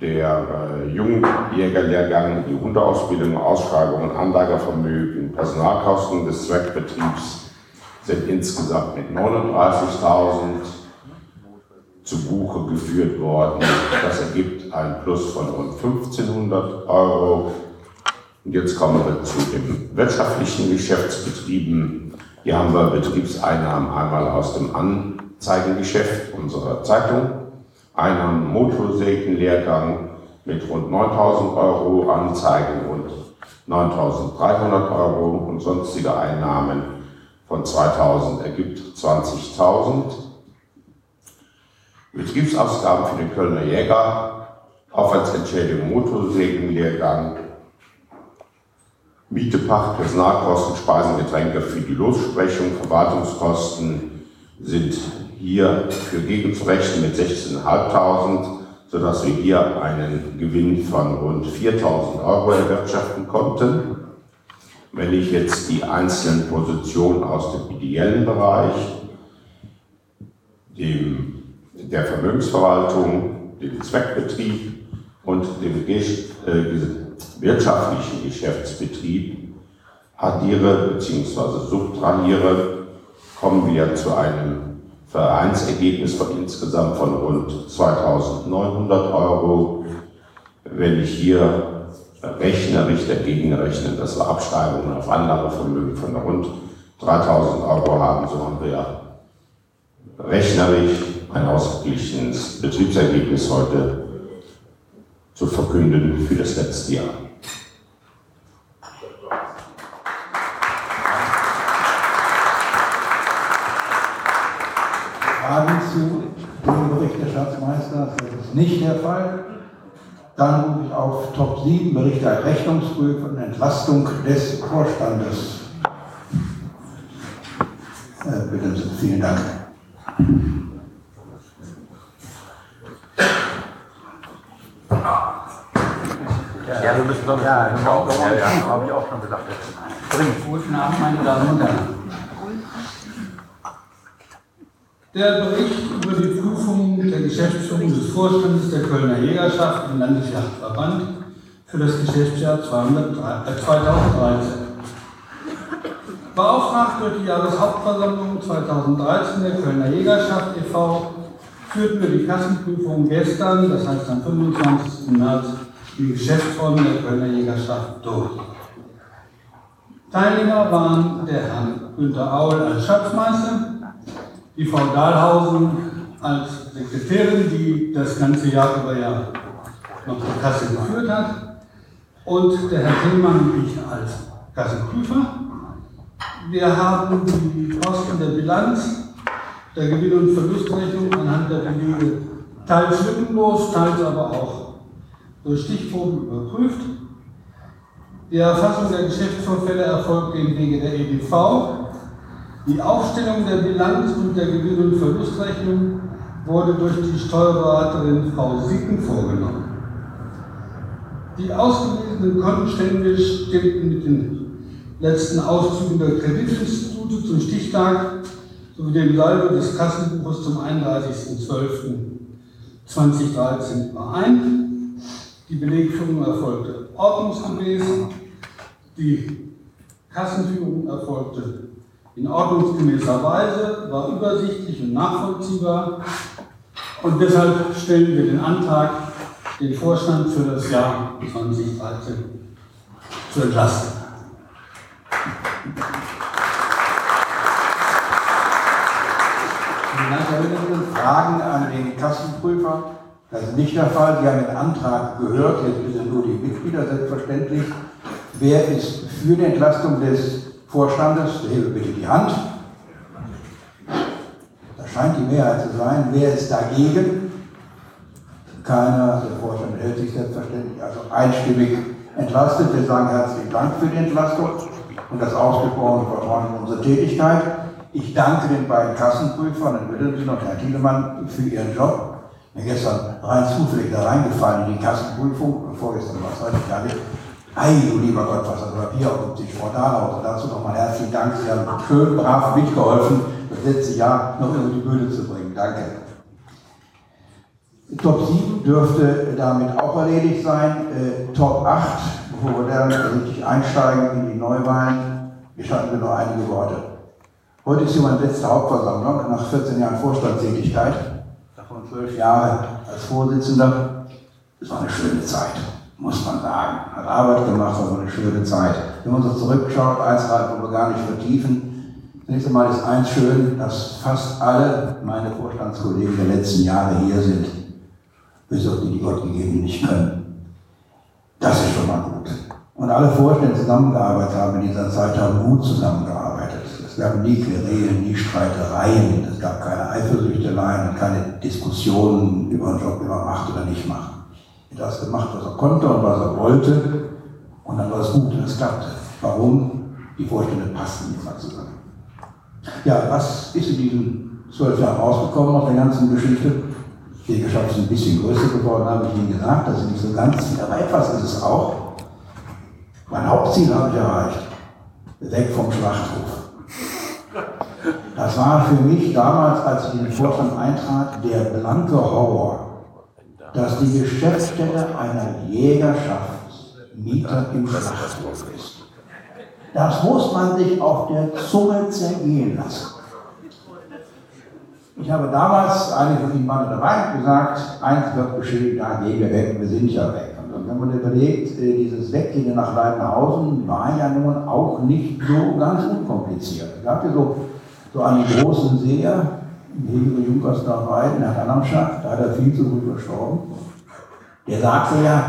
Der äh, Jungjägerlehrgang, die Hundeausbildung, Ausschreibungen, Anlagevermögen, Personalkosten des Zweckbetriebs sind insgesamt mit 39.000 zu Buche geführt worden. Das ergibt ein Plus von rund 1500 Euro. Und jetzt kommen wir zu den wirtschaftlichen Geschäftsbetrieben. Hier haben wir Betriebseinnahmen einmal aus dem Anzeigengeschäft unserer Zeitung, Einnahmen Motorsägenlehrgang, mit rund 9.000 Euro, Anzeigen und 9.300 Euro und sonstige Einnahmen von 2.000 ergibt 20.000. Betriebsausgaben für den Kölner Jäger, Aufwandsentschädigung Motorsägenlehrgang, Miete, Pacht, Personalkosten, Speisen, Getränke für die Lossprechung, Verwaltungskosten sind hier für gegenzurechnen mit 16.500, sodass wir hier einen Gewinn von rund 4.000 Euro erwirtschaften konnten. Wenn ich jetzt die einzelnen Positionen aus dem ideellen Bereich, dem, der Vermögensverwaltung, dem Zweckbetrieb und dem äh, wirtschaftlichen Geschäftsbetrieb addiere bzw. subtrahiere, kommen wir zu einem Vereinsergebnis von insgesamt von rund 2.900 Euro. Wenn ich hier rechnerisch dagegen rechne, dass wir Abschreibungen auf andere Vermögen von rund 3.000 Euro haben, so haben wir rechnerisch ein ausgeglichenes Betriebsergebnis heute zu verkünden für das letzte Jahr. Fragen zu dem Bericht des Schatzmeisters? Das ist nicht der Fall. Dann rufe ich auf Top 7, Bericht der Rechnungsprüfung und Entlastung des Vorstandes. Äh, bitte, vielen Dank. Ja, wir müssen doch ja, genau. Ja, ja, habe ich auch schon gesagt. Guten Abend, meine Damen und Herren. Der Bericht über die Prüfung der Geschäftsführung des Vorstandes der Kölner Jägerschaft im Landesjagdverband für das Geschäftsjahr 2013. Beauftragt durch die Jahreshauptversammlung 2013 der Kölner Jägerschaft e.V. führten wir die Kassenprüfung gestern, das heißt am 25. März, die Geschäftsräume der Kölner Jägerschaft durch. Teilnehmer waren der Herr Günter Aul als Schatzmeister, die Frau Dahlhausen als Sekretärin, die das ganze Jahr über ja noch die Kasse geführt hat, und der Herr Tillmann und ich als Kassenprüfer. Wir haben die Kosten der Bilanz, der Gewinn- und Verlustrechnung anhand der Belege teils lückenlos, teils aber auch durch Stichproben überprüft. Die Erfassung der Geschäftsvorfälle erfolgt im Wege der EDV, die Aufstellung der Bilanz und der Gewinn- und Verlustrechnung wurde durch die Steuerberaterin Frau Sicken vorgenommen. Die ausgewiesenen Kontenstände stimmten mit den letzten Auszügen der Kreditinstitute zum Stichtag sowie dem Saldo des Kassenbuches zum 31.12.2013 überein. Die Belegführung erfolgte ordnungsgemäß, die Kassenführung erfolgte in ordnungsgemäßer Weise, war übersichtlich und nachvollziehbar. Und deshalb stellen wir den Antrag, den Vorstand für das Jahr 2013 zu entlasten. Fragen an den Kassenprüfer? Das ist nicht der Fall. Sie haben den Antrag gehört. Jetzt sind nur die Mitglieder selbstverständlich. Wer ist für die Entlastung des Vorstandes, hebe bitte die Hand. Das scheint die Mehrheit zu sein. Wer ist dagegen? Keiner. Der Vorstand hält sich selbstverständlich also einstimmig entlastet. Wir sagen herzlichen Dank für die Entlastung und das ausgesprochene Vertrauen in unsere Tätigkeit. Ich danke den beiden Kassenprüfern, Herrn Mittelsen und Herrn Thielemann, für ihren Job. Mir gestern rein zufällig da reingefallen in die Kassenprüfung, vorgestern war es heute gar nicht. Ei, du lieber Gott, was hat Papier auf sich Frau Dahlhaus. Und dazu nochmal herzlichen Dank. Sie haben schön brav mitgeholfen, das letzte Jahr noch über die Bühne zu bringen. Danke. Top 7 dürfte damit auch erledigt sein. Äh, Top 8, bevor wir dann richtig einsteigen in die Neuwahlen, gestatten wir noch einige Worte. Heute ist hier meine letzte Hauptversammlung nach 14 Jahren Vorstandstätigkeit, davon 12 Jahre als Vorsitzender. Es war eine schöne Zeit muss man sagen. Hat Arbeit gemacht, war eine schöne Zeit. Wenn man so zurückschaut, eins wollen wir gar nicht vertiefen. Zunächst einmal ist eins schön, dass fast alle meine Vorstandskollegen der letzten Jahre hier sind. Bis auf die, die Gott gegeben nicht können. alle Vorstände zusammengearbeitet haben in dieser Zeit, haben gut zusammengearbeitet. Es gab nie Querelen, nie Streitereien, es gab keine Eifersüchteleien und keine Diskussionen über einen Job, über Macht oder nicht Macht. Er hat das gemacht, was er konnte und was er wollte und dann war es gut und es klappte. Warum? Die Vorstände passten immer zusammen. Ja, was ist in diesen zwölf Jahren rausgekommen aus der ganzen Geschichte? Die Jägerschaft ist ein bisschen größer geworden, habe ich Ihnen gesagt. Das ist nicht so ganz viel, aber etwas ist es auch. Mein Hauptziel habe ich erreicht. Weg vom Schlachthof. Das war für mich damals, als ich in den Vorstand eintrat, der blanke Horror, dass die Geschäftsstelle einer Jägerschaft Mieter im Schlachthof ist. Das muss man sich auf der Zunge zergehen lassen. Ich habe damals, einige von Ihnen waren dabei, gesagt, eins wird geschehen, da gehen wir weg, wir sind ja weg. Und wenn man überlegt, äh, dieses Weggehen nach Leidenhausen war ja nun auch nicht so ganz unkompliziert. Es gab ja so, so einen großen Seher, Hegel Junkers Herr Anamschak, da hat er viel zu früh verstorben. Der sagte ja,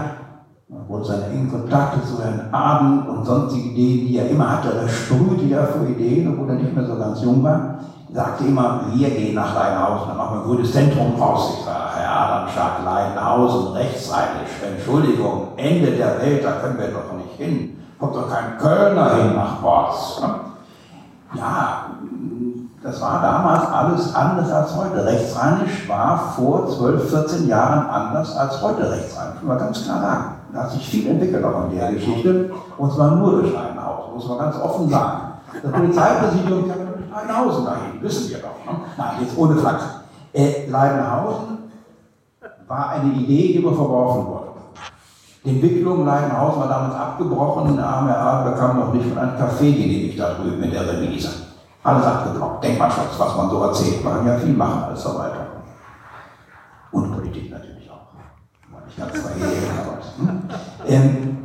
aufgrund seiner engen Kontakte zu Herrn Aden und sonstige Ideen, die er immer hatte, er sprühte ja vor Ideen, obwohl er nicht mehr so ganz jung war, sagte immer, wir gehen nach Leidenhausen, dann machen wir ein gutes Zentrum raus. Ich sage, Herr Adamschak, Leidenhausen, rechtsrheinisch, Entschuldigung, Ende der Welt, da können wir doch nicht hin. Kommt doch kein Kölner hin nach Borz. Ja, das war damals alles anders als heute. Rechtsrheinisch war vor 12, 14 Jahren anders als heute rechtsrheinisch. Muss man ganz klar sagen. Da hat sich viel entwickelt auch in der Geschichte. Und zwar nur durch Leidenhausen, muss man ganz offen sagen. Das Polizeipräsidium kann durch Leidenhausen dahin, wissen wir doch. Ne? Nein, jetzt ohne Flachs. Äh, Leidenhausen war eine Idee, die mir verworfen wurde. Die Entwicklung Leidenhausen war damals abgebrochen. Der arme Erbe bekam noch nicht von einem Café genehmigt da drüben in der Remise. Alles abgebrochen. Denkmalschutz, was man so erzählt. Man kann ja viel machen als Verwalter. Und Politik natürlich auch. War nicht ganz verheerend, aber. Hm? Ähm,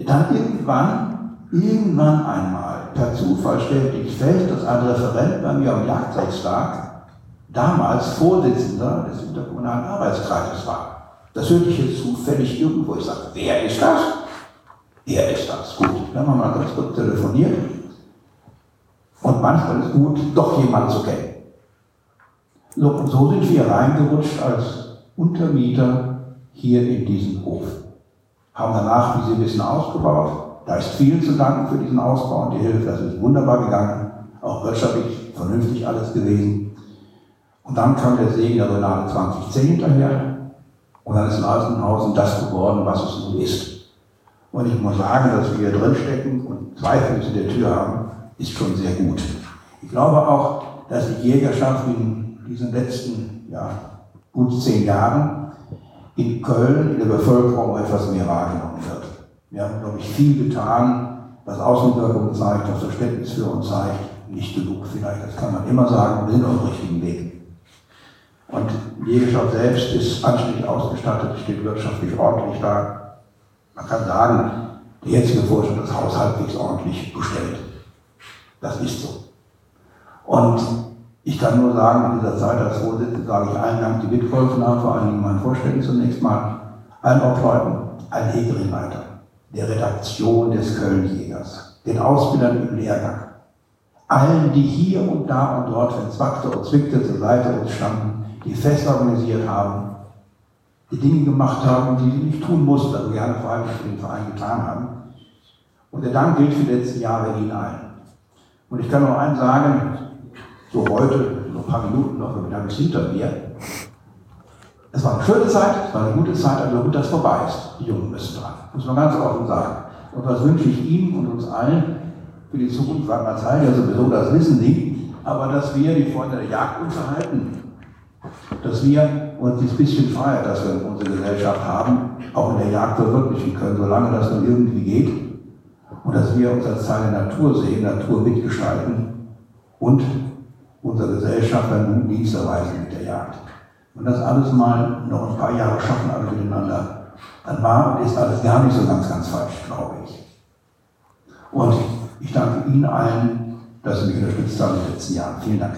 dann irgendwann, irgendwann einmal, per Zufall stellte ich fest, dass ein Referent bei mir am Jagdrechtstag damals Vorsitzender des interkommunalen Arbeitskreises war. Das hörte ich jetzt zufällig irgendwo. Ich sagte, wer ist das? Er ist das. Gut, dann haben wir mal ganz kurz telefoniert. Und manchmal ist gut, doch jemanden zu kennen. So, und so sind wir reingerutscht als Untermieter hier in diesen Hof. Haben danach, wie Sie wissen, ausgebaut. Da ist vielen zu danken für diesen Ausbau und die Hilfe. Das ist wunderbar gegangen. Auch wirtschaftlich vernünftig alles gewesen. Und dann kam der Segen der Renate 2010 hinterher. Und dann ist Leistenhausen das geworden, was es nun ist. Und ich muss sagen, dass wir hier drinstecken und zwei Füße in der Tür haben, ist schon sehr gut. Ich glaube auch, dass die Jägerschaft in diesen letzten ja, gut zehn Jahren in Köln in der Bevölkerung etwas mehr wahrgenommen wird. Wir haben, glaube ich, viel getan, was Außenwirkung zeigt, was Verständnis für uns zeigt. Nicht genug vielleicht, das kann man immer sagen, wir sind auf dem richtigen Weg. Und die Jägerschaft selbst ist anständig ausgestattet, steht wirtschaftlich ordentlich da. Man kann sagen, der jetzige Vorstand das Haus halbwegs ordentlich bestellt. Das ist so. Und ich kann nur sagen, in dieser Zeit als Vorsitzender sage ich allen Dank, die mitgeholfen haben, vor allen Dingen meinen Vorständen zunächst mal, allen Obleuten, allen Hegerinleitern, der Redaktion des Kölnjägers, den Ausbildern im Lehrgang, allen, die hier und da und dort, wenn es wackte und zwickte, zur Seite uns standen, die fest organisiert haben, die Dinge gemacht haben, die sie nicht tun mussten, aber gerne vor allem für den Verein getan haben. Und der Dank gilt für die letzten Jahre Ihnen allen. Und ich kann noch eins sagen, so heute, noch ein paar Minuten noch, wir haben es hinter mir. Es war eine schöne Zeit, es war eine gute Zeit, aber gut, dass vorbei ist. Die Jungen müssen dran. Muss man ganz offen sagen. Und was wünsche ich Ihnen und uns allen für die Zukunft? Wagner Zeil ja sowieso, das wissen Sie. Aber dass wir die Freunde der Jagd unterhalten, dass wir uns dieses bisschen Freiheit, das wir in unserer Gesellschaft haben, auch in der Jagd verwirklichen können, solange das nur irgendwie geht. Und dass wir uns als Teil der Natur sehen, Natur mitgestalten und unsere Gesellschaft dann nun Dienst erweisen mit der Jagd. Und das alles mal noch ein paar Jahre schaffen, alle miteinander, dann war und ist alles gar nicht so ganz, ganz falsch, glaube ich. Und ich danke Ihnen allen, dass Sie mich unterstützt haben in den letzten Jahren. Vielen Dank.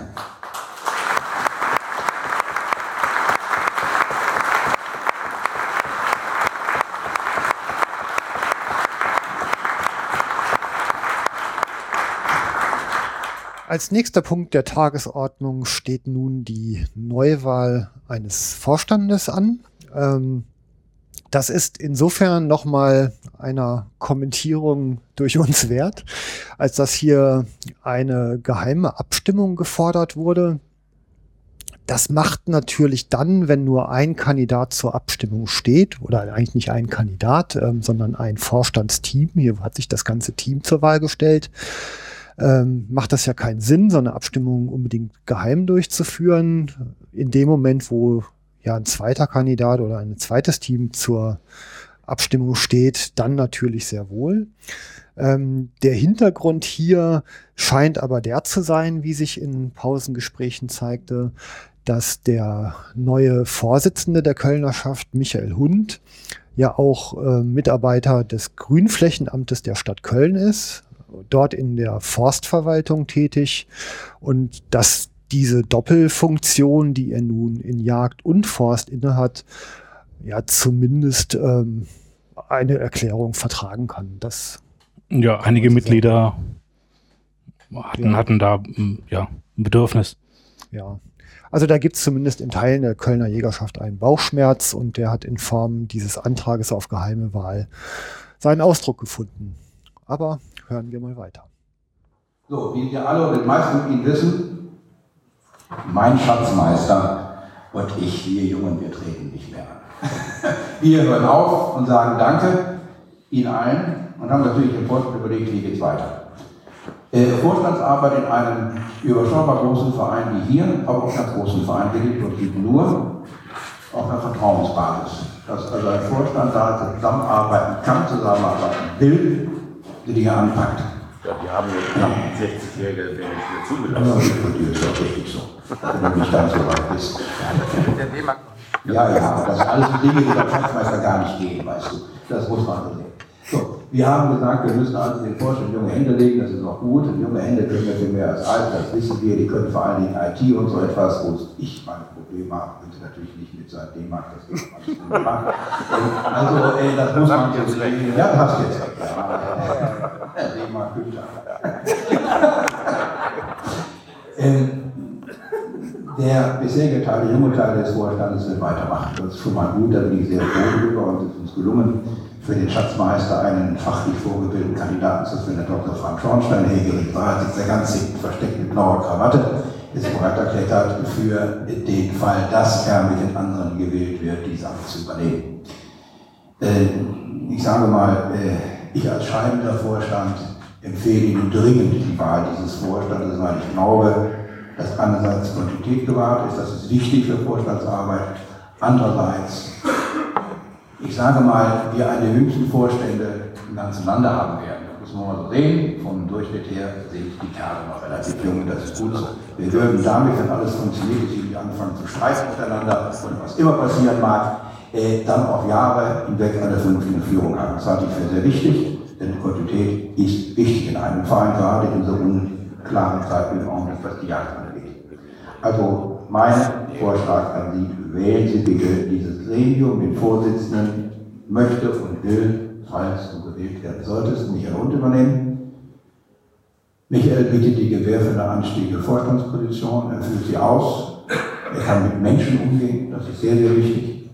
Als nächster Punkt der Tagesordnung steht nun die Neuwahl eines Vorstandes an. Ähm, das ist insofern nochmal einer Kommentierung durch uns wert, als dass hier eine geheime Abstimmung gefordert wurde. Das macht natürlich dann, wenn nur ein Kandidat zur Abstimmung steht, oder eigentlich nicht ein Kandidat, ähm, sondern ein Vorstandsteam. Hier hat sich das ganze Team zur Wahl gestellt. Ähm, macht das ja keinen Sinn, so eine Abstimmung unbedingt geheim durchzuführen. In dem Moment, wo ja ein zweiter Kandidat oder ein zweites Team zur Abstimmung steht, dann natürlich sehr wohl. Ähm, der Hintergrund hier scheint aber der zu sein, wie sich in Pausengesprächen zeigte, dass der neue Vorsitzende der Kölnerschaft, Michael Hund, ja auch äh, Mitarbeiter des Grünflächenamtes der Stadt Köln ist, dort in der Forstverwaltung tätig und dass diese Doppelfunktion, die er nun in Jagd und Forst innehat, ja zumindest ähm, eine Erklärung vertragen kann. Das ja, einige Mitglieder hatten, ja. hatten da mm, ja, ein Bedürfnis. Ja. Also da gibt es zumindest in Teilen der Kölner Jägerschaft einen Bauchschmerz und der hat in Form dieses Antrages auf geheime Wahl seinen Ausdruck gefunden. Aber hören wir mal weiter. So, wie wir alle und die meisten von Ihnen wissen, mein Schatzmeister und ich, wir Jungen, wir treten nicht mehr an. wir hören auf und sagen Danke Ihnen allen und haben natürlich im Vorstand überlegt, wie geht es weiter. Äh, Vorstandsarbeit in einem überschaubar großen Verein wie hier, aber auch in einem großen Verein gelingt und gibt nur auf einer Vertrauensbasis. Dass also ein Vorstand da zusammenarbeiten kann, zusammenarbeiten will, die Dinge anpackt. Ja, wir haben jetzt 60-Jährige, der nicht mehr zugelassen. Ja, dir ist doch richtig so. Wenn du nicht ganz so weit bist. Ja, ja, das sind alles Dinge, die beim Schatzmeister gar nicht gehen, weißt du. Das muss man sehen. So, wir haben gesagt, wir müssen also den Vorstand junge Hände legen, das ist auch gut. Und junge Hände können wir viel mehr als alt, das wissen wir. Die können vor allen Dingen IT und so etwas, wo ich meine Probleme habe, bitte natürlich nicht mit so einem D-Mark, das alles wunderbar. Also, ey, das muss man jetzt sehen. Ja, du hast jetzt. Ja, D-Mark Güter. ähm, der bisherige Teil, der junge Teil des Vorstandes wird weitermachen. Das ist schon mal gut, da bin ich sehr froh drüber und es ist uns gelungen für den Schatzmeister einen fachlich vorgebildeten Kandidaten zu finden, Dr. Frank Schornstein, Hegel war, sitzt er ganz versteckt mit blauer Krawatte, ist bereit erklärt für den Fall, dass er mit den anderen gewählt wird, die Sache zu übernehmen. Äh, ich sage mal, äh, ich als scheidender Vorstand empfehle Ihnen dringend die Wahl dieses Vorstandes, weil ich glaube, dass einerseits Kontinuität gewahrt ist, das ist wichtig für Vorstandsarbeit, andererseits ich sage mal, wir eine höchsten Vorstände im ganzen Lande haben werden. Das muss man mal so sehen. Vom Durchschnitt her sind die Kerle noch relativ jung, das ist gut so. Wir würden damit, wenn alles funktioniert, dass sie anfangen zu streiten miteinander und was immer passieren mag, äh, dann auch Jahre hinweg eine vernünftige Führung haben. Das halte ich für sehr wichtig, denn Kontinuität ist wichtig in einem Verein, gerade in so unklaren Zeiten, wie auch was die Jagd angeht. Also mein Vorschlag an Sie, wählen Sie bitte dieses Gremium, den Vorsitzenden, möchte und will, falls du gewählt werden solltest, Michael Hund übernehmen. Michael bietet die Gewähr für eine anstiegende Vorstandsposition, er führt sie aus, er kann mit Menschen umgehen, das ist sehr, sehr wichtig.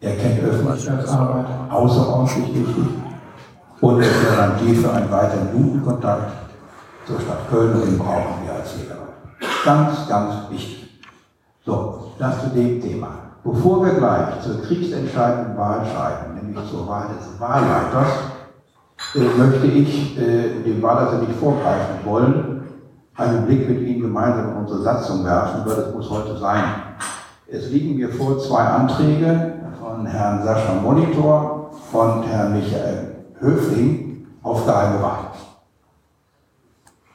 Er kennt Öffentlichkeitsarbeit, außerordentlich wichtig. Und er garantiert für einen weiteren guten Kontakt zur Stadt Köln den brauchen wir als Jäger. Ganz, ganz wichtig. So, das zu dem Thema. Bevor wir gleich zur kriegsentscheidenden Wahl schreiten, nämlich zur Wahl des Wahlleiters, äh, möchte ich äh, dem Wahlleiter nicht vorgreifen wollen, einen Blick mit Ihnen gemeinsam in unsere Satzung werfen, weil das muss heute sein. Es liegen mir vor zwei Anträge von Herrn Sascha Monitor und Herrn Michael Höfling auf geheime Wahl.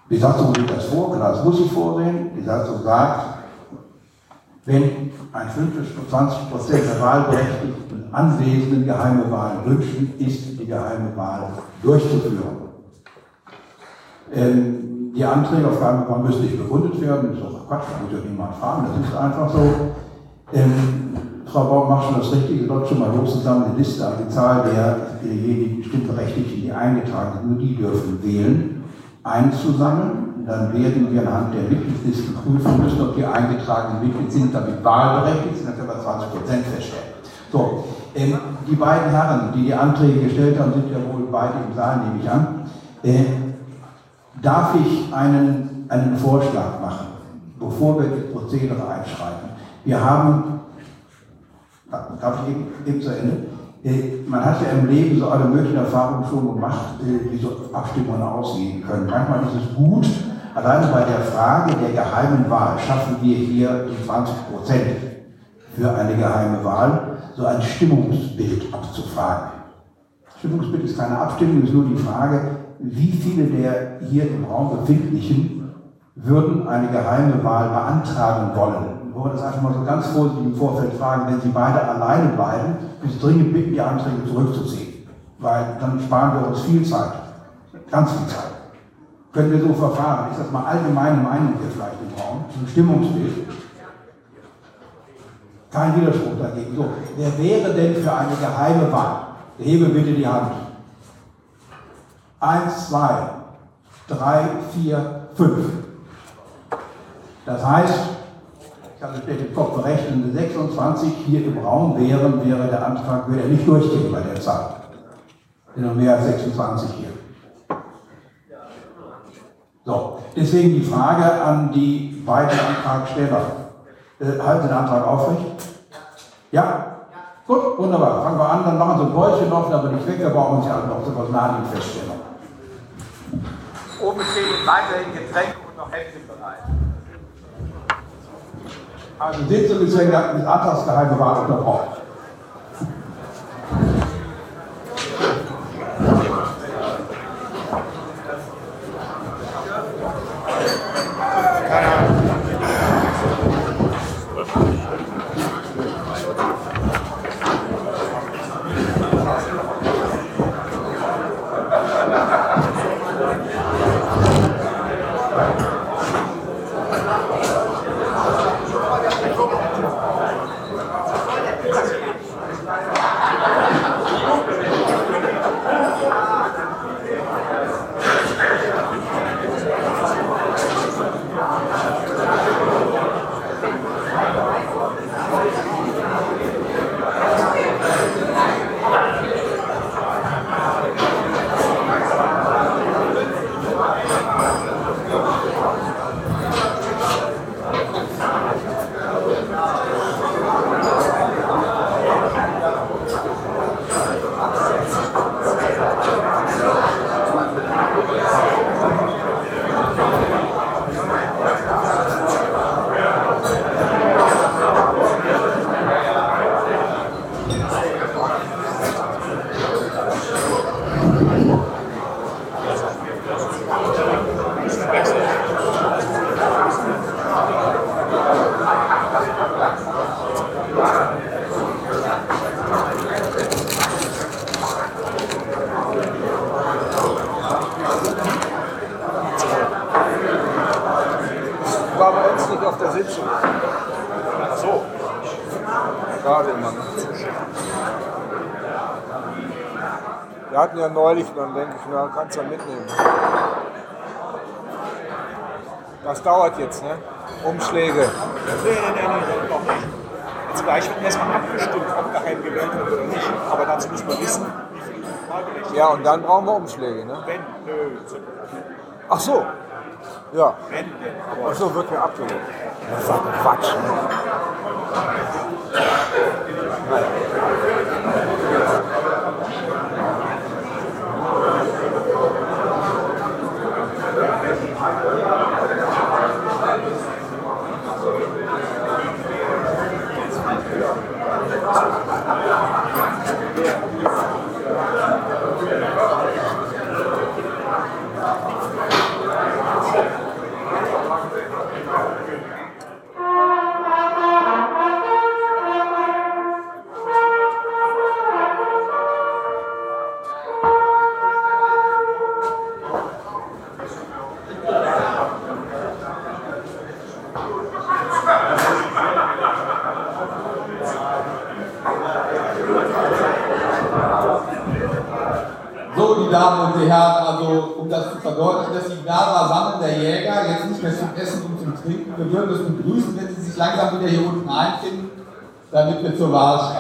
Die Satzung sieht das vor, klar, das muss ich vorsehen. Die Satzung sagt, wenn ein 50 20 Prozent der Wahlberechtigten Anwesenden geheime Wahlen wünschen, ist die geheime Wahl durchzuführen. Ähm, die Anträge auf geheime Wahl müssen nicht begründet werden, das ist doch Quatsch, da muss ja niemand fragen, das ist einfach so. Ähm, Frau Baum macht schon das Richtige, dort schon mal hoch zusammen die Liste an die Zahl derjenigen Stimmberechtigten, die eingetragen sind, nur die dürfen wählen, einzusammeln dann werden wir anhand der Mitgliedslisten prüfen müssen, ob die eingetragenen Mitglieder sind, damit wahlberechtigt sind, das können wir 20 Prozent feststellen. So, ähm, die beiden Herren, die die Anträge gestellt haben, sind ja wohl beide im Saal, nehme ich an. Äh, darf ich einen, einen Vorschlag machen, bevor wir das Prozedere einschreiten? Wir haben, darf ich eben, eben zu Ende? Äh, Man hat ja im Leben so alle möglichen Erfahrungen schon gemacht, äh, wie so Abstimmungen aussehen können. Manchmal ist es gut, alleine bei der Frage der geheimen Wahl schaffen wir hier die 20 Prozent für eine geheime Wahl, so ein Stimmungsbild abzufragen. Stimmungsbild ist keine Abstimmung, ist nur die Frage, wie viele der hier im Raum befindlichen würden eine geheime Wahl beantragen wollen. Wo wir das einfach mal so ganz vorsichtig im Vorfeld fragen, wenn Sie beide alleine bleiben, ist dringend bitten, die Anträge zurückzuziehen. Weil dann sparen wir uns viel Zeit. Ganz viel Zeit. Können wir so verfahren? Ist das mal allgemeine Meinung hier vielleicht im Raum? Ein Stimmungsbild. Kein Widerspruch dagegen. So, wer wäre denn für eine geheime Wahl? Hebe bitte die Hand. Eins, zwei, drei, vier, fünf. Das heißt, ich habe es im Kopf berechnet, wenn 26 hier im Raum wären, wäre der Antrag würde er nicht durchgehen bei der Zahl. Sind noch mehr als 26 hier. So, deswegen die Frage an die beiden Antragsteller. Äh, halten Sie den Antrag aufrecht? Ja? Gut, wunderbar. Fangen wir an, dann machen Sie ein Bäuchchen noch, aber nicht weg, da brauchen Sie alle noch so was Nadelfeststellung. Oben stehen weiterhin Getränke und noch Häppchen bereit. Also Sitzung ist wegen des Antragsgeheime Wahl unterbrochen. Dauert jetzt, ne? Umschläge. Nee, nee, nee, nee, noch nicht. Jetzt gleich wird erstmal abgestimmt, ob geheim gewählt wird oder nicht. Aber dazu müssen wir wissen, wie viel Wahlberechtigte. Ja, und dann brauchen wir Umschläge, ne? Wenn, nö. Ach so. Ja. Wenn, denn. Ach so, wird mir abgelehnt. Das ist doch Quatsch, ne? So, damit wir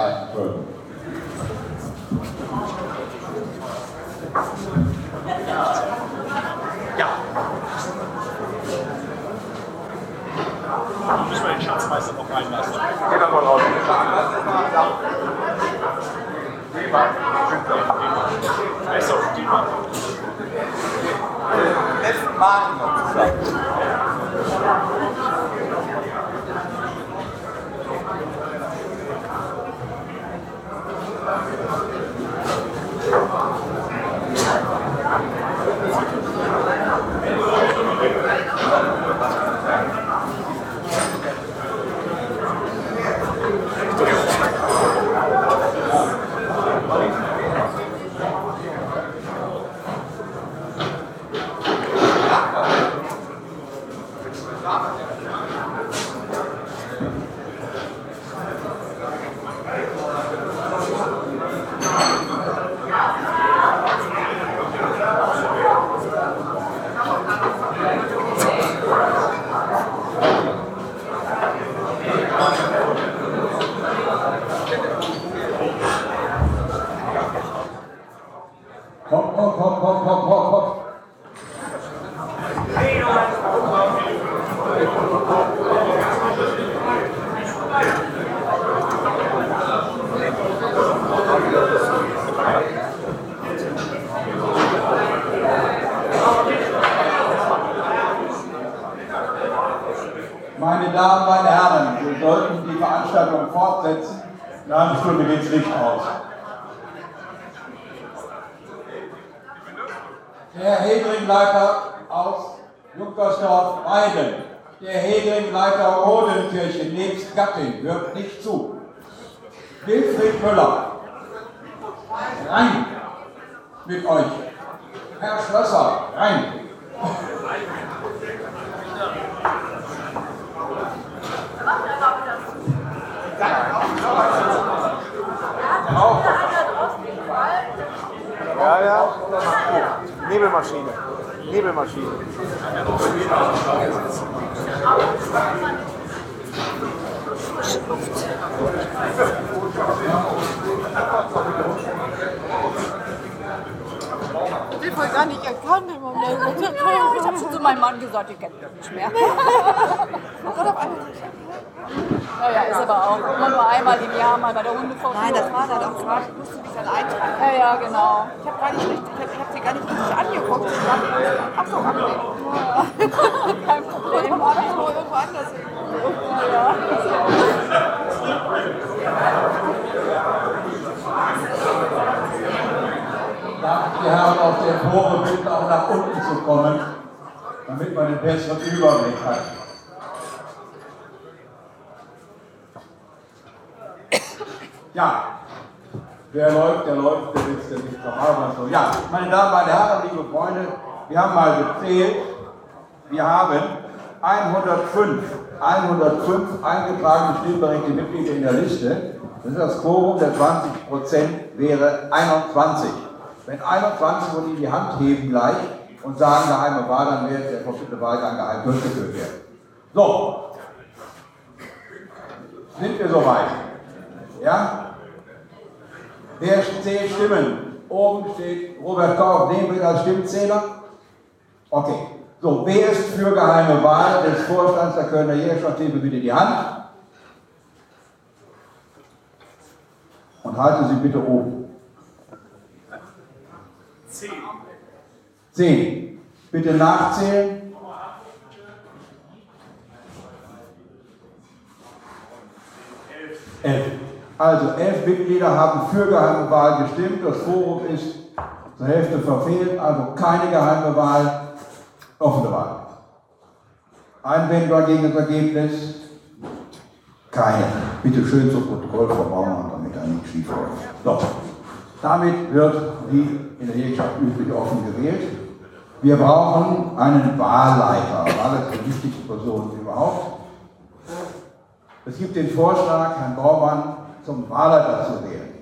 Das Quorum der 20 Prozent wäre 21. Wenn 21 von Ihnen die Hand heben gleich und sagen geheime Wahl, dann wird der verfügte Wahlgang geheim durchgeführt werden. So. Sind wir soweit? Ja? Wer zählt Stimmen? Oben steht Robert Koch, nehmen wir als Stimmzähler? Okay. So, wer ist für geheime Wahl des Vorstands der Kölner Jägerschaft? Hebe bitte die Hand. Und halten Sie bitte oben. Zehn. Zehn. Bitte nachzählen. Elf. Also elf Mitglieder haben für geheime Wahl gestimmt. Das Forum ist zur Hälfte verfehlt, also keine geheime Wahl, offene Wahl. Einwände gegen das Ergebnis? Keine. Bitte schön zum Protokoll Frau Schief läuft. So. Damit wird die in der Jägerschaft üblich offen gewählt. Wir brauchen einen Wahlleiter. Wahl ist die wichtigste Person überhaupt. Es gibt den Vorschlag, Herrn Baumann zum Wahlleiter zu wählen.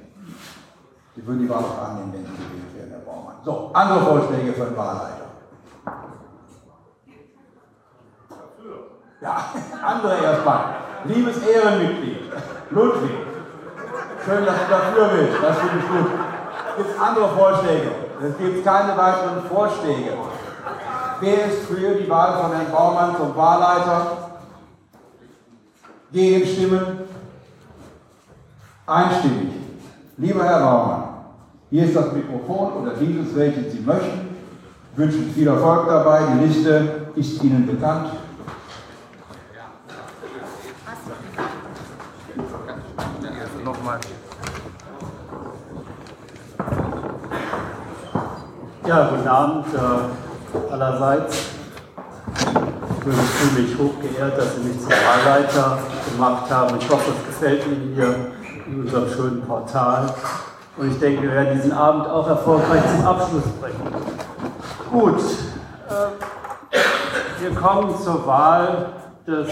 Sie würden die Wahl auch annehmen, wenn Sie gewählt werden, Herr Baumann. So, andere Vorschläge für den Wahlleiter. Ja, andere erstmal. Liebes Ehrenmitglied, Ludwig, schön, dass du dafür bist, das finde ich gut. Gibt es andere Vorschläge? Es gibt keine weiteren Vorschläge. Wer ist für die Wahl von Herrn Baumann zum Wahlleiter? Gegenstimmen? Einstimmig. Lieber Herr Baumann, hier ist das Mikrofon oder dieses, welches Sie möchten. Ich wünsche viel Erfolg dabei. Die Liste ist Ihnen bekannt. Nochmal. Ja, guten Abend äh, allerseits. Ich fühle mich hochgeehrt, dass Sie mich zum Wahlleiter gemacht haben. Ich hoffe, es gefällt Ihnen hier in unserem schönen Portal. Und ich denke, wir werden diesen Abend auch erfolgreich zum Abschluss bringen. Gut, äh, wir kommen zur Wahl des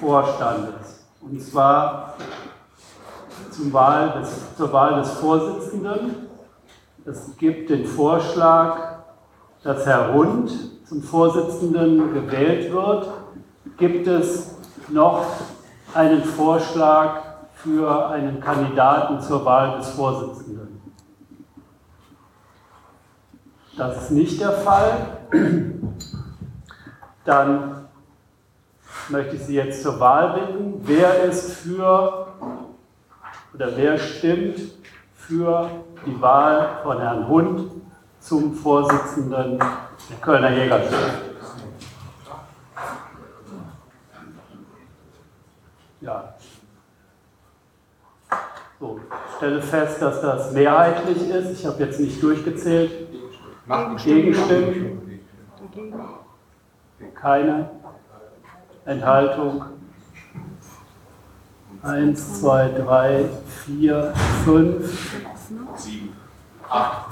Vorstandes. Und zwar Wahl des, zur Wahl des Vorsitzenden. Es gibt den Vorschlag, dass Herr Hund zum Vorsitzenden gewählt wird. Gibt es noch einen Vorschlag für einen Kandidaten zur Wahl des Vorsitzenden? Das ist nicht der Fall. Dann möchte ich Sie jetzt zur Wahl bitten. Wer ist für oder wer stimmt für die Wahl von Herrn Hund zum Vorsitzenden der Kölner Jägerschaft? Ja. So, ich stelle fest, dass das mehrheitlich ist. Ich habe jetzt nicht durchgezählt. Gegenstimmen? Keine. Enthaltung? Eins, zwei, drei, vier, fünf. Sieben. Acht.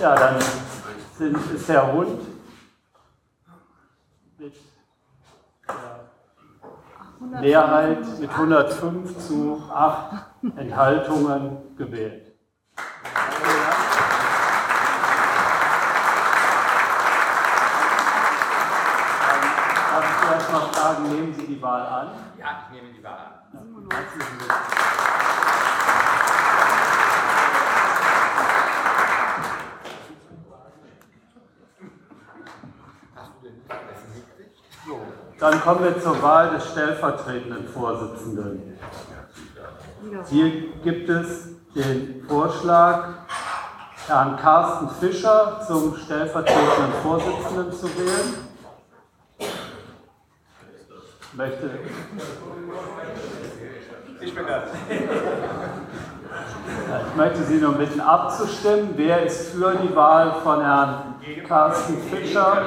Ja, dann sind, ist der Hund mit der Mehrheit mit 105 zu 8 Enthaltungen gewählt. Dann darf ich zuerst mal fragen, nehmen Sie die Wahl an? Ja, ich nehme die Wahl an. Herzlichen Glückwunsch. Dann kommen wir zur Wahl des stellvertretenden Vorsitzenden. Hier gibt es den Vorschlag, Herrn Carsten Fischer zum stellvertretenden Vorsitzenden zu wählen. Möchte. Ich bin das. Ja, Ich möchte Sie nur bitten abzustimmen. Wer ist für die Wahl von Herrn Carsten Fischer?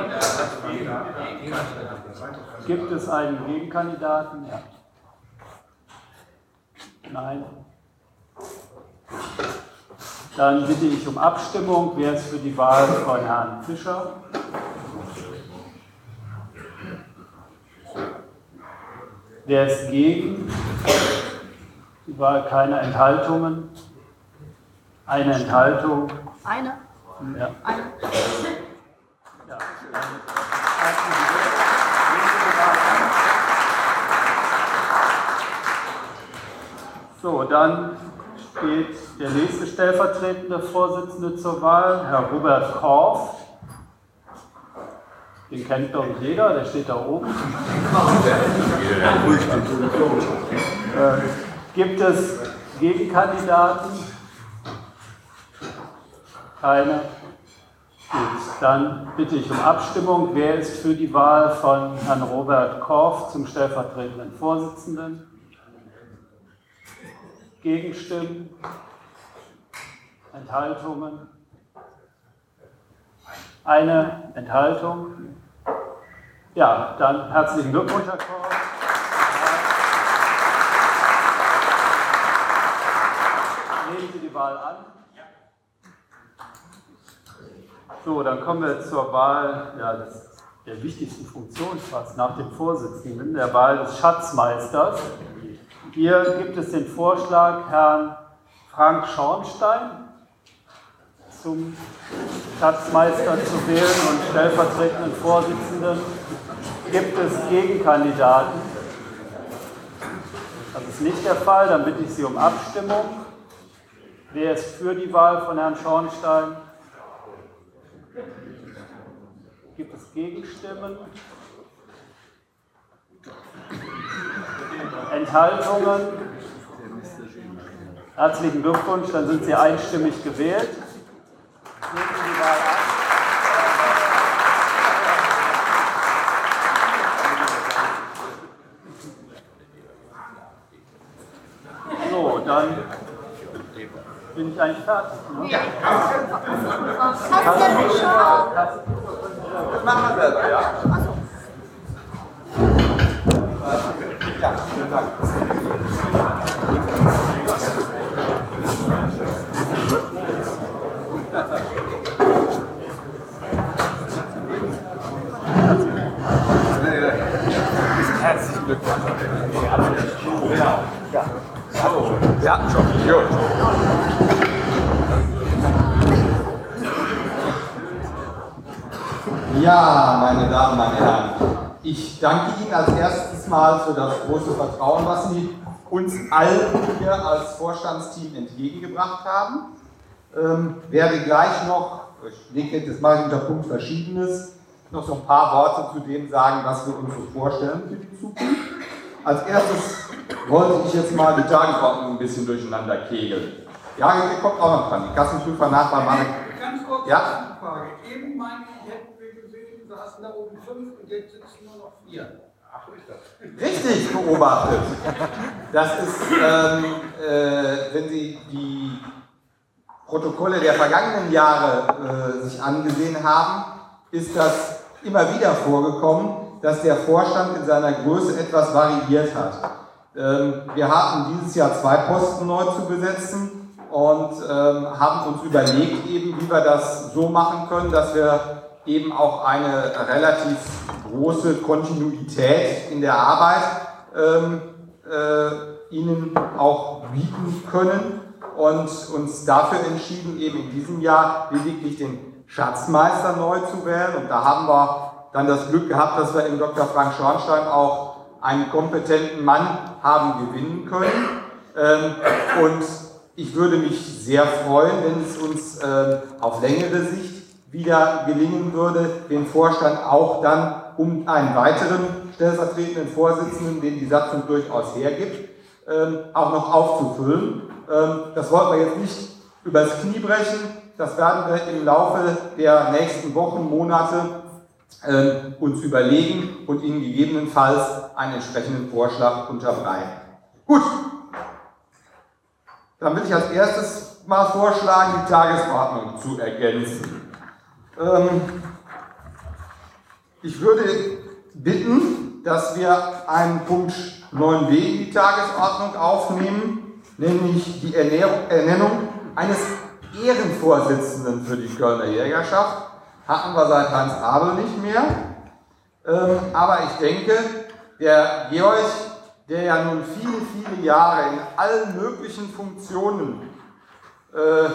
Gibt es einen Gegenkandidaten? Ja. Nein. Dann bitte ich um Abstimmung. Wer ist für die Wahl von Herrn Fischer? Wer ist gegen? Die Wahl keine Enthaltungen. Eine Enthaltung. Eine? Ja. So, dann steht der nächste stellvertretende Vorsitzende zur Wahl, Herr Robert Korff. Den kennt doch jeder, der steht da oben. Äh, gibt es Gegenkandidaten? Keine. Gut, dann bitte ich um Abstimmung. Wer ist für die Wahl von Herrn Robert Korff zum stellvertretenden Vorsitzenden? Gegenstimmen? Enthaltungen? Eine Enthaltung? Ja, dann herzlichen Glückwunsch, Herr Korff. Nehmen Sie die Wahl an. So, dann kommen wir zur Wahl ja, des, der wichtigsten Funktion fast nach dem Vorsitzenden, der Wahl des Schatzmeisters. Hier gibt es den Vorschlag, Herrn Frank Schornstein zum Schatzmeister zu wählen und stellvertretenden Vorsitzenden. Gibt es Gegenkandidaten? Das ist nicht der Fall, dann bitte ich Sie um Abstimmung. Wer ist für die Wahl von Herrn Schornstein? Gibt es Gegenstimmen? Enthaltungen? Herzlichen Glückwunsch, dann sind Sie einstimmig gewählt. So, dann bin ich eigentlich fertig. Ne? Ja. Hast du nicht schon? Das machen wir selber, ja? Ja, vielen Dank. Herzlichen Glückwunsch. Genau. Ja. Hallo. Wir hatten schon. Gut. Ja, meine Damen, meine Herren, ich danke Ihnen als erstes Mal für das große Vertrauen, was Sie uns allen hier als Vorstandsteam entgegengebracht haben. Ähm, werde gleich noch, ich denke, das mache ich unter Punkt Verschiedenes, noch so ein paar Worte zu dem sagen, was wir uns so vorstellen für die Zukunft. Als erstes wollte ich jetzt mal die Tagesordnung ein bisschen durcheinander kegeln. Ja, ihr kommt auch noch dran. Die Kassenprüfer Nachbar meine. Ganz kurz Ja? Frage. Eben meinte ich, saßen da oben fünf und jetzt sitzen nur noch vier. Ach. Richtig beobachtet. Das ist, ähm, äh, wenn Sie die Protokolle der vergangenen Jahre äh, sich angesehen haben, ist das immer wieder vorgekommen, dass der Vorstand in seiner Größe etwas variiert hat. Ähm, wir hatten dieses Jahr zwei Posten neu zu besetzen und ähm, haben uns überlegt, eben, wie wir das so machen können, dass wir eben auch eine relativ große Kontinuität in der Arbeit ähm, äh, ihnen auch bieten können und uns dafür entschieden, eben in diesem Jahr lediglich den Schatzmeister neu zu wählen. Und da haben wir dann das Glück gehabt, dass wir in Dr. Frank Schornstein auch einen kompetenten Mann haben gewinnen können. Ähm, und ich würde mich sehr freuen, wenn es uns ähm, auf längere Sicht wieder gelingen würde, den Vorstand auch dann um einen weiteren stellvertretenden Vorsitzenden, den die Satzung durchaus hergibt, ähm, auch noch aufzufüllen. Ähm, das wollten wir jetzt nicht übers Knie brechen. Das werden wir im Laufe der nächsten Wochen, Monate ähm, uns überlegen und Ihnen gegebenenfalls einen entsprechenden Vorschlag unterbreiten. Gut, dann will ich als erstes mal vorschlagen, die Tagesordnung zu ergänzen. Ähm, ich würde bitten, dass wir einen Punkt 9b in die Tagesordnung aufnehmen, nämlich die Ernennung eines Ehrenvorsitzenden für die Kölner Jägerschaft. Hatten wir seit Hans Abel nicht mehr. Ähm, aber ich denke, der Georg, der ja nun viele, viele Jahre in allen möglichen Funktionen äh,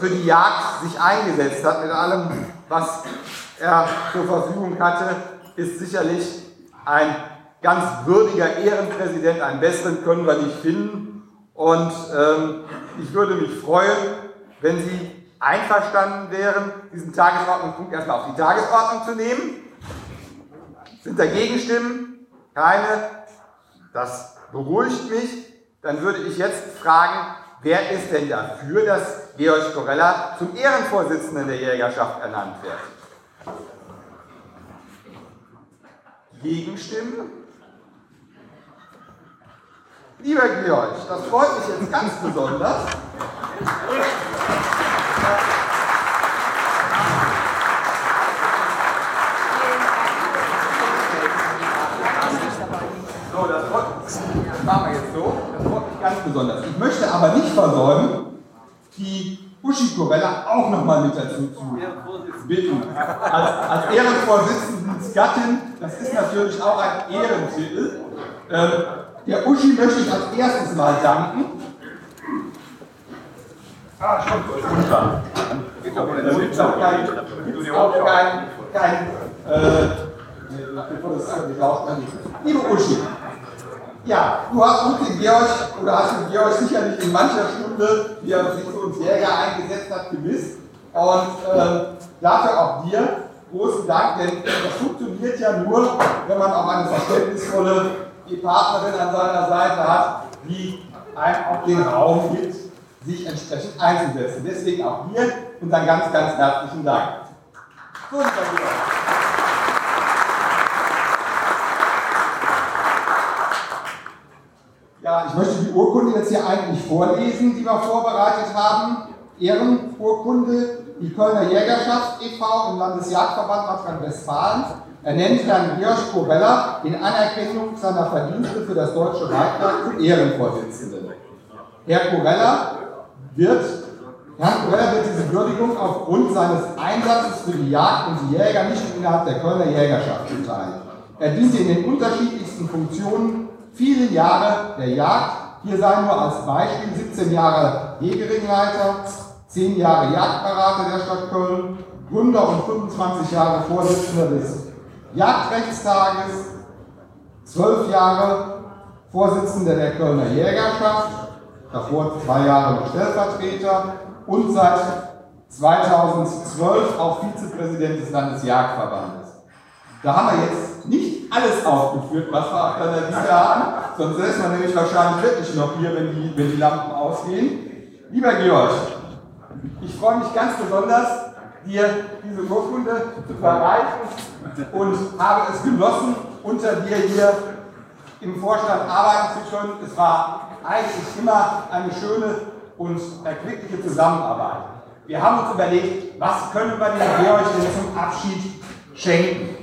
für die Jagd sich eingesetzt hat, mit allem, was er zur Verfügung hatte, ist sicherlich ein ganz würdiger Ehrenpräsident. Einen besseren können wir nicht finden. Und ähm, ich würde mich freuen, wenn Sie einverstanden wären, diesen Tagesordnungspunkt erstmal auf die Tagesordnung zu nehmen. Sind dagegen Stimmen? Keine? Das beruhigt mich. Dann würde ich jetzt fragen, wer ist denn dafür, dass Georg Corella zum Ehrenvorsitzenden der Jägerschaft ernannt wird? Gegenstimmen? Lieber Georg, das freut mich jetzt ganz besonders. So, das das machen wir jetzt so. Ganz besonders. Ich möchte aber nicht versäumen, die Uschi Corella auch nochmal mit dazu zu bitten. Als, als Ehrenvorsitzendensgattin, das ist natürlich auch ein Ehrentitel. Ähm, der Uschi möchte ich als erstes mal danken. Ah, schon. Unter. Geht doch wieder. Auch kein, kein, kein äh. Liebe Uschi, ja, du hast uns den Georg, oder hast den Georg sicherlich in mancher Stunde, wie er sich für uns Jäger eingesetzt hat, gewiss. Und ähm, dafür auch dir großen Dank, denn das funktioniert ja nur, wenn man auch eine verständnisvolle Partnerin an seiner Seite hat, die einem auch den Raum gibt, sich entsprechend einzusetzen. Deswegen auch hier unseren ganz, ganz herzlichen Dank. So, lieber Georg. Ja, ich möchte die Urkunde jetzt hier eigentlich vorlesen, die wir vorbereitet haben. Ehrenurkunde, die Kölner Jägerschaft e.V. im Landesjagdverband Nordrhein-Westfalen ernennt Herrn Georg Kobella in Anerkennung seiner Verdienste für das Deutsche Reitwerk zum Ehrenvorsitzenden. Herr Corella wird, wird diese Würdigung aufgrund seines Einsatzes für die Jagd und die Jäger nicht innerhalb der Kölner Jägerschaft zuteil. Er diente in den unterschiedlichsten Funktionen viele Jahre der Jagd. Hier sei nur als Beispiel 17 Jahre Jägeringleiter, 10 Jahre Jagdberater der Stadt Köln, Gründer und 25 Jahre Vorsitzender des Jagdrechtstages, 12 Jahre Vorsitzender der Kölner Jägerschaft, davor zwei Jahre Stellvertreter und seit 2012 auch Vizepräsident des Landesjagdverbandes. Da haben wir jetzt nicht alles aufgeführt, was wir auf der Liste haben, sonst säßen wir nämlich wahrscheinlich wirklich noch hier, wenn die, wenn die Lampen ausgehen. Lieber Georg, ich freue mich ganz besonders, dir diese Urkunde zu verreichen und habe es genossen, unter dir hier im Vorstand arbeiten zu können. Es war eigentlich immer eine schöne und erquickliche Zusammenarbeit. Wir haben uns überlegt, was können wir dem Georg denn zum Abschied schenken?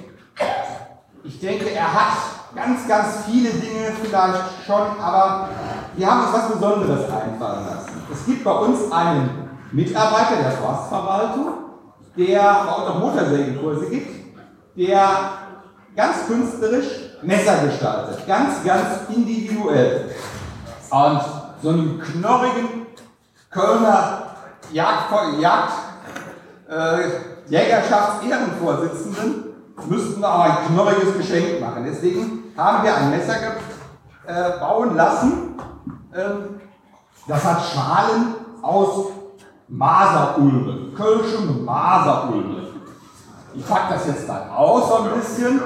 Ich denke, er hat ganz, ganz viele Dinge vielleicht schon, aber wir haben uns was Besonderes einfallen lassen. Es gibt bei uns einen Mitarbeiter der Forstverwaltung, der bei uns auch Motorsägenkurse gibt, der ganz künstlerisch Messer gestaltet, ganz, ganz individuell. Und so einen knorrigen Kölner Jagd, Jagd äh, Jägerschafts-Ehrenvorsitzenden müssten wir auch ein knorriges Geschenk machen. Deswegen haben wir ein Messer äh, bauen lassen. Ähm, das hat Schalen aus Maserulme, kölschem Maserulme. Ich packe das jetzt mal aus so ein bisschen.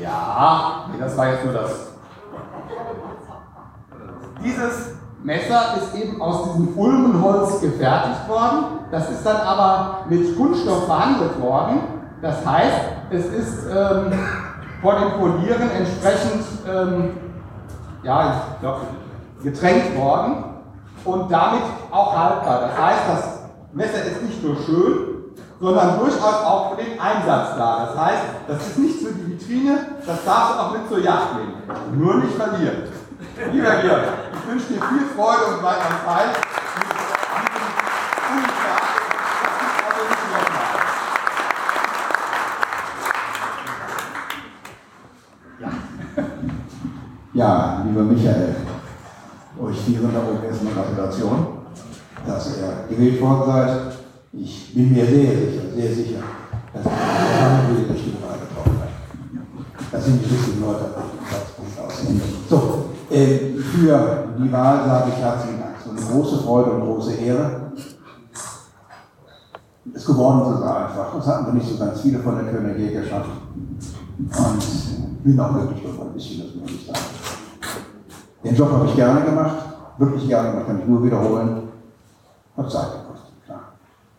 Ja, nee, das war jetzt nur das. Dieses Messer ist eben aus diesem Ulmenholz gefertigt worden. Das ist dann aber mit Kunststoff behandelt worden. Das heißt, es ist ähm, vor dem Polieren entsprechend ähm, ja, ich glaub, getränkt worden und damit auch haltbar. Das heißt, das Messer ist nicht nur schön, sondern durchaus auch für den Einsatz da. Das heißt, das ist nicht für die Vitrine, das darfst du auch mit zur Jagd nehmen. Nur nicht verlieren. Lieber Georg, ich wünsche dir viel Freude und weiter Zeit. Ja, lieber Michael, euch vieren da erstmal Gratulation, dass ihr gewählt worden seid. Ich bin mir sehr sicher, sehr sicher, dass ihr die richtige Wahl getroffen habt. Das sind die richtigen Leute dem Platzpunkt. So, äh, für die Wahl sage ich herzlichen Dank. So eine große Freude und große Ehre. Es geworden zu sein einfach. Das hatten wir nicht so ganz viele von der Kölner Jägerschaft. Und bin auch wirklich davon ein bisschen, das. Den Job habe ich gerne gemacht, wirklich gerne gemacht, kann ich nur wiederholen. Hat Zeit gekostet, klar.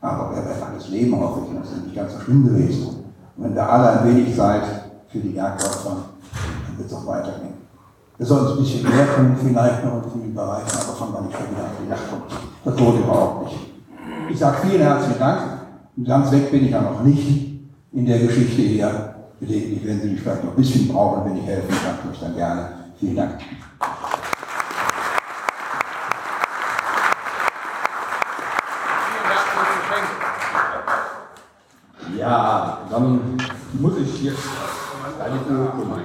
Aber wer wird alles Leben aufwickeln, das ist nicht ganz so schlimm gewesen. Und wenn wir alle ein wenig seid für die Jagd dann wird es auch weitergehen. Wir sollen uns ein bisschen mehr tun, vielleicht noch in vielen Bereichen, aber fangen wir nicht schon wieder an die Jagd. Das lohnt überhaupt nicht. Ich sage vielen herzlichen Dank. Und ganz weg bin ich ja noch nicht in der Geschichte hier. Gelegentlich werden Sie mich vielleicht noch ein bisschen brauchen, wenn ich helfen kann, ich dann gerne. Vielen Dank. Ja, dann muss ich jetzt Urkunde.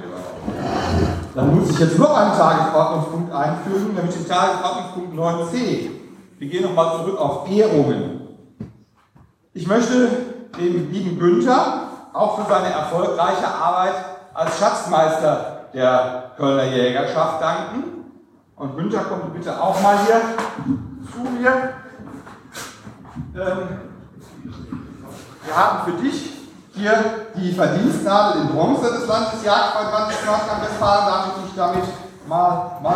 Dann muss ich jetzt noch einen Tagesordnungspunkt einfügen, nämlich den Tagesordnungspunkt 9c. Wir gehen nochmal zurück auf Ehrungen. Ich möchte dem lieben Günther auch für seine erfolgreiche Arbeit als Schatzmeister der Kölner Jägerschaft danken. Und Günther, kommt bitte auch mal hier zu mir. Ähm, wir haben für dich hier die Verdienstnadel in Bronze des Landesjagdverbandes Nordrhein-Westfalen. Darf ich dich damit mal, mal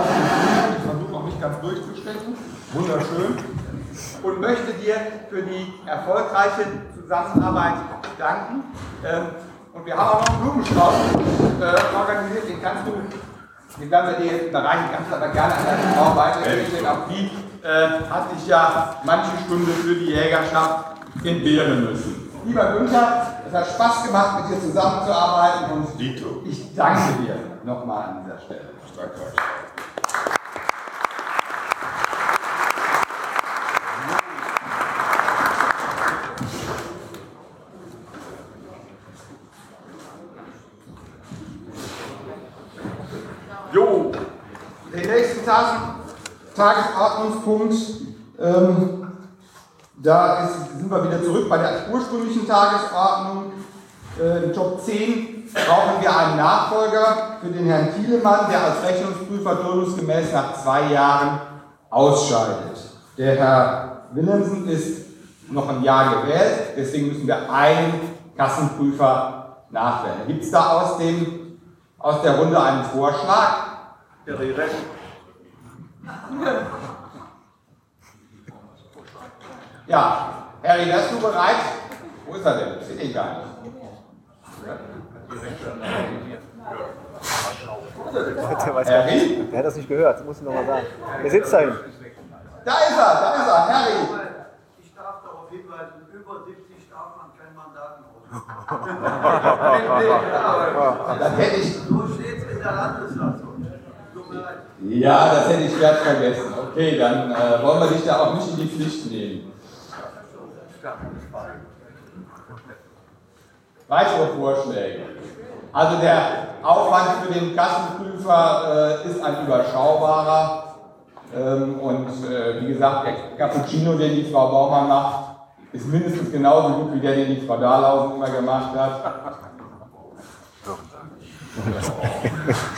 ich versuche noch nicht ganz durchzustechen. Wunderschön. Und möchte dir für die erfolgreiche Zusammenarbeit danken. Ähm, und wir haben auch noch einen Blumenstrauß äh, organisiert, den kannst du, den werden wir dir bereichen, kannst du aber gerne an deine Frau weitergeben, denn auch die äh, hat sich ja manche Stunde für die Jägerschaft entbehren müssen. Lieber Günther, es hat Spaß gemacht, mit dir zusammenzuarbeiten und ich danke dir nochmal an dieser Stelle. Danke euch. Jo, den nächsten Tag, Tagesordnungspunkt, ähm, da ist, sind wir wieder zurück bei der ursprünglichen Tagesordnung. Äh, in Top 10 brauchen wir einen Nachfolger für den Herrn Thielemann, der als Rechnungsprüfer turnusgemäß nach zwei Jahren ausscheidet. Der Herr Willemsen ist noch ein Jahr gewählt, deswegen müssen wir einen Kassenprüfer nachwählen. Gibt es da aus, dem, aus der Runde einen Vorschlag? Rest. Ja, Harry, wärst du bereit? Wo ist er denn? Ich sehe ihn gar nicht. Harry? nicht. der hat das nicht gehört, das muss ich nochmal sagen. Wer sitzt da hinten? Da ist er, da ist er, Harry. Ich darf darauf hinweisen, über 70 darf man kein Mandat mehr Das hätte ich. So steht es in der Landessatzung. Ja, das hätte ich glatt vergessen. Okay, dann äh, wollen wir dich da auch nicht in die Pflicht nehmen. Weitere Vorschläge. Also der Aufwand für den Kassenprüfer äh, ist ein überschaubarer. Ähm, und äh, wie gesagt, der Cappuccino, den die Frau Baumann macht, ist mindestens genauso gut wie der, den die Frau Dahlhausen immer gemacht hat.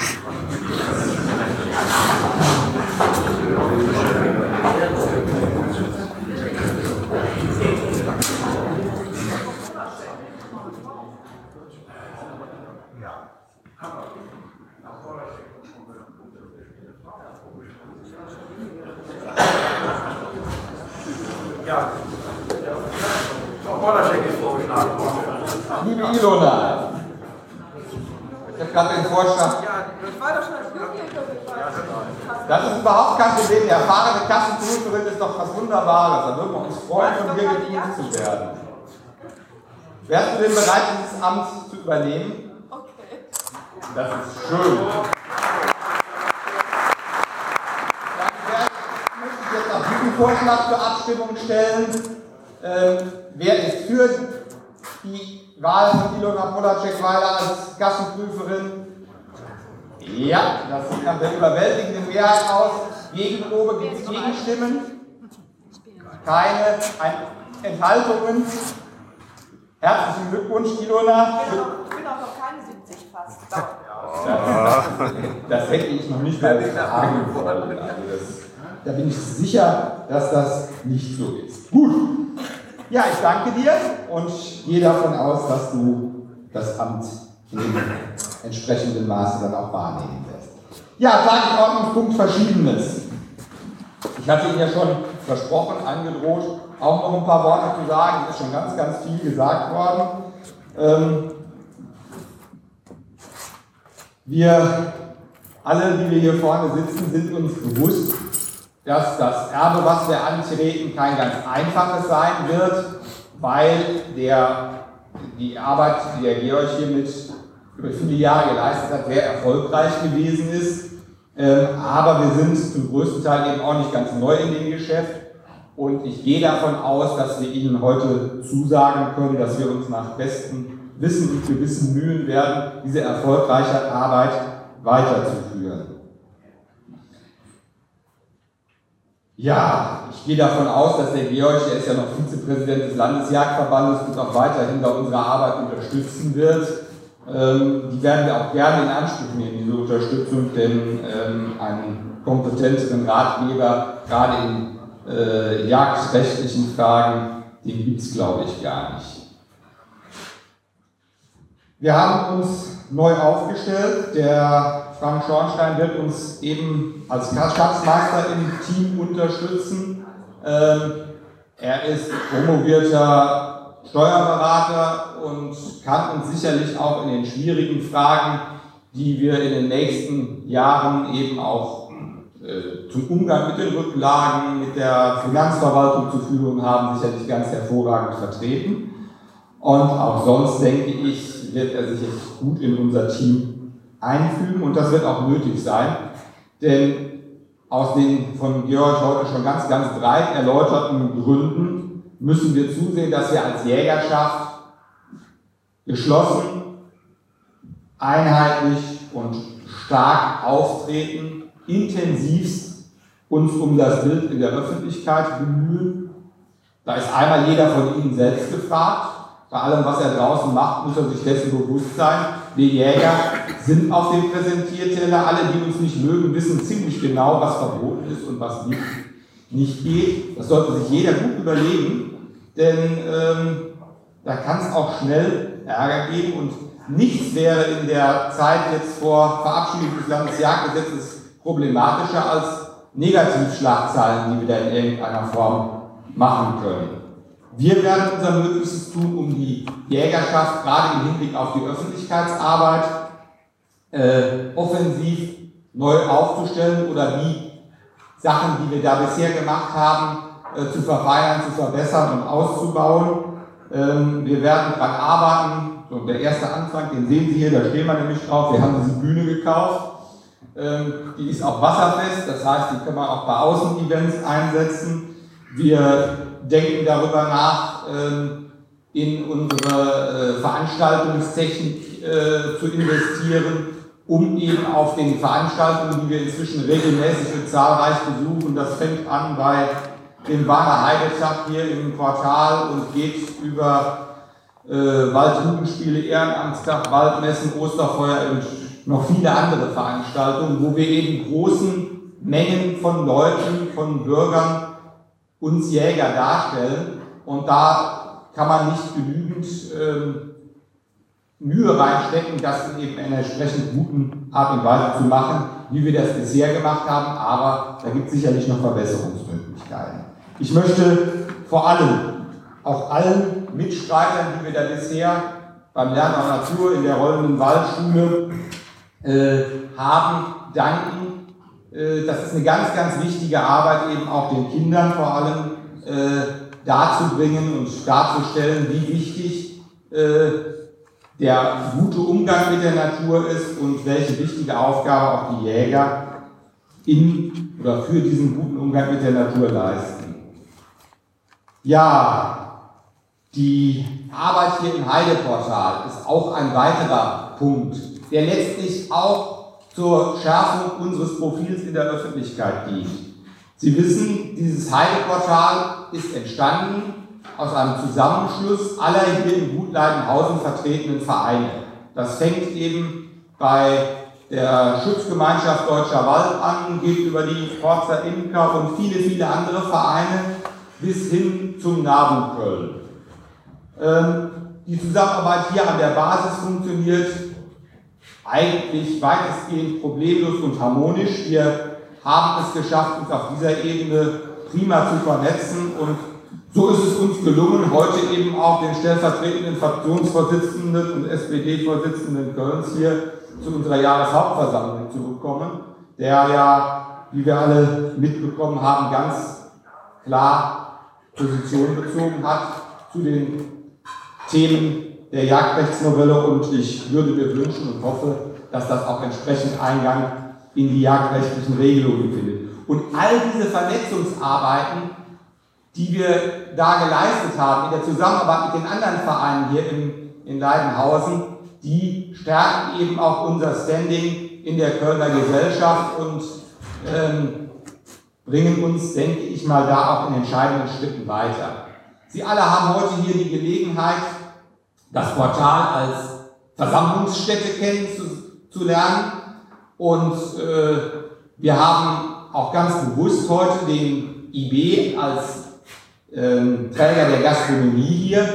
Ja, Frau Bollaschek ist vorgeschlagen worden. Liebe Ilona, ich habe gerade den Vorschlag. Das war doch schon Das ist überhaupt kein Problem. Die erfahrene Kassenprüferin ist doch was Wunderbares. Da würden wir uns freuen, von dir geprüft zu werden. Wärst du denn bereit, dieses Amt zu übernehmen? Okay. Das ist schön. Dann möchte ich jetzt auch diesen Vorschlag zur Abstimmung stellen. Ähm, wer ist für die Wahl von Ilona Polacek-Weiler als Kassenprüferin? Ja, das sieht nach der überwältigenden Mehrheit aus. Gegenprobe, gibt es Gegenstimmen? Keine Ein Enthaltungen? Herzlichen Glückwunsch, Ilona. Ich bin auch noch keine 70 fast. Das, das hätte ich noch nicht mal fragen wollen. Also das, da bin ich sicher, dass das nicht so ist. Gut. Ja, ich danke dir und gehe davon aus, dass du das Amt in entsprechendem Maße dann auch wahrnehmen wirst. Ja, Tagesordnungspunkt Verschiedenes. Ich hatte Ihnen ja schon versprochen, angedroht, auch noch ein paar Worte zu sagen. Es ist schon ganz, ganz viel gesagt worden. Ähm, wir alle, die wir hier vorne sitzen, sind uns bewusst, dass das Erbe, was wir antreten, kein ganz einfaches sein wird, weil der, die Arbeit, die der Georg hier mit über viele Jahre geleistet hat, sehr erfolgreich gewesen ist. Ähm, aber wir sind zum größten Teil eben auch nicht ganz neu in dem Geschäft. Und ich gehe davon aus, dass wir Ihnen heute zusagen können, dass wir uns nach bestem Wissen und Gewissen mühen werden, diese erfolgreiche Arbeit weiterzuführen. Ja, ich gehe davon aus, dass der Georg, der ist ja noch Vizepräsident des Landesjagdverbandes, uns auch weiterhin bei unserer Arbeit unterstützen wird. Ähm, die werden wir auch gerne in Anspruch nehmen, diese Unterstützung, denn ähm, einen kompetenteren Ratgeber, gerade in äh, jagdrechtlichen Fragen, den gibt es, glaube ich, gar nicht. Wir haben uns neu aufgestellt. Der Frank Schornstein wird uns eben als Schatzmeister im Team unterstützen. Ähm, er ist promovierter Steuerberater und kann uns sicherlich auch in den schwierigen Fragen, die wir in den nächsten Jahren eben auch äh, zum Umgang mit den Rücklagen, mit der Finanzverwaltung zu führen haben, sicherlich ganz hervorragend vertreten. Und auch sonst denke ich, wird er sich jetzt gut in unser Team einfügen und das wird auch nötig sein, denn aus den von Georg heute schon ganz, ganz breit erläuterten Gründen müssen wir zusehen, dass wir als Jägerschaft geschlossen, einheitlich und stark auftreten, intensivst uns um das Bild in der Öffentlichkeit bemühen. Da ist einmal jeder von Ihnen selbst gefragt. Bei allem, was er draußen macht, muss er sich dessen bewusst sein. Wir Jäger sind auf dem Präsentierteller. Alle, die uns nicht mögen, wissen ziemlich genau, was verboten ist und was nicht, nicht geht. Das sollte sich jeder gut überlegen, denn ähm, da kann es auch schnell Ärger geben und nichts wäre in der Zeit jetzt vor Verabschiedung des Landesjagdgesetzes problematischer als Negativschlagzeilen, die wir da in irgendeiner Form machen können. Wir werden unser Möglichstes tun, um die Jägerschaft gerade im Hinblick auf die Öffentlichkeitsarbeit äh, offensiv neu aufzustellen oder die Sachen, die wir da bisher gemacht haben, äh, zu verfeinern, zu verbessern und auszubauen. Ähm, wir werden daran arbeiten. So, der erste Anfang, den sehen Sie hier, da stehen wir nämlich drauf. Wir haben diese Bühne gekauft. Ähm, die ist auch wasserfest, das heißt, die kann man auch bei Außenevents einsetzen. Wir denken darüber nach, ähm, in unsere äh, Veranstaltungstechnik äh, zu investieren, um eben auf den Veranstaltungen, die wir inzwischen regelmäßig und zahlreich besuchen, das fängt an bei dem Warner Heidetag hier im Quartal und geht über äh, Waldjugendspiele, Ehrenamtstag, Waldmessen, Osterfeuer und noch viele andere Veranstaltungen, wo wir eben großen Mengen von Leuten, von Bürgern uns Jäger darstellen. Und da kann man nicht genügend ähm, Mühe reinstecken, das in eben einer entsprechend guten Art und Weise zu machen, wie wir das bisher gemacht haben. Aber da gibt es sicherlich noch Verbesserungsmöglichkeiten. Ich möchte vor allem auch allen Mitstreitern, die wir da bisher beim Lernen der Natur in der rollenden Waldschule äh, haben, danken. Äh, das ist eine ganz, ganz wichtige Arbeit, eben auch den Kindern vor allem äh, darzubringen und darzustellen, wie wichtig äh, der gute Umgang mit der Natur ist und welche wichtige Aufgabe auch die Jäger in oder für diesen guten Umgang mit der Natur leisten. Ja, die Arbeit hier im Heideportal ist auch ein weiterer Punkt, der letztlich auch zur Schärfung unseres Profils in der Öffentlichkeit dient. Sie wissen, dieses Heideportal ist entstanden aus einem Zusammenschluss aller hier in Gutleidenhausen vertretenen Vereine. Das fängt eben bei der Schutzgemeinschaft Deutscher Wald an, geht über die Forza Imker und viele, viele andere Vereine bis hin zum NABU Köln. Ähm, die Zusammenarbeit hier an der Basis funktioniert eigentlich weitestgehend problemlos und harmonisch. Wir haben es geschafft, uns auf dieser Ebene prima zu vernetzen und so ist es uns gelungen, heute eben auch den stellvertretenden Fraktionsvorsitzenden und SPD-Vorsitzenden Kölns hier zu unserer Jahreshauptversammlung zu bekommen, der ja, wie wir alle mitbekommen haben, ganz klar Position bezogen hat zu den Themen der Jagdrechtsnovelle und ich würde mir wünschen und hoffe, dass das auch entsprechend Eingang in die jagdrechtlichen Regelungen findet. Und all diese Vernetzungsarbeiten, die wir da geleistet haben, in der Zusammenarbeit mit den anderen Vereinen hier in, in Leidenhausen, die stärken eben auch unser Standing in der Kölner Gesellschaft und ähm, bringen uns, denke ich mal, da auch in entscheidenden Schritten weiter. Sie alle haben heute hier die Gelegenheit, das Portal als Versammlungsstätte kennenzulernen. Und äh, wir haben auch ganz bewusst heute den IB als ähm, Träger der Gastronomie hier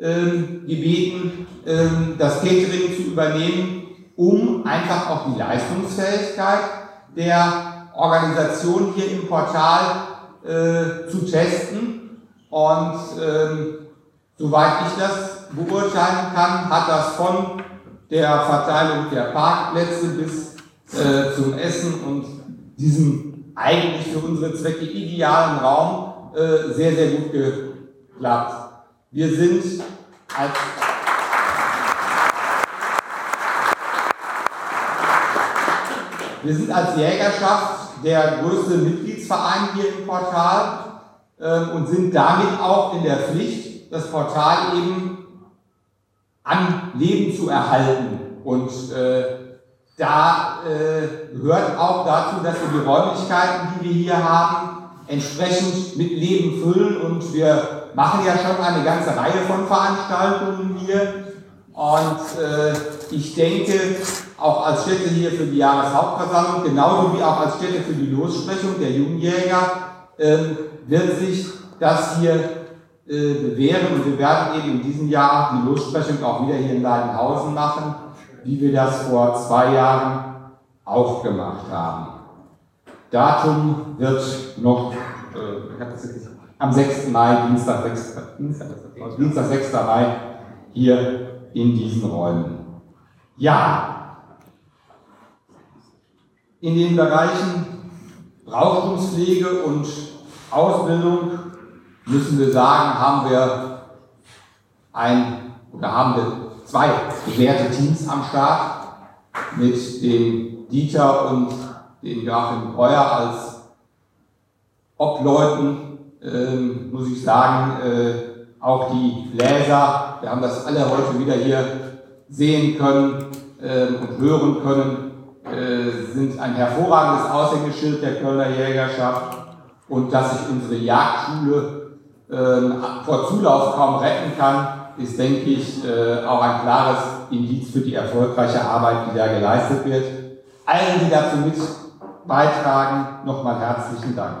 ähm, gebeten, ähm, das Catering zu übernehmen, um einfach auch die Leistungsfähigkeit der Organisation hier im Portal äh, zu testen. Und ähm, soweit ich das beurteilen kann, hat das von der Verteilung der Parkplätze bis äh, zum Essen und diesem eigentlich für unsere Zwecke idealen Raum äh, sehr, sehr gut geklappt. Wir sind als Wir sind als Jägerschaft der größte Mitgliedsverein hier im Portal äh, und sind damit auch in der Pflicht, das Portal eben am Leben zu erhalten. Und äh, da äh, gehört auch dazu, dass wir die Räumlichkeiten, die wir hier haben, entsprechend mit Leben füllen. Und wir machen ja schon eine ganze Reihe von Veranstaltungen hier. Und äh, ich denke, auch als Stätte hier für die Jahreshauptversammlung, genauso wie auch als Stätte für die Lossprechung der Jungjäger, äh, wird sich das hier äh, bewähren. Und wir werden eben in diesem Jahr die Lossprechung auch wieder hier in Leidenhausen machen, wie wir das vor zwei Jahren auch gemacht haben. Datum wird noch äh, am 6. Mai, Dienstag 6. Dienstag, Dienstag 6. Mai, hier in diesen Räumen. Ja, in den Bereichen Brauchtumspflege und Ausbildung müssen wir sagen, haben wir ein oder haben wir zwei bewährte Teams am Start mit dem Dieter und dem Joachim Breuer als Obleuten, äh, muss ich sagen, äh, auch die Bläser, wir haben das alle heute wieder hier sehen können äh, und hören können, äh, sind ein hervorragendes Aushängeschild der Kölner Jägerschaft und dass sich unsere Jagdschule vor Zulauf kaum retten kann, ist, denke ich, äh, auch ein klares Indiz für die erfolgreiche Arbeit, die da geleistet wird. Allen, die dazu mit beitragen, nochmal herzlichen Dank.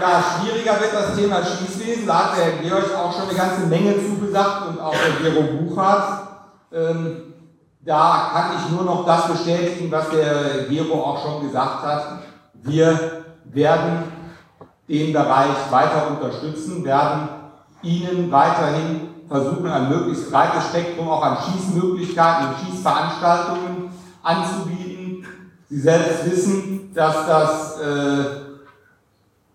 Ja, schwieriger wird das Thema Schießwesen. Da hat der Georg auch schon eine ganze Menge zugesagt und auch der Gero Buchhardt. Ähm, da kann ich nur noch das bestätigen, was der Gero auch schon gesagt hat. Wir werden den Bereich weiter unterstützen, werden Ihnen weiterhin versuchen, ein möglichst breites Spektrum auch an Schießmöglichkeiten und Schießveranstaltungen anzubieten. Sie selbst wissen, dass das äh,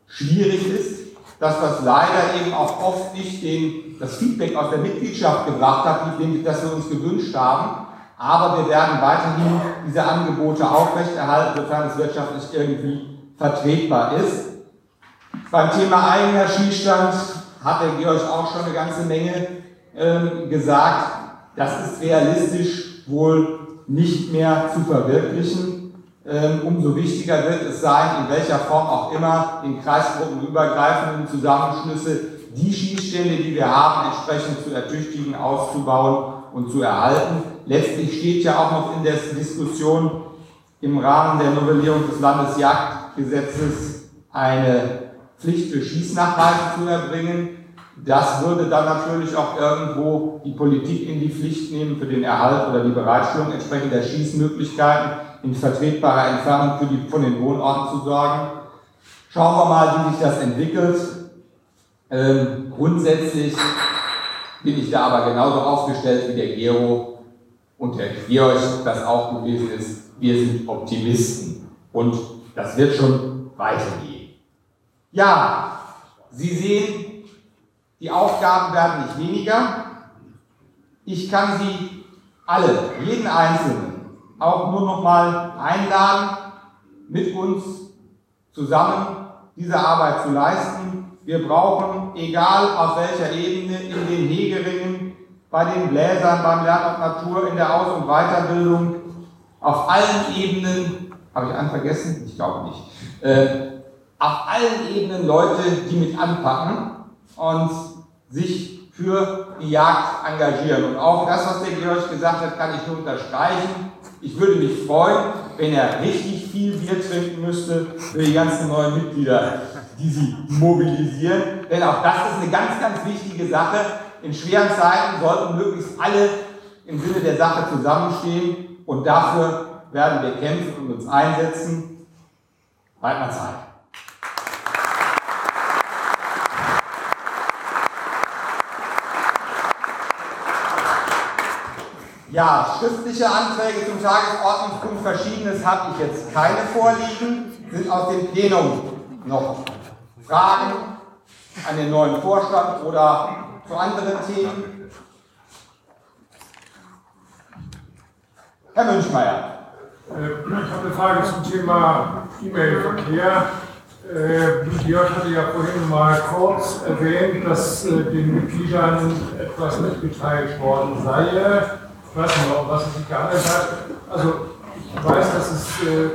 schwierig ist, dass das leider eben auch oft nicht den, das Feedback aus der Mitgliedschaft gebracht hat, das wir uns gewünscht haben. Aber wir werden weiterhin diese Angebote aufrechterhalten, sofern es wirtschaftlich irgendwie vertretbar ist. Beim Thema eigener Schießstand hat der Georg auch schon eine ganze Menge ähm, gesagt. Das ist realistisch wohl nicht mehr zu verwirklichen. Ähm, umso wichtiger wird es sein, in welcher Form auch immer, in kreisgruppenübergreifenden Zusammenschlüsse die Schießstände, die wir haben, entsprechend zu ertüchtigen, auszubauen und zu erhalten. Letztlich steht ja auch noch in der Diskussion im Rahmen der Novellierung des Landesjagdgesetzes eine Pflicht für Schießnachweise zu erbringen. Das würde dann natürlich auch irgendwo die Politik in die Pflicht nehmen für den Erhalt oder die Bereitstellung entsprechender Schießmöglichkeiten in vertretbarer Entfernung für die, von den Wohnorten zu sorgen. Schauen wir mal, wie sich das entwickelt. Ähm, grundsätzlich bin ich da aber genauso aufgestellt wie der Gero und der Georg das auch gewesen ist. Wir sind Optimisten und das wird schon weitergehen. Ja, Sie sehen, die Aufgaben werden nicht weniger. Ich kann Sie alle, jeden Einzelnen, auch nur noch mal einladen, mit uns zusammen diese Arbeit zu leisten. Wir brauchen, egal auf welcher Ebene, in den Hegeringen, bei den Bläsern, beim Lernen und Natur, in der Aus- und Weiterbildung, auf allen Ebenen, habe ich einen vergessen? Ich glaube nicht, äh, auf allen Ebenen Leute, die mit anpacken und sich für die Jagd engagieren. Und auch das, was der Georg gesagt hat, kann ich nur unterstreichen. Ich würde mich freuen, wenn er richtig viel Bier trinken müsste für die ganzen neuen Mitglieder, die sie mobilisieren. Denn auch das ist eine ganz, ganz wichtige Sache. In schweren Zeiten sollten möglichst alle im Sinne der Sache zusammenstehen und dafür werden wir kämpfen und uns einsetzen. Bald mal Zeit. Ja, schriftliche Anträge zum Tagesordnungspunkt Verschiedenes habe ich jetzt keine vorliegen. Sind aus dem Plenum noch Fragen an den neuen Vorstand oder zu anderen Themen? Herr Münchmeier. Äh, Ich habe eine Frage zum Thema E-Mail-Verkehr. Äh, Jörg hatte ja vorhin mal kurz erwähnt, dass äh, den Mitgliedern etwas mitgeteilt worden sei. Ich weiß nicht, was es sich gehandelt hat. Also ich weiß, dass es äh,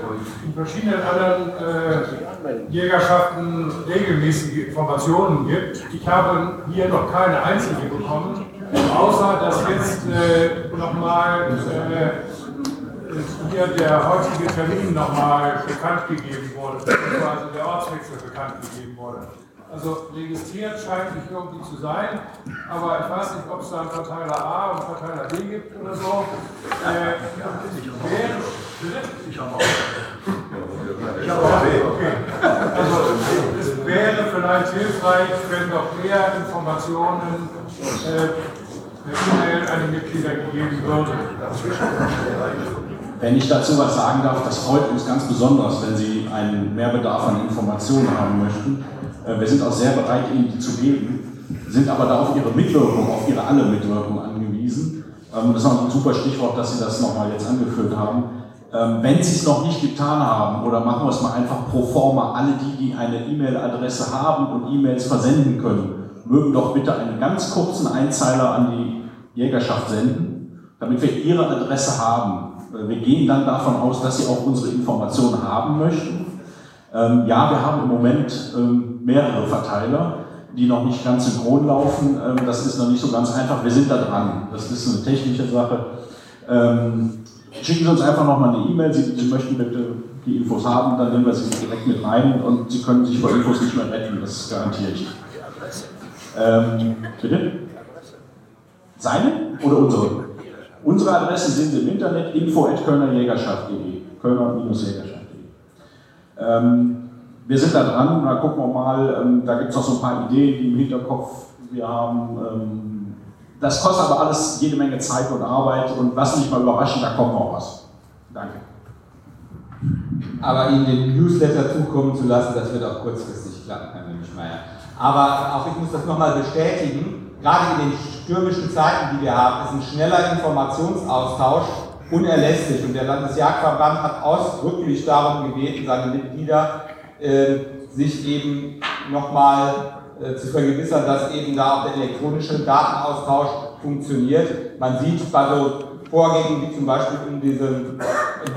in verschiedenen anderen äh, Jägerschaften regelmäßige Informationen gibt. Ich habe hier noch keine einzige bekommen, außer dass jetzt äh, nochmal äh, hier der heutige Termin nochmal bekannt gegeben wurde, beziehungsweise der Ortswechsel bekannt gegeben wurde. Also registriert scheint nicht irgendwie zu sein, aber ich weiß nicht, ob es da einen Verteiler A und Verteiler B gibt oder so. Äh, wäre, ich habe auch. Ich habe auch. Okay. Also es wäre vielleicht hilfreich, wenn noch mehr Informationen äh, per E-Mail an die Mitglieder gegeben würden. Wenn ich dazu was sagen darf, das freut uns ganz besonders, wenn Sie einen Mehrbedarf an Informationen haben möchten. Äh, Wir sind auch sehr bereit, Ihnen die zu geben, sind aber da auf Ihre Mitwirkung, auf Ihre alle Mitwirkung angewiesen. Ähm, Das ist auch ein super Stichwort, dass Sie das nochmal jetzt angeführt haben. Ähm, Wenn Sie es noch nicht getan haben, oder machen wir es mal einfach pro forma, alle die, die eine E-Mail-Adresse haben und E-Mails versenden können, mögen doch bitte einen ganz kurzen Einzeiler an die Jägerschaft senden, damit wir Ihre Adresse haben. Äh, Wir gehen dann davon aus, dass Sie auch unsere Informationen haben möchten. Ähm, ja, wir haben im Moment ähm, mehrere Verteiler, die noch nicht ganz synchron laufen. Das ist noch nicht so ganz einfach. Wir sind da dran. Das ist eine technische Sache. Ähm, schicken Sie uns einfach nochmal eine E-Mail. Sie, Sie möchten bitte die Infos haben, dann nehmen wir sie direkt mit rein und Sie können sich vor Infos nicht mehr retten. Das garantiere ich. Ähm, bitte? Seine oder unsere? Unsere Adresse Sie im Internet info.kölnerjägerschaft.de. Kölner-jägerschaft.de. Ähm, wir sind da dran, da gucken wir mal, ähm, da gibt es noch so ein paar Ideen, die im Hinterkopf wir haben. Das kostet aber alles jede Menge Zeit und Arbeit und lassen sich mal überraschen, da kommt noch was. Danke. Aber Ihnen den Newsletter zukommen zu lassen, das wird auch kurzfristig klappen, Herr Münchmeier. Aber auch ich muss das nochmal bestätigen, gerade in den stürmischen Zeiten, die wir haben, ist ein schneller Informationsaustausch unerlässlich. Und der Landesjagdverband hat ausdrücklich darum gebeten, seine Mitglieder äh, sich eben nochmal äh, zu vergewissern, dass eben da auch der elektronische Datenaustausch funktioniert. Man sieht bei so Vorgängen wie zum Beispiel in diesem,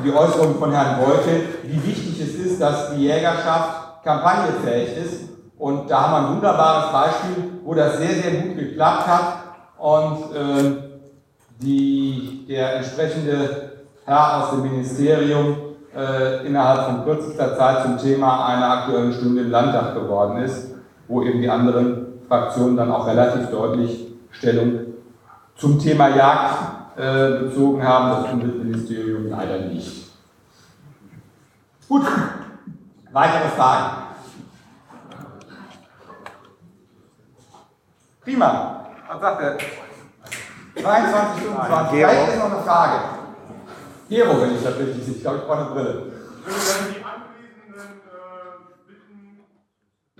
die Äußerung von Herrn Beutel, wie wichtig es ist, dass die Jägerschaft kampagnefähig ist. Und da haben wir ein wunderbares Beispiel, wo das sehr, sehr gut geklappt hat und äh, die, der entsprechende Herr aus dem Ministerium äh, innerhalb von kürzester Zeit zum Thema einer aktuellen Stunde im Landtag geworden ist, wo eben die anderen Fraktionen dann auch relativ deutlich Stellung zum Thema Jagd äh, bezogen haben, das Umweltministerium leider nicht. Gut, weitere Fragen? Prima. Was sagt er? 23, 25. Vielleicht ist noch eine Frage. Gero, wenn ich das richtig sehe. Ich glaube, ich brauche eine Brille. Ich würde gerne die Anwesenden äh, bitten,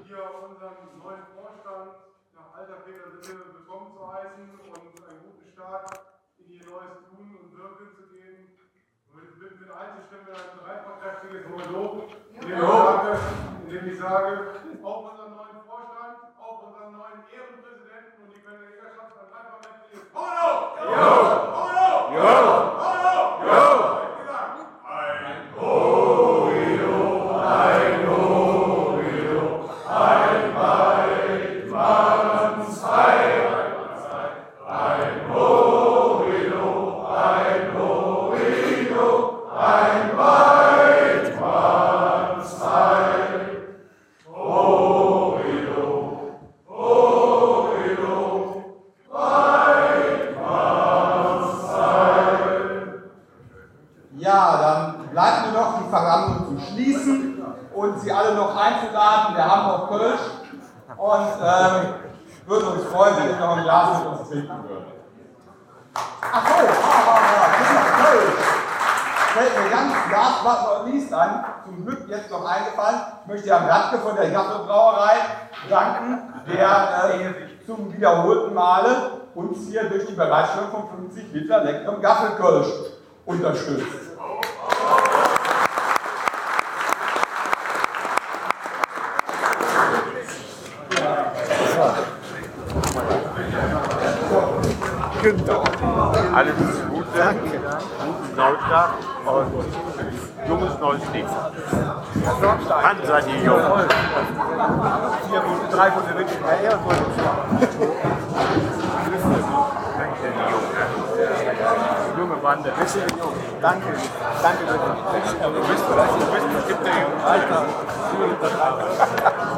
hier unseren neuen Vorstand nach alter Peter Sinne willkommen zu heißen und Start in ihr neues Tun und Wirken zu geben. Und ich bitten, mit einzustimmen in ein dreifachkräftiges Monolog, indem ich sage, indem ich Bereitstellung von 50 Liter leckerem Gaffelkölsch unterstützt. Alles Gute, Danke. guten Neustart und junges neues Leben. Hand seid ihr jung. Vier gute, drei gute Wünsche. Junge Bande. Bisschen jung. Danke. Danke bitte. Du bist, du bist bestimmt der Junge. Alter.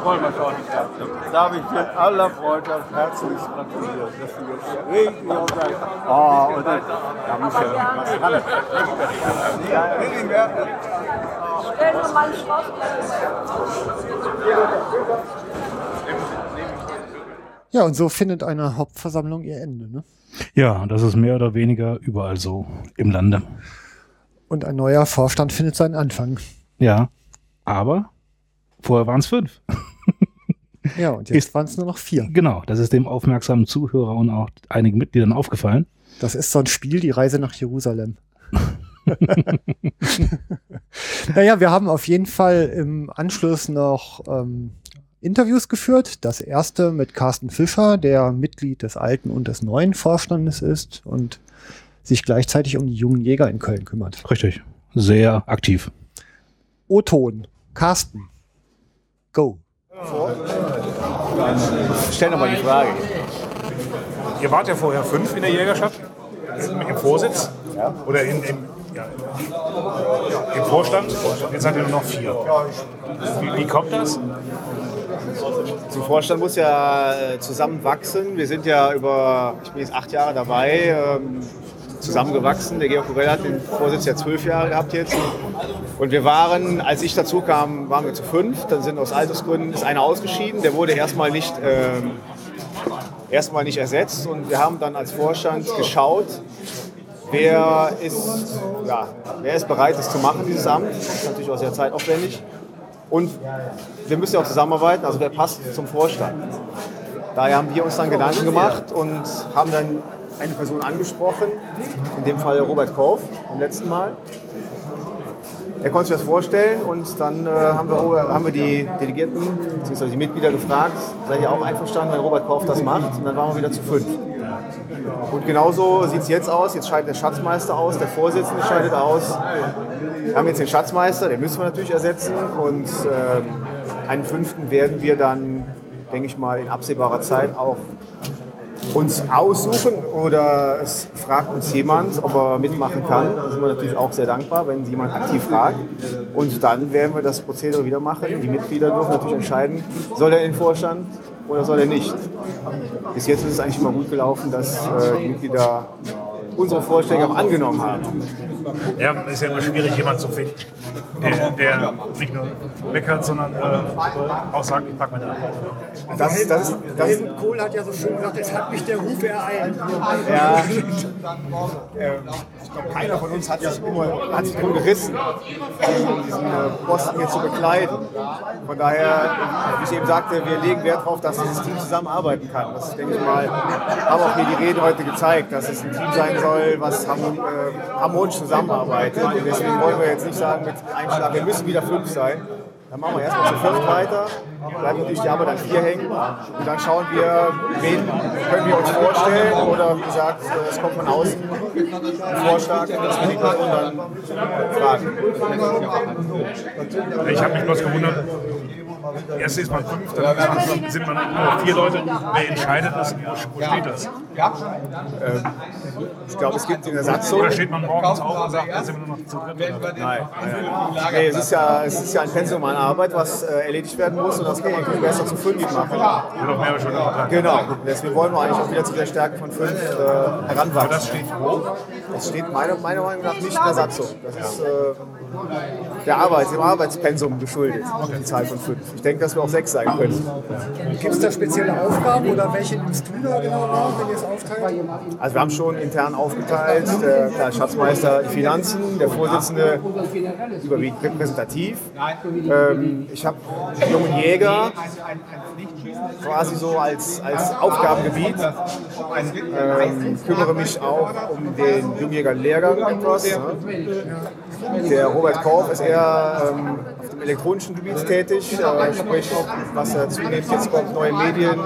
Wollen wir schauen. Darf ich dir in aller Freundschaft herzlich gratulieren, dass du jetzt richtig jung bist. Oh, und dann, da muss ja was ran. Stell nur mal einen Schloss. Ja, und so findet eine Hauptversammlung ihr Ende. Ne? Ja, das ist mehr oder weniger überall so im Lande. Und ein neuer Vorstand findet seinen Anfang. Ja, aber vorher waren es fünf. Ja, und jetzt waren es nur noch vier. Genau, das ist dem aufmerksamen Zuhörer und auch einigen Mitgliedern aufgefallen. Das ist so ein Spiel, die Reise nach Jerusalem. naja, wir haben auf jeden Fall im Anschluss noch ähm, Interviews geführt. Das erste mit Carsten Fischer, der Mitglied des alten und des neuen Vorstandes ist und sich gleichzeitig um die jungen Jäger in Köln kümmert. Richtig, sehr aktiv. O-Ton, Carsten, go. Stell nochmal die Frage. Ihr wart ja vorher fünf in der Jägerschaft, im Vorsitz oder in, im, ja, im Vorstand. Jetzt seid ihr nur noch vier. Wie, wie kommt das? Zum Vorstand muss ja äh, zusammenwachsen. Wir sind ja über, ich bin jetzt acht Jahre dabei, ähm, zusammengewachsen. Der Georg Kurell hat den Vorsitz ja zwölf Jahre gehabt jetzt. Und wir waren, als ich dazu kam, waren wir zu fünf. Dann sind aus Altersgründen ist einer ausgeschieden. Der wurde erstmal nicht, ähm, erstmal nicht ersetzt. Und wir haben dann als Vorstand geschaut, wer ist, ja, wer ist bereit, das zu machen, dieses Amt. Das ist natürlich auch sehr zeitaufwendig. Und wir müssen ja auch zusammenarbeiten, also wer passt zum Vorstand. Daher haben wir uns dann Gedanken gemacht und haben dann eine Person angesprochen, in dem Fall Robert Kauf, beim letzten Mal. Er konnte sich das vorstellen und dann äh, haben, wir, haben wir die Delegierten bzw. die Mitglieder gefragt, seid ihr auch einverstanden, wenn Robert Kauf das macht? Und dann waren wir wieder zu fünf. Und genauso sieht es jetzt aus. Jetzt scheidet der Schatzmeister aus, der Vorsitzende scheidet aus. Wir haben jetzt den Schatzmeister, den müssen wir natürlich ersetzen. Und ähm, einen fünften werden wir dann, denke ich mal, in absehbarer Zeit auch uns aussuchen oder es fragt uns jemand, ob er mitmachen kann. Da sind wir natürlich auch sehr dankbar, wenn jemand aktiv fragt. Und dann werden wir das Prozedere wieder machen. Die Mitglieder dürfen natürlich entscheiden, soll er in den Vorstand oder soll er nicht. Bis jetzt ist es eigentlich immer gut gelaufen, dass äh, die Mitglieder unsere Vorschläge auch angenommen haben. Ja, es ist ja immer schwierig, jemanden zu finden, der, der nicht nur meckert, sondern äh, auch sagt, ich pack meine Arbeit. Das, das, das, Helmut Kohl hat ja so schön gesagt, es hat mich der Ruf ereilt. Ja, äh, ich glaube, keiner von uns hat sich, immer, hat sich drum gerissen, diesen, diesen äh, Posten hier zu bekleiden. Von daher, wie ich eben sagte, wir legen Wert darauf, dass dieses Team zusammenarbeiten kann. Das, denke ich mal, haben auch hier die Reden heute gezeigt, dass es ein Team sein soll, was harmon, äh, harmonisch zusammenarbeitet. Und deswegen wollen wir jetzt nicht sagen mit Einschlag, wir müssen wieder fünf sein. Dann machen wir erstmal zu fünf weiter, bleibt natürlich die Arbeit an vier hängen und dann schauen wir, wen können wir uns vorstellen oder wie gesagt, es kommt von außen ein Vorschlag, dass wir die Person dann fragen. Ich habe mich bloß gewundert, erst ist man fünf, dann ist man, sind man nur noch vier Leute. Wer entscheidet das? Wo, wo steht das? Ähm, ich glaube, es gibt den Ersatz. Oder steht man morgens auf und sagt, jetzt sind wir nur noch zu dritt? Nein. Nee, es ist ja, es ist ja ein Pensum an Arbeit, was äh, erledigt werden muss und das kann man viel besser zu fünf machen. Wird auch mehr schon Genau, deswegen wollen wir eigentlich auch wieder zu der Stärke von fünf äh, heranwachsen. Aber das steht wo? Das steht meiner, meiner Meinung nach nicht in der Satzung. Das ist äh, der Arbeit, dem Arbeitspensum geschuldet, die Zahl von fünf. Ich denke, dass wir auch sechs sein können. Gibt es da spezielle Aufgaben oder welche nimmst du da genau wahr, wenn ihr es aufteilt? Also wir haben schon intern aufgeteilt, der, Schatzmeister die Finanzen, der Vorsitzende überwiegend repräsentativ. Ähm, ich habe jungen Jäger quasi so als, als Aufgabengebiet. Ähm, kümmere mich auch um den Jungjäger-Lehrgang etwas. Ne? Der Robert Korf ist eher ähm, auf dem elektronischen Gebiet tätig, äh, sprich, was er zunehmend jetzt kommt, neue Medien,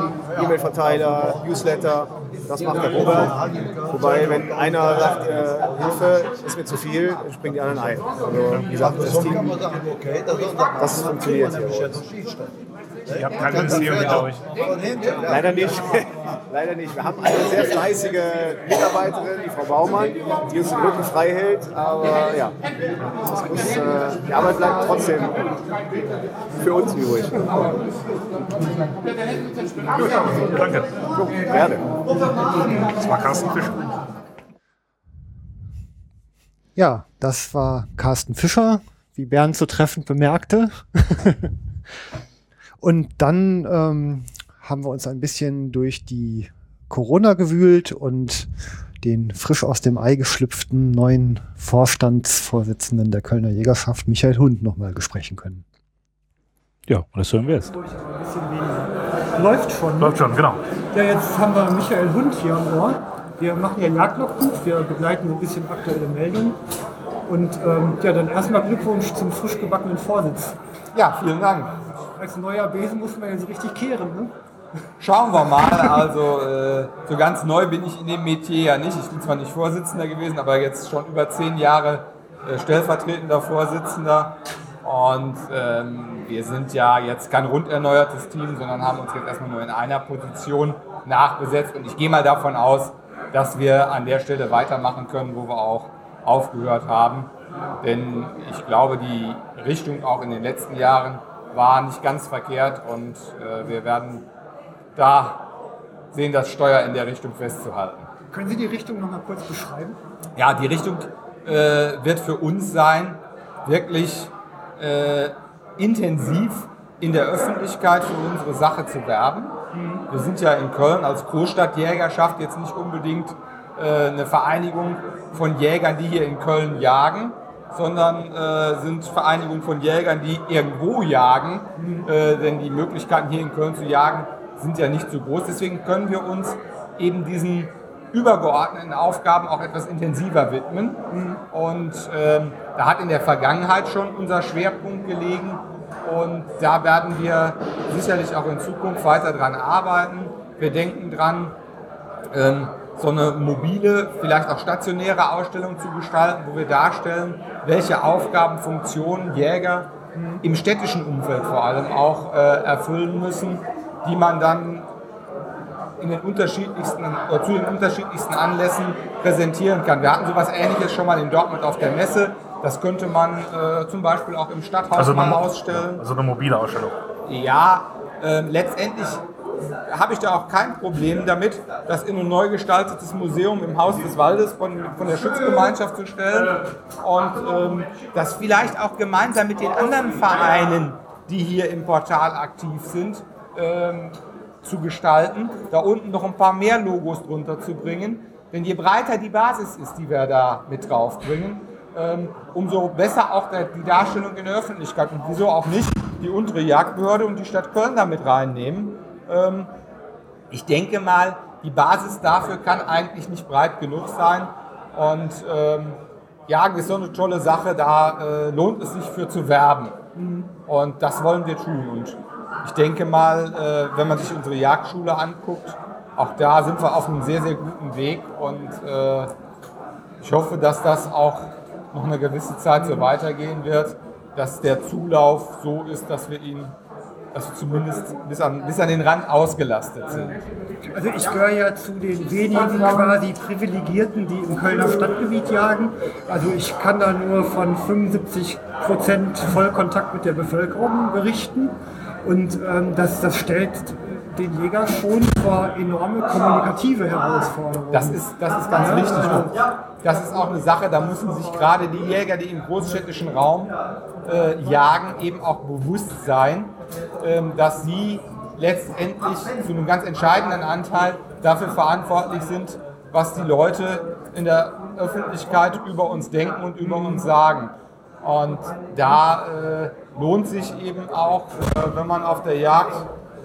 E-Mail-Verteiler, Newsletter, das macht der Robert. Wobei, wenn einer sagt, äh, Hilfe, ist mir zu viel, springen die anderen ein. Also, wie gesagt, das Team, das funktioniert hier. Ihr habt kein Ministerium hinter euch. Leider nicht. Leider nicht. Wir haben eine sehr fleißige Mitarbeiterin, die Frau Baumann, die uns den Rücken frei hält. Aber ja, das muss, äh, die Arbeit bleibt trotzdem für uns übrig. Gut, danke. Jo, gerne. Das war Carsten Fisch. Ja, das war Carsten Fischer, wie Bernd so treffend bemerkte. Und dann ähm, haben wir uns ein bisschen durch die Corona gewühlt und den frisch aus dem Ei geschlüpften neuen Vorstandsvorsitzenden der Kölner Jägerschaft, Michael Hund, nochmal besprechen können. Ja, und das hören wir jetzt. Läuft schon. Läuft schon, genau. Ja, jetzt haben wir Michael Hund hier am Ohr. Wir machen ja Jagdlogbuch, wir begleiten so ein bisschen aktuelle Meldungen. Und ähm, ja, dann erstmal Glückwunsch zum frisch gebackenen Vorsitz. Ja, vielen Dank. Als neuer Besen muss man jetzt richtig kehren, ne? Schauen wir mal. Also äh, so ganz neu bin ich in dem Metier ja nicht. Ich bin zwar nicht Vorsitzender gewesen, aber jetzt schon über zehn Jahre äh, stellvertretender Vorsitzender. Und ähm, wir sind ja jetzt kein rund erneuertes Team, sondern haben uns jetzt erstmal nur in einer Position nachbesetzt. Und ich gehe mal davon aus, dass wir an der Stelle weitermachen können, wo wir auch aufgehört haben. Denn ich glaube, die Richtung auch in den letzten Jahren war nicht ganz verkehrt und äh, wir werden da sehen, das Steuer in der Richtung festzuhalten. Können Sie die Richtung noch mal kurz beschreiben? Ja, die Richtung äh, wird für uns sein, wirklich äh, intensiv in der Öffentlichkeit für unsere Sache zu werben. Wir sind ja in Köln als Großstadtjägerschaft jetzt nicht unbedingt äh, eine Vereinigung von Jägern, die hier in Köln jagen, sondern äh, sind Vereinigung von Jägern, die irgendwo jagen. Äh, denn die Möglichkeiten hier in Köln zu jagen sind ja nicht so groß. Deswegen können wir uns eben diesen übergeordneten Aufgaben auch etwas intensiver widmen. Und ähm, da hat in der Vergangenheit schon unser Schwerpunkt gelegen. Und da werden wir sicherlich auch in Zukunft weiter dran arbeiten. Wir denken dran, ähm, so eine mobile, vielleicht auch stationäre Ausstellung zu gestalten, wo wir darstellen, welche Aufgaben, Funktionen Jäger im städtischen Umfeld vor allem auch äh, erfüllen müssen, die man dann in den unterschiedlichsten, oder zu den unterschiedlichsten Anlässen präsentieren kann. Wir hatten sowas ähnliches schon mal in Dortmund auf der Messe. Das könnte man äh, zum Beispiel auch im Stadthaus Also mal ausstellen. also eine mobile Ausstellung. Ja, ähm, letztendlich habe ich da auch kein Problem damit, das in ein neu gestaltetes Museum im Haus des Waldes von, von der Schutzgemeinschaft zu stellen und ähm, das vielleicht auch gemeinsam mit den anderen Vereinen, die hier im Portal aktiv sind, ähm, zu gestalten, da unten noch ein paar mehr Logos drunter zu bringen. Denn je breiter die Basis ist, die wir da mit draufbringen, ähm, umso besser auch die Darstellung in der Öffentlichkeit. Und wieso auch nicht die untere Jagdbehörde und die Stadt Köln da mit reinnehmen. Ähm, ich denke mal, die Basis dafür kann eigentlich nicht breit genug sein. Und ähm, Jagen ist so eine tolle Sache, da äh, lohnt es sich für zu werben. Und das wollen wir tun. Und ich denke mal, äh, wenn man sich unsere Jagdschule anguckt, auch da sind wir auf einem sehr, sehr guten Weg. Und äh, ich hoffe, dass das auch noch eine gewisse Zeit so weitergehen wird, dass der Zulauf so ist, dass wir ihn also zumindest bis an, bis an den Rand ausgelastet sind. Also ich gehöre ja zu den wenigen quasi Privilegierten, die im Kölner Stadtgebiet jagen. Also ich kann da nur von 75 Prozent Vollkontakt mit der Bevölkerung berichten. Und ähm, das, das stellt den Jäger schon vor enorme kommunikative Herausforderungen. Das ist, das ist ganz wichtig. Das ist auch eine Sache, da müssen sich gerade die Jäger, die im großstädtischen Raum äh, jagen, eben auch bewusst sein, dass sie letztendlich zu einem ganz entscheidenden Anteil dafür verantwortlich sind, was die Leute in der Öffentlichkeit über uns denken und über uns sagen. Und da äh, lohnt sich eben auch, äh, wenn man auf der Jagd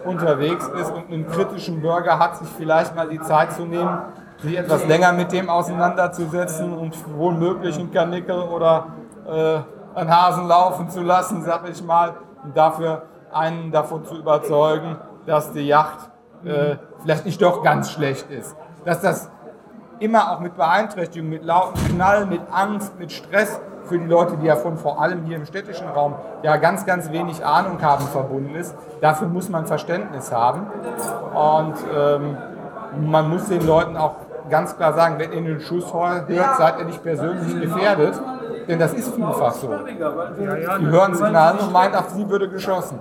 unterwegs ist und einen kritischen Bürger hat, sich vielleicht mal die Zeit zu nehmen, sich etwas länger mit dem auseinanderzusetzen und womöglich einen Kanickel oder äh, einen Hasen laufen zu lassen, sag ich mal, und dafür einen davon zu überzeugen, dass die Yacht äh, vielleicht nicht doch ganz schlecht ist. Dass das immer auch mit Beeinträchtigung, mit lauten Knall, mit Angst, mit Stress für die Leute, die ja von vor allem hier im städtischen Raum ja ganz, ganz wenig Ahnung haben, verbunden ist. Dafür muss man Verständnis haben. Und ähm, man muss den Leuten auch ganz klar sagen, wenn ihr den Schuss hört, seid ihr nicht persönlich gefährdet. Denn das ist vielfach so. Die hören Signale und meint, auf sie würde geschossen.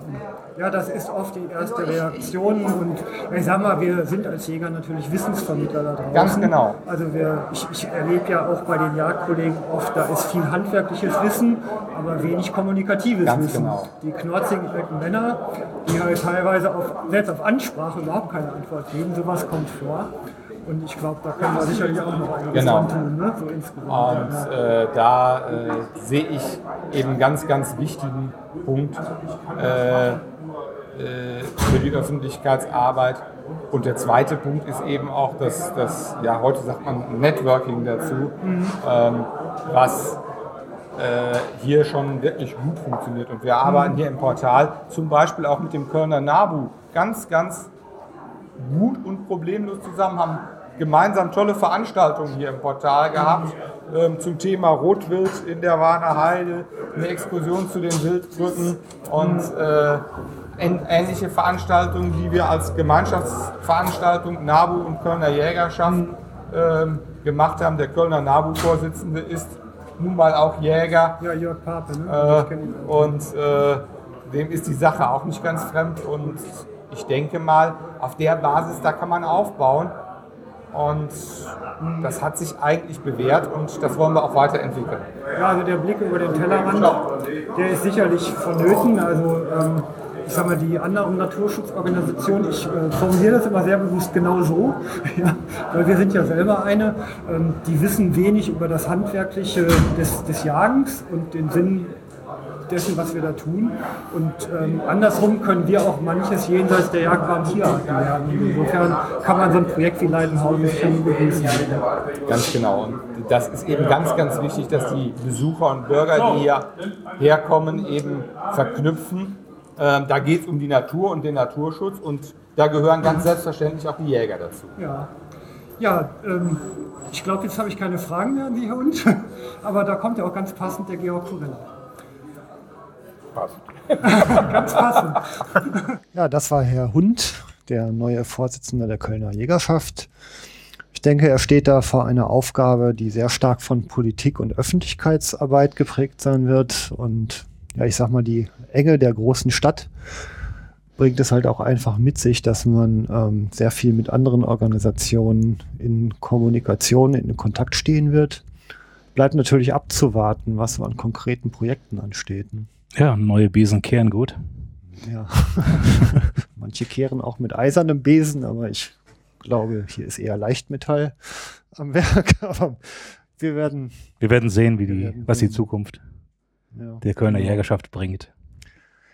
Ja, das ist oft die erste Reaktion und ich sag mal, wir sind als Jäger natürlich Wissensvermittler da draußen. Ganz genau. Also wir, ich, ich erlebe ja auch bei den Jagdkollegen oft, da ist viel handwerkliches Wissen, aber wenig kommunikatives Ganz Wissen. genau. Die knurzigen alten Männer, die halt teilweise auf, selbst auf Ansprache überhaupt keine Antwort geben, sowas kommt vor. Und ich glaube, da können wir sicherlich auch noch einiges Genau. tun, ne? so. Und äh, da äh, sehe ich eben einen ganz, ganz wichtigen Punkt äh, äh, für die Öffentlichkeitsarbeit. Und der zweite Punkt ist eben auch das, das ja, heute sagt man Networking dazu, ähm, was äh, hier schon wirklich gut funktioniert. Und wir arbeiten hier im Portal zum Beispiel auch mit dem Kölner NABU ganz, ganz gut und problemlos zusammen, haben gemeinsam tolle Veranstaltungen hier im Portal gehabt ähm, zum Thema Rotwild in der Warner Heide, eine Exkursion zu den Wildbrücken und äh, ähn- ähnliche Veranstaltungen, die wir als Gemeinschaftsveranstaltung NABU und Kölner Jägerschaft ähm, gemacht haben. Der Kölner NABU-Vorsitzende ist nun mal auch Jäger. Ja, Jörg Pape, ne? Äh, und äh, dem ist die Sache auch nicht ganz fremd. Und ich denke mal, auf der Basis, da kann man aufbauen. Und das hat sich eigentlich bewährt und das wollen wir auch weiterentwickeln. Ja, also der Blick über den Tellerrand, der ist sicherlich vonnöten. Also ähm, ich sag mal, die anderen Naturschutzorganisationen, ich äh, formuliere das immer sehr bewusst genau so, ja, weil wir sind ja selber eine, ähm, die wissen wenig über das Handwerkliche des, des Jagens und den Sinn dessen, was wir da tun. Und ähm, andersrum können wir auch manches jenseits der jagbaren Tierarten lernen. Insofern kann man so ein Projekt wie Leidenhausen schon begrüßen. Ganz genau. Und das ist eben ganz, ganz wichtig, dass die Besucher und Bürger, die hier herkommen, eben verknüpfen. Ähm, da geht es um die Natur und den Naturschutz und da gehören ganz selbstverständlich auch die Jäger dazu. Ja, ja ähm, ich glaube, jetzt habe ich keine Fragen mehr an Sie, Herr Hund. Aber da kommt ja auch ganz passend der Georg Kurella. ganz passend. Ja, das war Herr Hund, der neue Vorsitzende der Kölner Jägerschaft. Ich denke, er steht da vor einer Aufgabe, die sehr stark von Politik und Öffentlichkeitsarbeit geprägt sein wird. Und ja, ich sag mal, die Enge der großen Stadt bringt es halt auch einfach mit sich, dass man ähm, sehr viel mit anderen Organisationen in Kommunikation, in Kontakt stehen wird. Bleibt natürlich abzuwarten, was so an konkreten Projekten ansteht. Ja, neue Besen kehren gut. Ja. Manche kehren auch mit eisernem Besen, aber ich glaube, hier ist eher Leichtmetall am Werk. Aber wir werden. Wir werden sehen, wie die, werden was die sehen. Zukunft Ja. der Kölner Jägerschaft bringt.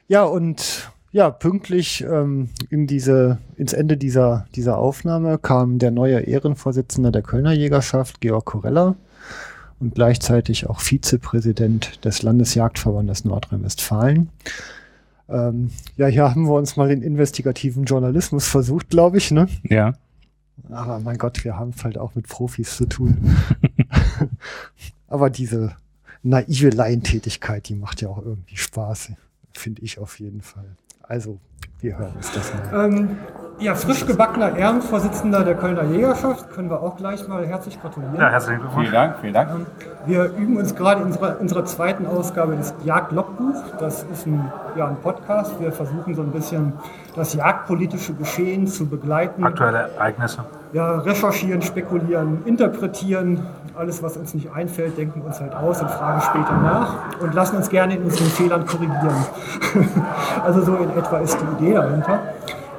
Ja, und ja, pünktlich ähm, in diese, ins Ende dieser, dieser Aufnahme kam der neue Ehrenvorsitzende der Kölner Jägerschaft, Georg Korella, und gleichzeitig auch Vizepräsident des Landesjagdverbandes Nordrhein-Westfalen. Ähm, ja, hier haben wir uns mal den investigativen Journalismus versucht, glaube ich, ne? Ja. Aber mein Gott, wir haben es halt auch mit Profis zu tun. Aber diese naive Laientätigkeit, die macht ja auch irgendwie Spaß, finde ich auf jeden Fall. Also Wir hören uns das mal. Ähm, ja, frisch gebackener Ehrenvorsitzender der Kölner Jägerschaft, können wir auch gleich mal herzlich gratulieren. Ja, herzlichen Glückwunsch. Vielen Dank, vielen Dank. Wir üben uns gerade in unserer, unserer zweiten Ausgabe des Jagdlogbuch. Das ist ein, ja, ein Podcast. Wir versuchen so ein bisschen das jagdpolitische Geschehen zu begleiten. Aktuelle Ereignisse. Ja, recherchieren, spekulieren, interpretieren. Alles, was uns nicht einfällt, denken uns halt aus und fragen später nach und lassen uns gerne in unseren Fehlern korrigieren. also so in etwa ist die Idee dahinter.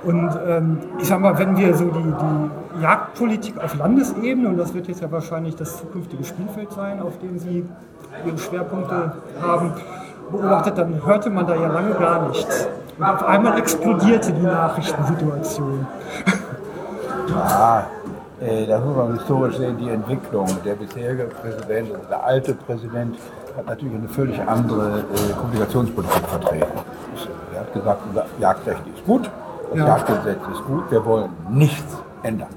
Und ähm, ich sag mal, wenn wir so die, die Jagdpolitik auf Landesebene, und das wird jetzt ja wahrscheinlich das zukünftige Spielfeld sein, auf dem Sie Ihre Schwerpunkte haben, beobachtet, dann hörte man da ja lange gar nichts. Und auf einmal explodierte die Nachrichtensituation. Ja, äh, da muss man historisch sehen, die Entwicklung. Der bisherige Präsident, also der alte Präsident, hat natürlich eine völlig andere äh, Kommunikationspolitik vertreten. Er hat gesagt, unser Jagdrecht ist gut, das Ja. Jagdgesetz ist gut, wir wollen nichts ändern.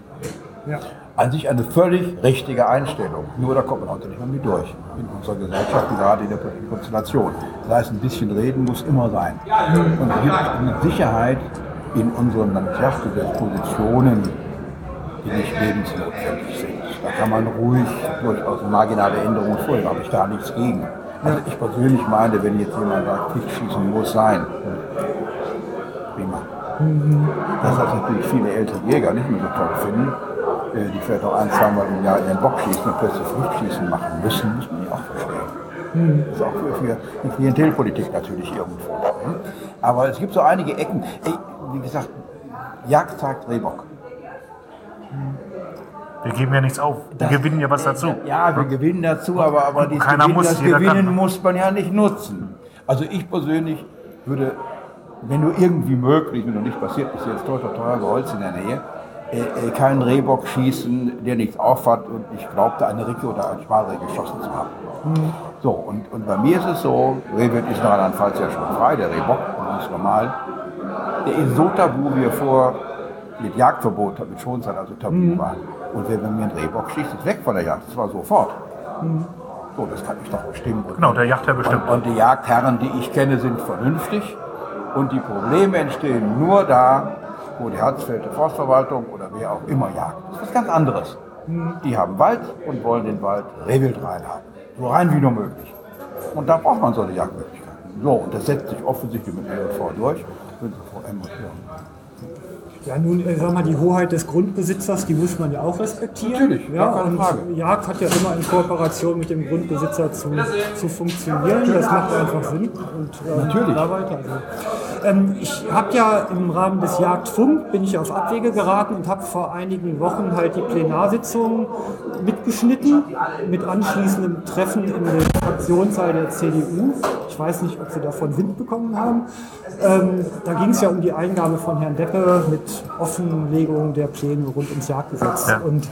Ja. An sich eine völlig richtige Einstellung. Nur da kommt man heute nicht mehr mit durch. In unserer Gesellschaft, und gerade in der politischen Konstellation. Das heißt, ein bisschen reden muss immer sein. Und es gibt mit Sicherheit in unserem Landesjagdgesetz Positionen, die nicht lebensnotwendig sind. Da kann man ruhig durchaus marginale Änderungen vornehmen, habe ich da nichts gegen. Also ich persönlich meine, wenn jetzt jemand sagt, Pflichtschießen muss sein, prima. Dass das natürlich viele ältere Jäger nicht mehr so toll finden, äh, die vielleicht auch ein, zweimal im Jahr ihren Bock schießen und plötzlich Pflichtschießen machen müssen, muss man ja auch verstehen. Das ist auch für, für die Klientelpolitik natürlich irgendwo. hm? Aber es gibt so einige Ecken. Ey, wie gesagt, Jagd zeigt Rehbock. Wir geben ja nichts auf. Wir gewinnen ja was dazu. Ja, wir gewinnen dazu, aber, aber dieses Gewinn, muss, das Gewinnen kann. muss man ja nicht nutzen. Also ich persönlich würde, wenn nur irgendwie möglich, wenn noch nicht passiert, ist jetzt teuer, teuer Holz in der Nähe, äh, äh, keinen Rehbock schießen, der nichts aufhat und ich glaubte, eine Ricke oder ein Sparreh geschossen zu haben. So, und, und bei mir ist es so, Rehwild ist in Rheinland-Pfalz ja schon frei, der Rehbock, das ist normal. Der ist so tabu, wie er vor mit Jagdverbot, mit Schonzeit also tabu Mhm. war. Und wer bei mir einen Rehbock schießt, ist weg von der Jagd. Das war sofort. So, das kann ich doch bestimmen. Genau, der Yachtherr bestimmt. Und, und die Jagdherren, die ich kenne, sind vernünftig. Und die Probleme entstehen nur da, wo die Harzfelder Forstverwaltung oder wer auch immer jagt. Das ist was ganz anderes. Die haben Wald und wollen den Wald Rehwild reinhaben. So rein wie nur möglich. Und da braucht man solche Jagdmöglichkeiten. So, und das setzt sich offensichtlich mit LV durch. Wenn Sie vor allem- Ja, nun, äh, sag mal, die Hoheit des Grundbesitzers, die muss man ja auch respektieren. Natürlich, ja, keine und Frage. Jagd hat ja immer in Kooperation mit dem Grundbesitzer zu, zu funktionieren. Das macht einfach Sinn. Und, äh, Natürlich. Da weiter. Also. Ähm, ich habe ja im Rahmen des Jagdfunk bin ich auf Abwege geraten und habe vor einigen Wochen halt die Plenarsitzung mitgeschnitten mit anschließendem Treffen in der Fraktionssaal der CDU. Ich weiß nicht, ob Sie davon Wind bekommen haben. Ähm, da ging es ja um die Eingabe von Herrn Deppe mit Offenlegung der Pläne rund ums Jagdgesetz. Ja. Und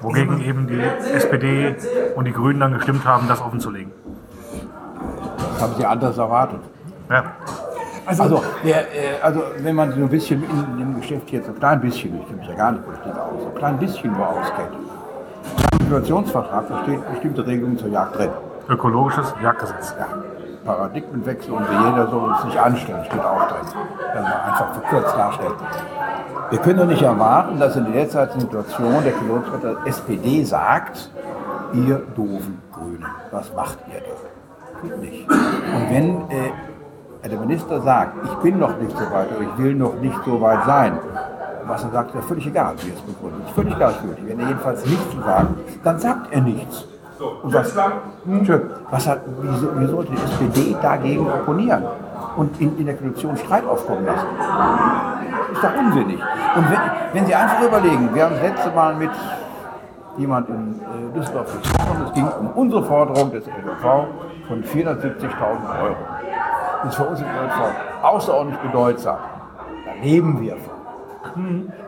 Wogegen eben die SPD und die Grünen dann gestimmt haben, das offenzulegen. Das haben Sie anders erwartet. Ja. Also, der, äh, also wenn man so ein bisschen in dem Geschäft jetzt so ein klein bisschen, ich kenne mich ja gar nicht Politik aus, so ein klein bisschen nur auskennt. Im Situationsvertrag steht bestimmte Regelungen zur Jagd drin. Ökologisches Jagdgesetz. Ja. Paradigmenwechsel und jeder soll uns nicht anstellen, steht auch drin. Wenn man einfach verkürzt darstellt. Wir können doch nicht erwarten, dass in der derzeitigen Situation der Pilotvertreter SPD sagt, ihr doofen Grünen, was macht ihr da? Geht nicht. Und wenn äh, der Minister sagt, ich bin noch nicht so weit oder ich will noch nicht so weit sein, was er sagt, ist völlig egal, wie er es begründet. Ist völlig gleichgültig. Wenn er jedenfalls nichts zu sagen, dann sagt er nichts. Und was, Tschö, was hat, wie, so- wie sollte die SPD dagegen opponieren und in, in der Koalition Streit aufkommen lassen? Ist doch unsinnig. Und wenn, wenn Sie einfach überlegen, wir haben das letzte Mal mit jemand in äh, Düsseldorf gesprochen, es ging um unsere Forderung des LV von 470.000 Euro. Das ist für uns im LV außerordentlich bedeutsam. Da leben wir von.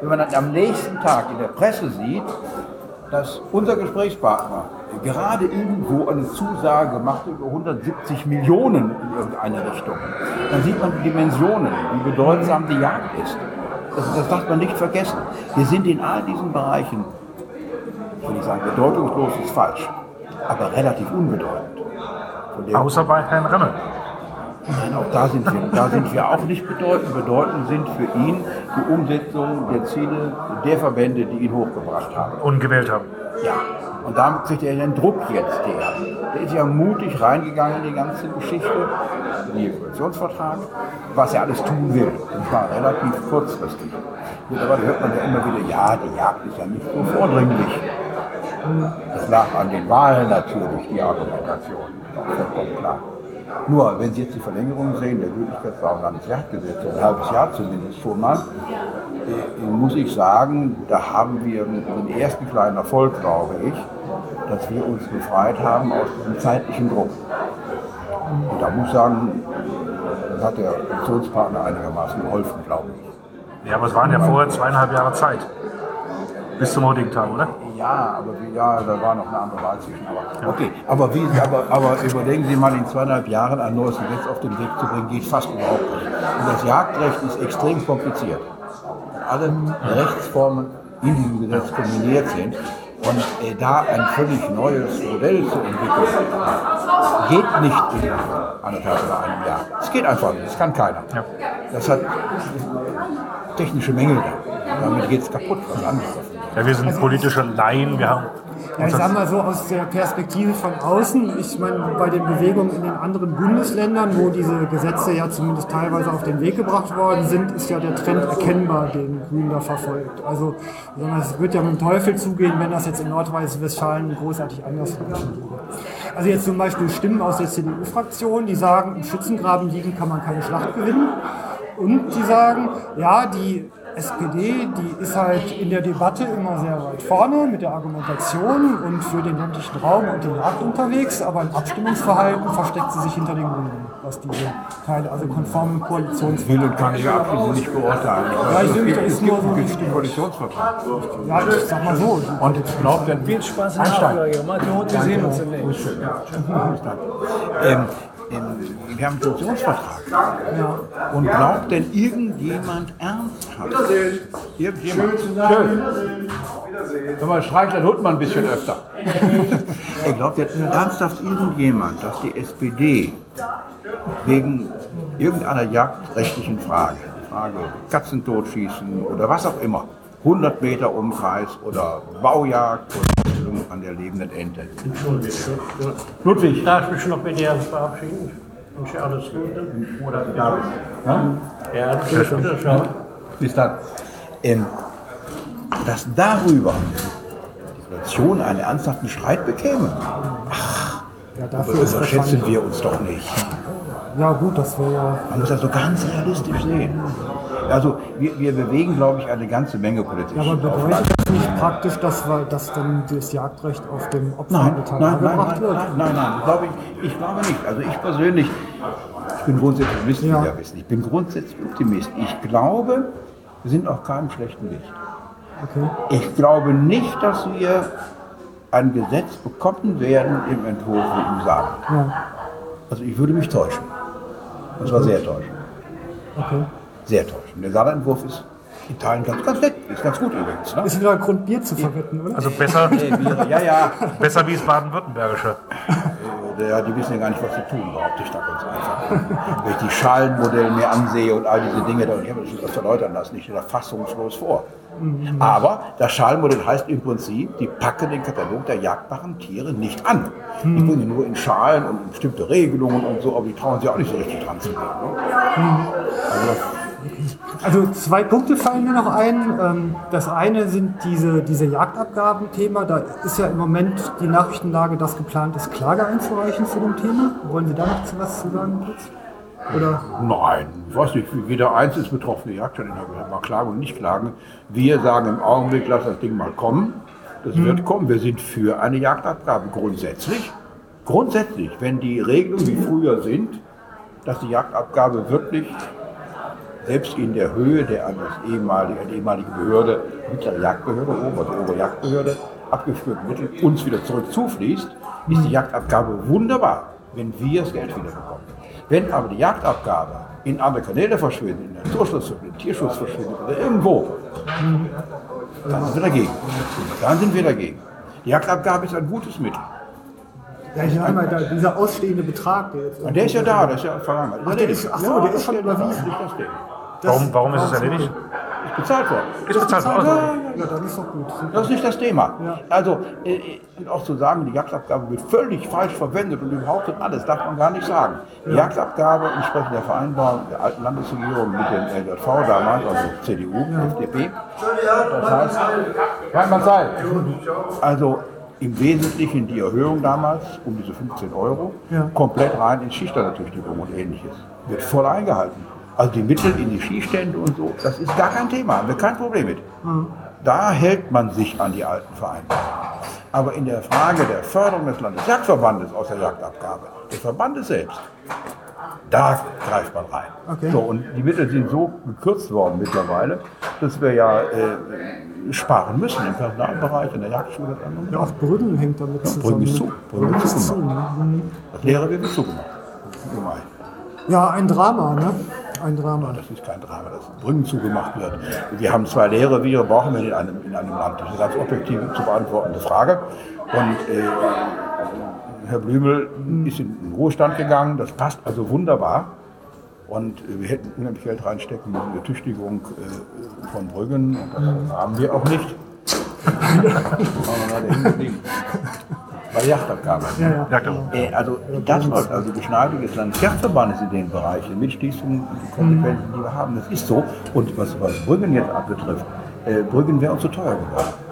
Wenn man dann am nächsten Tag in der Presse sieht, dass unser Gesprächspartner gerade irgendwo eine Zusage gemacht hat über 170 Millionen in irgendeine Richtung, dann sieht man die Dimensionen, wie bedeutsam die Jagd ist. Das, das darf man nicht vergessen. Wir sind in all diesen Bereichen, ich sagen bedeutungslos ist falsch, aber relativ unbedeutend. Außer bei Herrn Remmel. Nein, auch da sind wir, da sind wir auch nicht bedeutend. Bedeutend sind für ihn die Umsetzung der Ziele der Verbände, die ihn hochgebracht haben. Und gewählt haben. Ja. Und damit kriegt er den Druck jetzt der. Der ist ja mutig reingegangen in die ganze Geschichte, in den Koalitionsvertrag, was er alles tun will. Und zwar relativ kurzfristig. Mittlerweile hört man ja immer wieder, ja, die Jagd ist ja nicht so vordringlich. Das lag an den Wahlen natürlich, die Argumentation. Vollkommen klar. Nur, wenn Sie jetzt die Verlängerung sehen, der Gültigkeitsdauer am Landesjagdgesetz, so ein halbes Jahr zumindest schon mal, äh, muss ich sagen, da haben wir den ersten kleinen Erfolg, glaube ich, dass wir uns befreit haben aus diesem zeitlichen Druck. Und da muss ich sagen, das hat der Koalitionspartner einigermaßen geholfen, glaube ich. Ja, aber es waren ja vorher zweieinhalb Jahre Zeit. Bis zum heutigen Tag, oder? Ja, aber wie, ja, da war noch eine andere Wahl zwischen. Aber, okay, aber, wie, aber, aber überlegen Sie mal, in zweieinhalb Jahren ein neues Gesetz auf den Weg zu bringen, geht fast überhaupt nicht. Und das Jagdrecht ist extrem kompliziert. Alle Rechtsformen in diesem Gesetz kombiniert sind. Und äh, da ein völlig neues Modell zu entwickeln, geht nicht in anderthalb oder einem Jahr. Es geht einfach nicht, das kann keiner. Das hat technische Mängel da. Damit geht es kaputt, was anderes. Ja, wir sind politische Laien, wir haben. Ja, ich sag mal so aus der Perspektive von außen, ich meine, bei den Bewegungen in den anderen Bundesländern, wo diese Gesetze ja zumindest teilweise auf den Weg gebracht worden sind, ist ja der Trend erkennbar, den Grün da verfolgt. Also es wird ja mit dem Teufel zugehen, wenn das jetzt in Nordrhein-Westfalen großartig anders laufen würde. Also jetzt zum Beispiel Stimmen aus der CDU-Fraktion, die sagen, im Schützengraben liegen kann man keine Schlacht gewinnen. Und die sagen, ja, die SPD, die ist halt in der Debatte immer sehr weit vorne mit der Argumentation und für den ländlichen Raum und die Jagd unterwegs, aber im Abstimmungsverhalten versteckt sie sich hinter den Grünen, was diese Teile, also konformen Koalitions... Will und kann ich abschließend nicht beurteilen. Ja, ich denke, das ist nur so ein Koalitionsvertrag. Ja, ich sag mal so. Und glaubt denn... Viel Spaß in Einstein. Wir sehen uns demnächst. Ja. Ähm, wir haben einen Koalitionsvertrag. Und glaubt denn irgendjemand ernsthaft? Wiedersehen. Irgendjemand? Schön zusammen. Sag mal, streich den Hund mal ein bisschen öfter. er glaubt jetzt ernsthaft irgendjemand, dass die SPD wegen irgendeiner jagdrechtlichen Frage, Frage Katzen totschießen oder was auch immer, 100 Meter Umkreis oder Baujagd oder an der lebenden Ente. Ludwig. Darf ich mich noch mit dir verabschieden? Wünsche dir alles Gute. Oder David. Ja? Ja, alles Gute. Ciao. Bis dann. Ähm, dass darüber die Situation einen ernsthaften Streit bekäme, ach, Ja, dafür überschätzen wir uns doch nicht. Ja gut, das wäre ja... Man muss das so ganz realistisch sehen. Also wir, wir bewegen, glaube ich, eine ganze Menge Politik. Ja, aber bedeutet das nicht praktisch, dass, wir, dass dann das Jagdrecht auf dem Nein, Opfermittel nein, nein, gebracht nein, wird? nein, nein, nein, glaube ich, ich glaube nicht. Also ich persönlich, ich bin grundsätzlich Optimist, ja wissen. Ich bin grundsätzlich Optimist. Ich glaube, wir sind auf keinem schlechten Weg. Okay. Ich glaube nicht, dass wir ein Gesetz bekommen werden im Entwurf wie im Saal. Ja. Also ich würde mich täuschen. Das war sehr täuschend. Okay. Sehr täuschend. Der Saarentwurf ist in Teilen ganz, ganz nett. Ist ganz gut übrigens. Ne? Ist wieder ein Grund, Bier zu verwetten, oder? Also besser, Nee, ja, ja. besser wie das Baden-Württembergische. Äh, Ja, die wissen ja gar nicht, was sie tun, behaupte ich da ganz einfach. Wenn ich die Schalenmodelle mir ansehe und all diese Dinge, da, und ich habe das erläutern lassen, ich stehe da fassungslos vor. Mhm. Aber das Schalenmodell heißt im Prinzip, die packen den Katalog der jagdbaren Tiere nicht an. Mhm. Die bringen nur in Schalen und bestimmte Regelungen und so, aber die trauen sich auch nicht so richtig dran zu gehen. Ne? Also, Also zwei Punkte fallen mir noch ein. Ähm, Das eine sind diese, diese Jagdabgaben-Thema. Da ist ja im Moment die Nachrichtenlage, dass geplant ist, Klage einzureichen zu dem Thema. Wollen Sie da noch was zu sagen? Kurz? Oder? Nein, ich weiß nicht, jeder einzelne betroffene Jagdschein mal klagen und nicht klagen. Wir sagen im Augenblick, lass das Ding mal kommen. Das Mhm. wird kommen. Wir sind für eine Jagdabgabe grundsätzlich. Grundsätzlich, wenn die Regelungen wie früher sind, dass die Jagdabgabe wirklich selbst in der Höhe der an das ehemalige, die ehemalige Behörde, mittlere Jagdbehörde also obere Jagdbehörde, abgeführten Mittel uns wieder zurück zufließt, ist die Jagdabgabe wunderbar, wenn wir das Geld wieder bekommen. Wenn aber die Jagdabgabe in andere Kanäle verschwindet, in Naturschutz, in den Tierschutz verschwindet oder irgendwo, dann sind wir dagegen. Dann sind wir dagegen. Die Jagdabgabe ist ein gutes Mittel. Ja, ich meine, da, dieser ausstehende Betrag, der jetzt. Und der ist ja da, der ist ja vergangen. Ach, der ist, ach so, der ist schon überwiesen. Das. Warum, warum ist es erledigt? Ist bezahlt worden. Ist bezahlt worden? Ja, ja, ja. Ja, dann ist doch gut. Das ist nicht das Thema. Also, äh, und auch zu sagen, die Jagdabgabe wird völlig falsch verwendet und überhaupt und alles, darf man gar nicht sagen. Die Jagdabgabe entsprechend der Vereinbarung der alten Landesregierung mit dem LJV damals, also CDU, FDP. Das heißt, kann man sein. Also im Wesentlichen die Erhöhung damals um diese 15 Euro, Ja. komplett rein in Schießertüchtigung und ähnliches. Wird voll eingehalten. Also die Mittel in die Schießstände und so, das ist gar kein Thema, haben wir kein Problem mit. Da hält man sich an die alten Vereinbarungen. Aber in der Frage der Förderung des Landesjagdverbandes aus der Jagdabgabe, des Verbandes selbst, da greift man rein. Okay. So, und die Mittel sind so gekürzt worden mittlerweile, dass wir ja äh, sparen müssen im Personalbereich, in der Jagdschule. Ja, auch Brüggen hängt damit Ja, zusammen. Brüggen ist zu. Brüggen ist ist zu. Ne? Mhm. Das Lehrer wird zugemacht. Gemein. Ja, ein Drama, ne? Ein Drama. Das ist kein Drama, dass Brücken zugemacht wird. Wir haben zwei leere Viren, brauchen wir in einem, in einem Land. Das ist eine ganz objektiv zu beantwortende Frage. Und äh, Herr Blümel ist in den Ruhestand gegangen, das passt also wunderbar. Und äh, wir hätten unheimlich Geld reinstecken müssen in die Tüchtigung äh, von Brüggen. Und das haben wir auch nicht. Bei der Jachtabgabe. Ja, ja. Jagdabgabe. Äh, also das läuft, also die Beschneidung des Landesjagdverbandes in dem Bereich, die Mitschließungen, die Konsequenzen, die wir haben, das ist so. Und was, was Brüggen jetzt abbetrifft, äh, Brüggen wäre uns zu teuer geworden.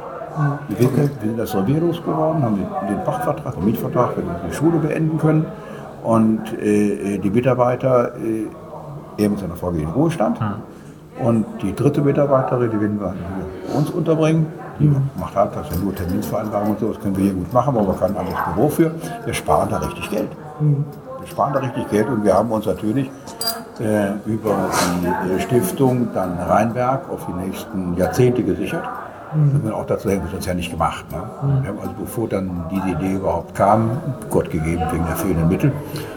Wir sind, wir sind das Revier losgeworden, haben den, den Pachtvertrag, den Mietvertrag für die Schule beenden können. Und äh, die Mitarbeiter, äh, er mit seiner Frau gehen in den Ruhestand. Und die dritte Mitarbeiterin, die werden wir bei uns unterbringen. Die macht halt das ja nur Terminsvereinbarung und so, das können wir hier gut machen, aber wir können anderes Büro für. Wir sparen da richtig Geld. Wir sparen da richtig Geld und wir haben uns natürlich äh, über die äh, Stiftung dann Rheinberg auf die nächsten Jahrzehnte gesichert. Mhm. Haben auch dazu hätten wir sonst ja nicht gemacht. Ne? Wir haben also bevor dann diese Idee überhaupt kam, Gott gegeben wegen der fehlenden Mittel,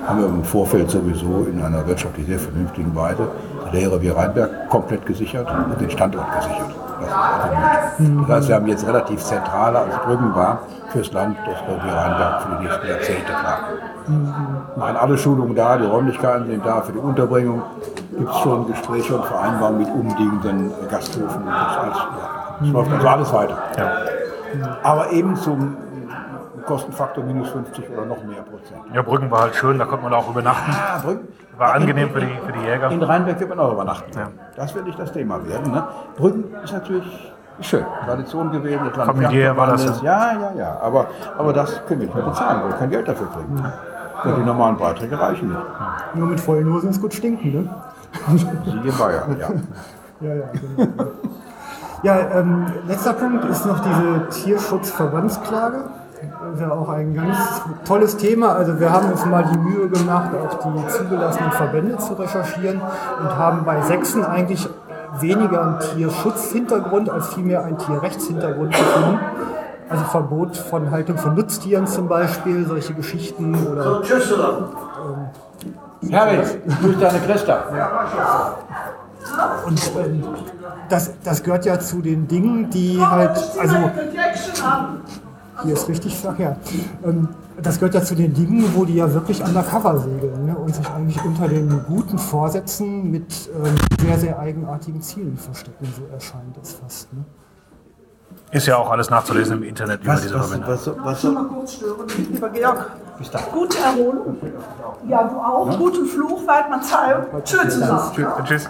haben wir im Vorfeld sowieso in einer wirtschaftlich sehr vernünftigen Weise Lehre wie Rheinberg komplett gesichert und den Standort gesichert. Das heißt, wir haben jetzt relativ zentraler als Brüggen war fürs Land das Revier Rheinberg für die nächsten Jahrzehnte klar. Machen alle Schulungen da, die Räumlichkeiten sind da für die Unterbringung. Gibt es schon Gespräche und Vereinbarungen mit umliegenden Gasthofen. Das, alles, ja, das läuft also alles weiter. Aber eben zum Kostenfaktor minus 50 oder noch mehr Prozent. Ja, Brüggen war halt schön, da konnte man auch übernachten. Ah, Brüggen. War angenehm für die, für die Jäger. In Rheinberg wird man auch übernachten. Das wird nicht das Thema werden. Ne? Brüggen ist natürlich schön. Tradition gewesen. Das Land Familiär war das Jagdverbandes. Ja, ja, ja. Aber, aber das können wir nicht mehr bezahlen, weil wir kein Geld dafür kriegen. Und die normalen Beiträge reichen nicht. Nur mit vollen Hosen ist gut stinken, ne? Siehe Bayern, ja. Ja, ja, genau. ja ähm, letzter Punkt ist noch diese Tierschutzverbandsklage. Das ist ja auch ein ganz tolles Thema. Also wir haben uns mal die Mühe gemacht, auch die zugelassenen Verbände zu recherchieren und haben bei Sechsen eigentlich weniger einen Tierschutzhintergrund als vielmehr einen Tierrechtshintergrund gefunden. Also Verbot von Haltung von Nutztieren zum Beispiel, solche Geschichten oder Herrlich, durch deine Christa. Und ähm, das, das gehört ja zu den Dingen, die halt, also hier ist richtig verkehrt. Ähm, das gehört ja zu den Dingen, wo die ja wirklich undercover segeln ne? und sich eigentlich unter den guten Vorsätzen mit ähm, sehr, sehr eigenartigen Zielen verstecken. So erscheint es fast. Ne? Ist ja auch alles nachzulesen im Internet über Was, diese was, was, was, Schon mal kurz stören, lieber Georg. Gute Erholung. Ja, du auch. Guten Fluch, Weidmann Zeit. Tschüss zusammen. Tschüss.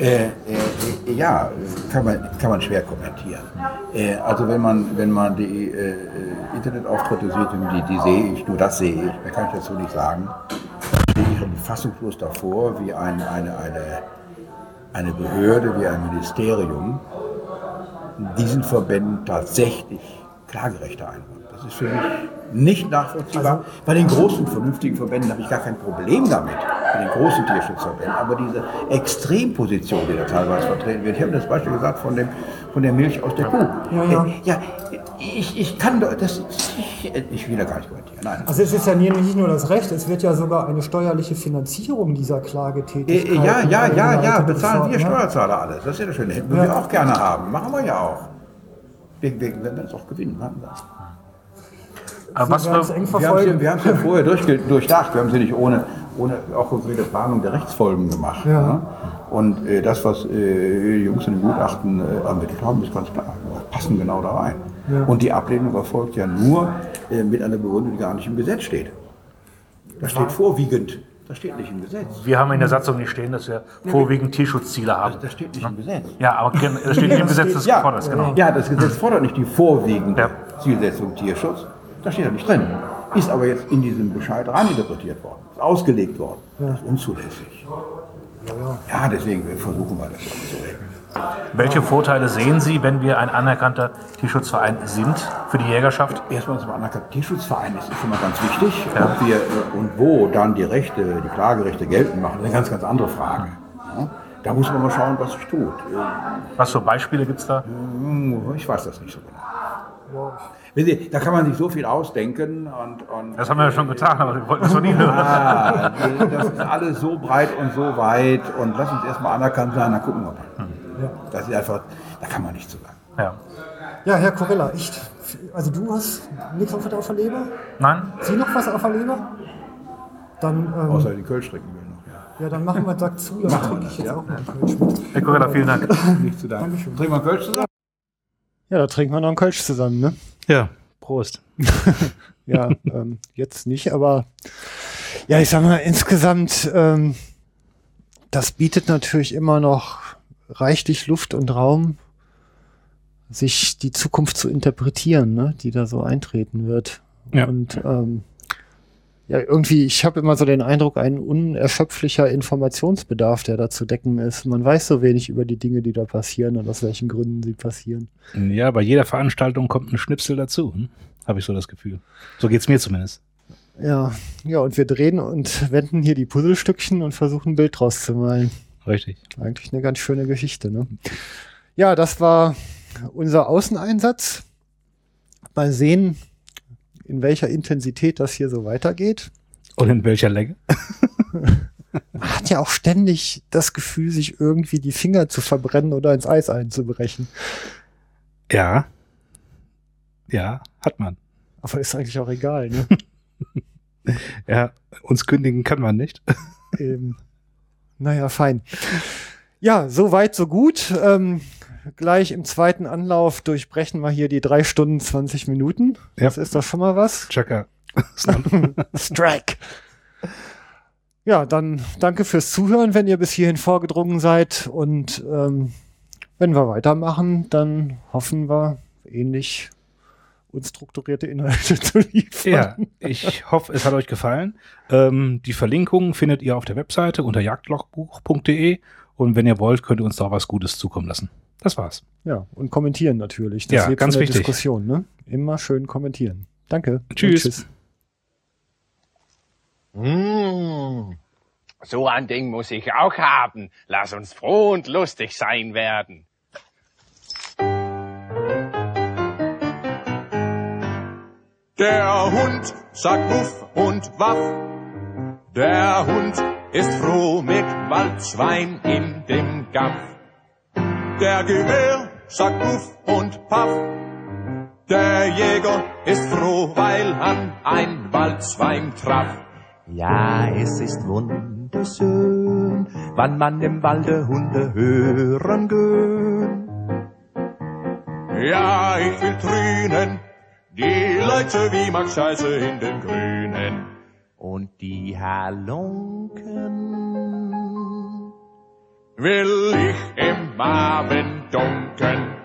Äh, äh, ja, kann man, kann man schwer kommentieren. Äh, also wenn man, wenn man die äh, äh, Internetauftritte sieht, die, die sehe ich, nur das sehe ich, mehr kann ich dazu nicht sagen, stehe ich fassungslos davor, wie ein, eine, eine, eine Behörde, wie ein Ministerium diesen Verbänden tatsächlich Klagerechte einräumt. Das ist für mich nicht nachvollziehbar. Bei den großen, vernünftigen Verbänden habe ich gar kein Problem damit, bei den großen Tierschutzverbänden. Aber diese Extremposition, die da teilweise vertreten wird, ich habe das Beispiel gesagt von, dem, von der Milch aus der Kuh. Ja, ja. Äh, ja ich, ich kann das, ich, ich will da gar nicht kommentieren. Nein. Also es ist ja nicht nur das Recht, es wird ja sogar eine steuerliche Finanzierung dieser Äh, Klagetätigkeit. ja, ja, ja, ja, bezahlen wir ne? Steuerzahler alles. Das ist ja das Schöne. Hätten wir Ja. auch gerne haben. Machen wir ja auch. Wenn wir es auch gewinnen. Machen wir. Aber was wir es eng Wir haben verfolgen. sie, wir haben sie ja vorher durchge durchdacht. Wir haben sie nicht ohne, ohne auch konkrete Planung der Rechtsfolgen gemacht. Ja. ne? Und äh, das, was äh, die Jungs in den Gutachten äh, ermittelt haben, ist ganz klar. Wir passen genau da rein. Ja. Und die Ablehnung erfolgt ja nur äh, mit einer Begründung, die gar nicht im Gesetz steht. Da steht vorwiegend. Das steht nicht im Gesetz. Wir haben in der Satzung nicht stehen, dass wir vorwiegend Tierschutzziele haben. Das steht nicht im Gesetz. Ja, aber das steht nicht im Gesetz des ja, Geforders, genau. Ja, das Gesetz fordert nicht die vorwiegende Zielsetzung Tierschutz. Das steht ja nicht drin. Ist aber jetzt in diesem Bescheid reininterpretiert worden, ist ausgelegt worden. Das ist unzulässig. Ja, deswegen versuchen wir das zu regeln. Welche Vorteile sehen Sie, wenn wir ein anerkannter Tierschutzverein sind für die Jägerschaft? Erstmal zum anerkannten Tierschutzverein ist schon mal ganz wichtig. Ob wir äh, und wo dann die Rechte, die Klagerechte geltend machen, ist eine ganz, ganz andere Frage. Ja? Da muss man mal schauen, was sich tut. Was für Beispiele gibt es da? Ich weiß das nicht so genau. Wissen Sie, da kann man sich so viel ausdenken und, und Das haben wir ja schon getan, aber wir wollten es noch nie hören. Ah, das ist alles so breit und so weit und lass uns erstmal anerkannt sein, dann gucken wir mal. Das ist einfach, da kann man nichts zu sagen. Ja. Ja, Herr Corella, echt. Also du hast nichts auf der auf der Leber? Nein? Sie noch was auf der Leber? Dann, ähm, Außer die Kölsch trinken will noch. ja, dann machen wir Sack zu, dann trinke ich jetzt ja. auch noch einen Kölsch mit. Herr Corella, vielen Dank. Nicht zu danken. Dankeschön. Trinken wir einen Kölsch zusammen? Ja, da trinken wir noch einen Kölsch zusammen, ne? Ja, Prost. ja, ähm, jetzt nicht, aber ja, ich sag mal, insgesamt, ähm, das bietet natürlich immer noch reichlich Luft und Raum, sich die Zukunft zu interpretieren, ne, die da so eintreten wird. Ja. Und ähm, ja, irgendwie, ich habe immer so den Eindruck, ein unerschöpflicher Informationsbedarf, der da zu decken ist. Man weiß so wenig über die Dinge, die da passieren und aus welchen Gründen sie passieren. Ja, bei jeder Veranstaltung kommt ein Schnipsel dazu, hm? habe ich so das Gefühl. So geht's mir zumindest. Ja, ja, und wir drehen und wenden hier die Puzzlestückchen und versuchen ein Bild draus zu malen. Richtig. Eigentlich eine ganz schöne Geschichte, ne? Ja, das war unser Außeneinsatz. Mal sehen, in welcher Intensität das hier so weitergeht. Und in welcher Länge? Man hat ja auch ständig das Gefühl, sich irgendwie die Finger zu verbrennen oder ins Eis einzubrechen. Ja. Ja, hat man. Aber ist eigentlich auch egal, ne? Ja, uns kündigen kann man nicht. ähm, naja, fein. Ja, so weit, so gut. Ähm, gleich im zweiten Anlauf durchbrechen wir hier die drei Stunden 20 Minuten. Das ist doch schon mal was. Checker. Strike. Ja, dann danke fürs Zuhören, wenn ihr bis hierhin vorgedrungen seid. Und ähm, wenn wir weitermachen, dann hoffen wir, ähnlich unstrukturierte Inhalte zu liefern. Ja, ich hoffe, es hat euch gefallen. Ähm, die Verlinkungen findet ihr auf der Webseite unter jagdlogbuch.de und wenn ihr wollt, könnt ihr uns da was Gutes zukommen lassen. Das war's. Ja, und kommentieren natürlich. Das Ja, lebt ganz wichtig. Diskussion, ne? Immer schön kommentieren. Danke. und Tschüss. Mmh, so ein Ding muss ich auch haben. Lass uns froh und lustig sein werden. Der Hund sagt Wuff und Waff. Der Hund ist froh mit Waldschwein in dem Gaff. Der Gewehr sagt Wuff und Paff. Der Jäger ist froh, weil an ein Waldschwein traf. Ja, es ist wunderschön, wann man im Walde Hunde hören gön. Ja, ich will trünen, die Leute wie Max Scheiße in den Grünen. Und die Halunken Will ich im Abend dunkeln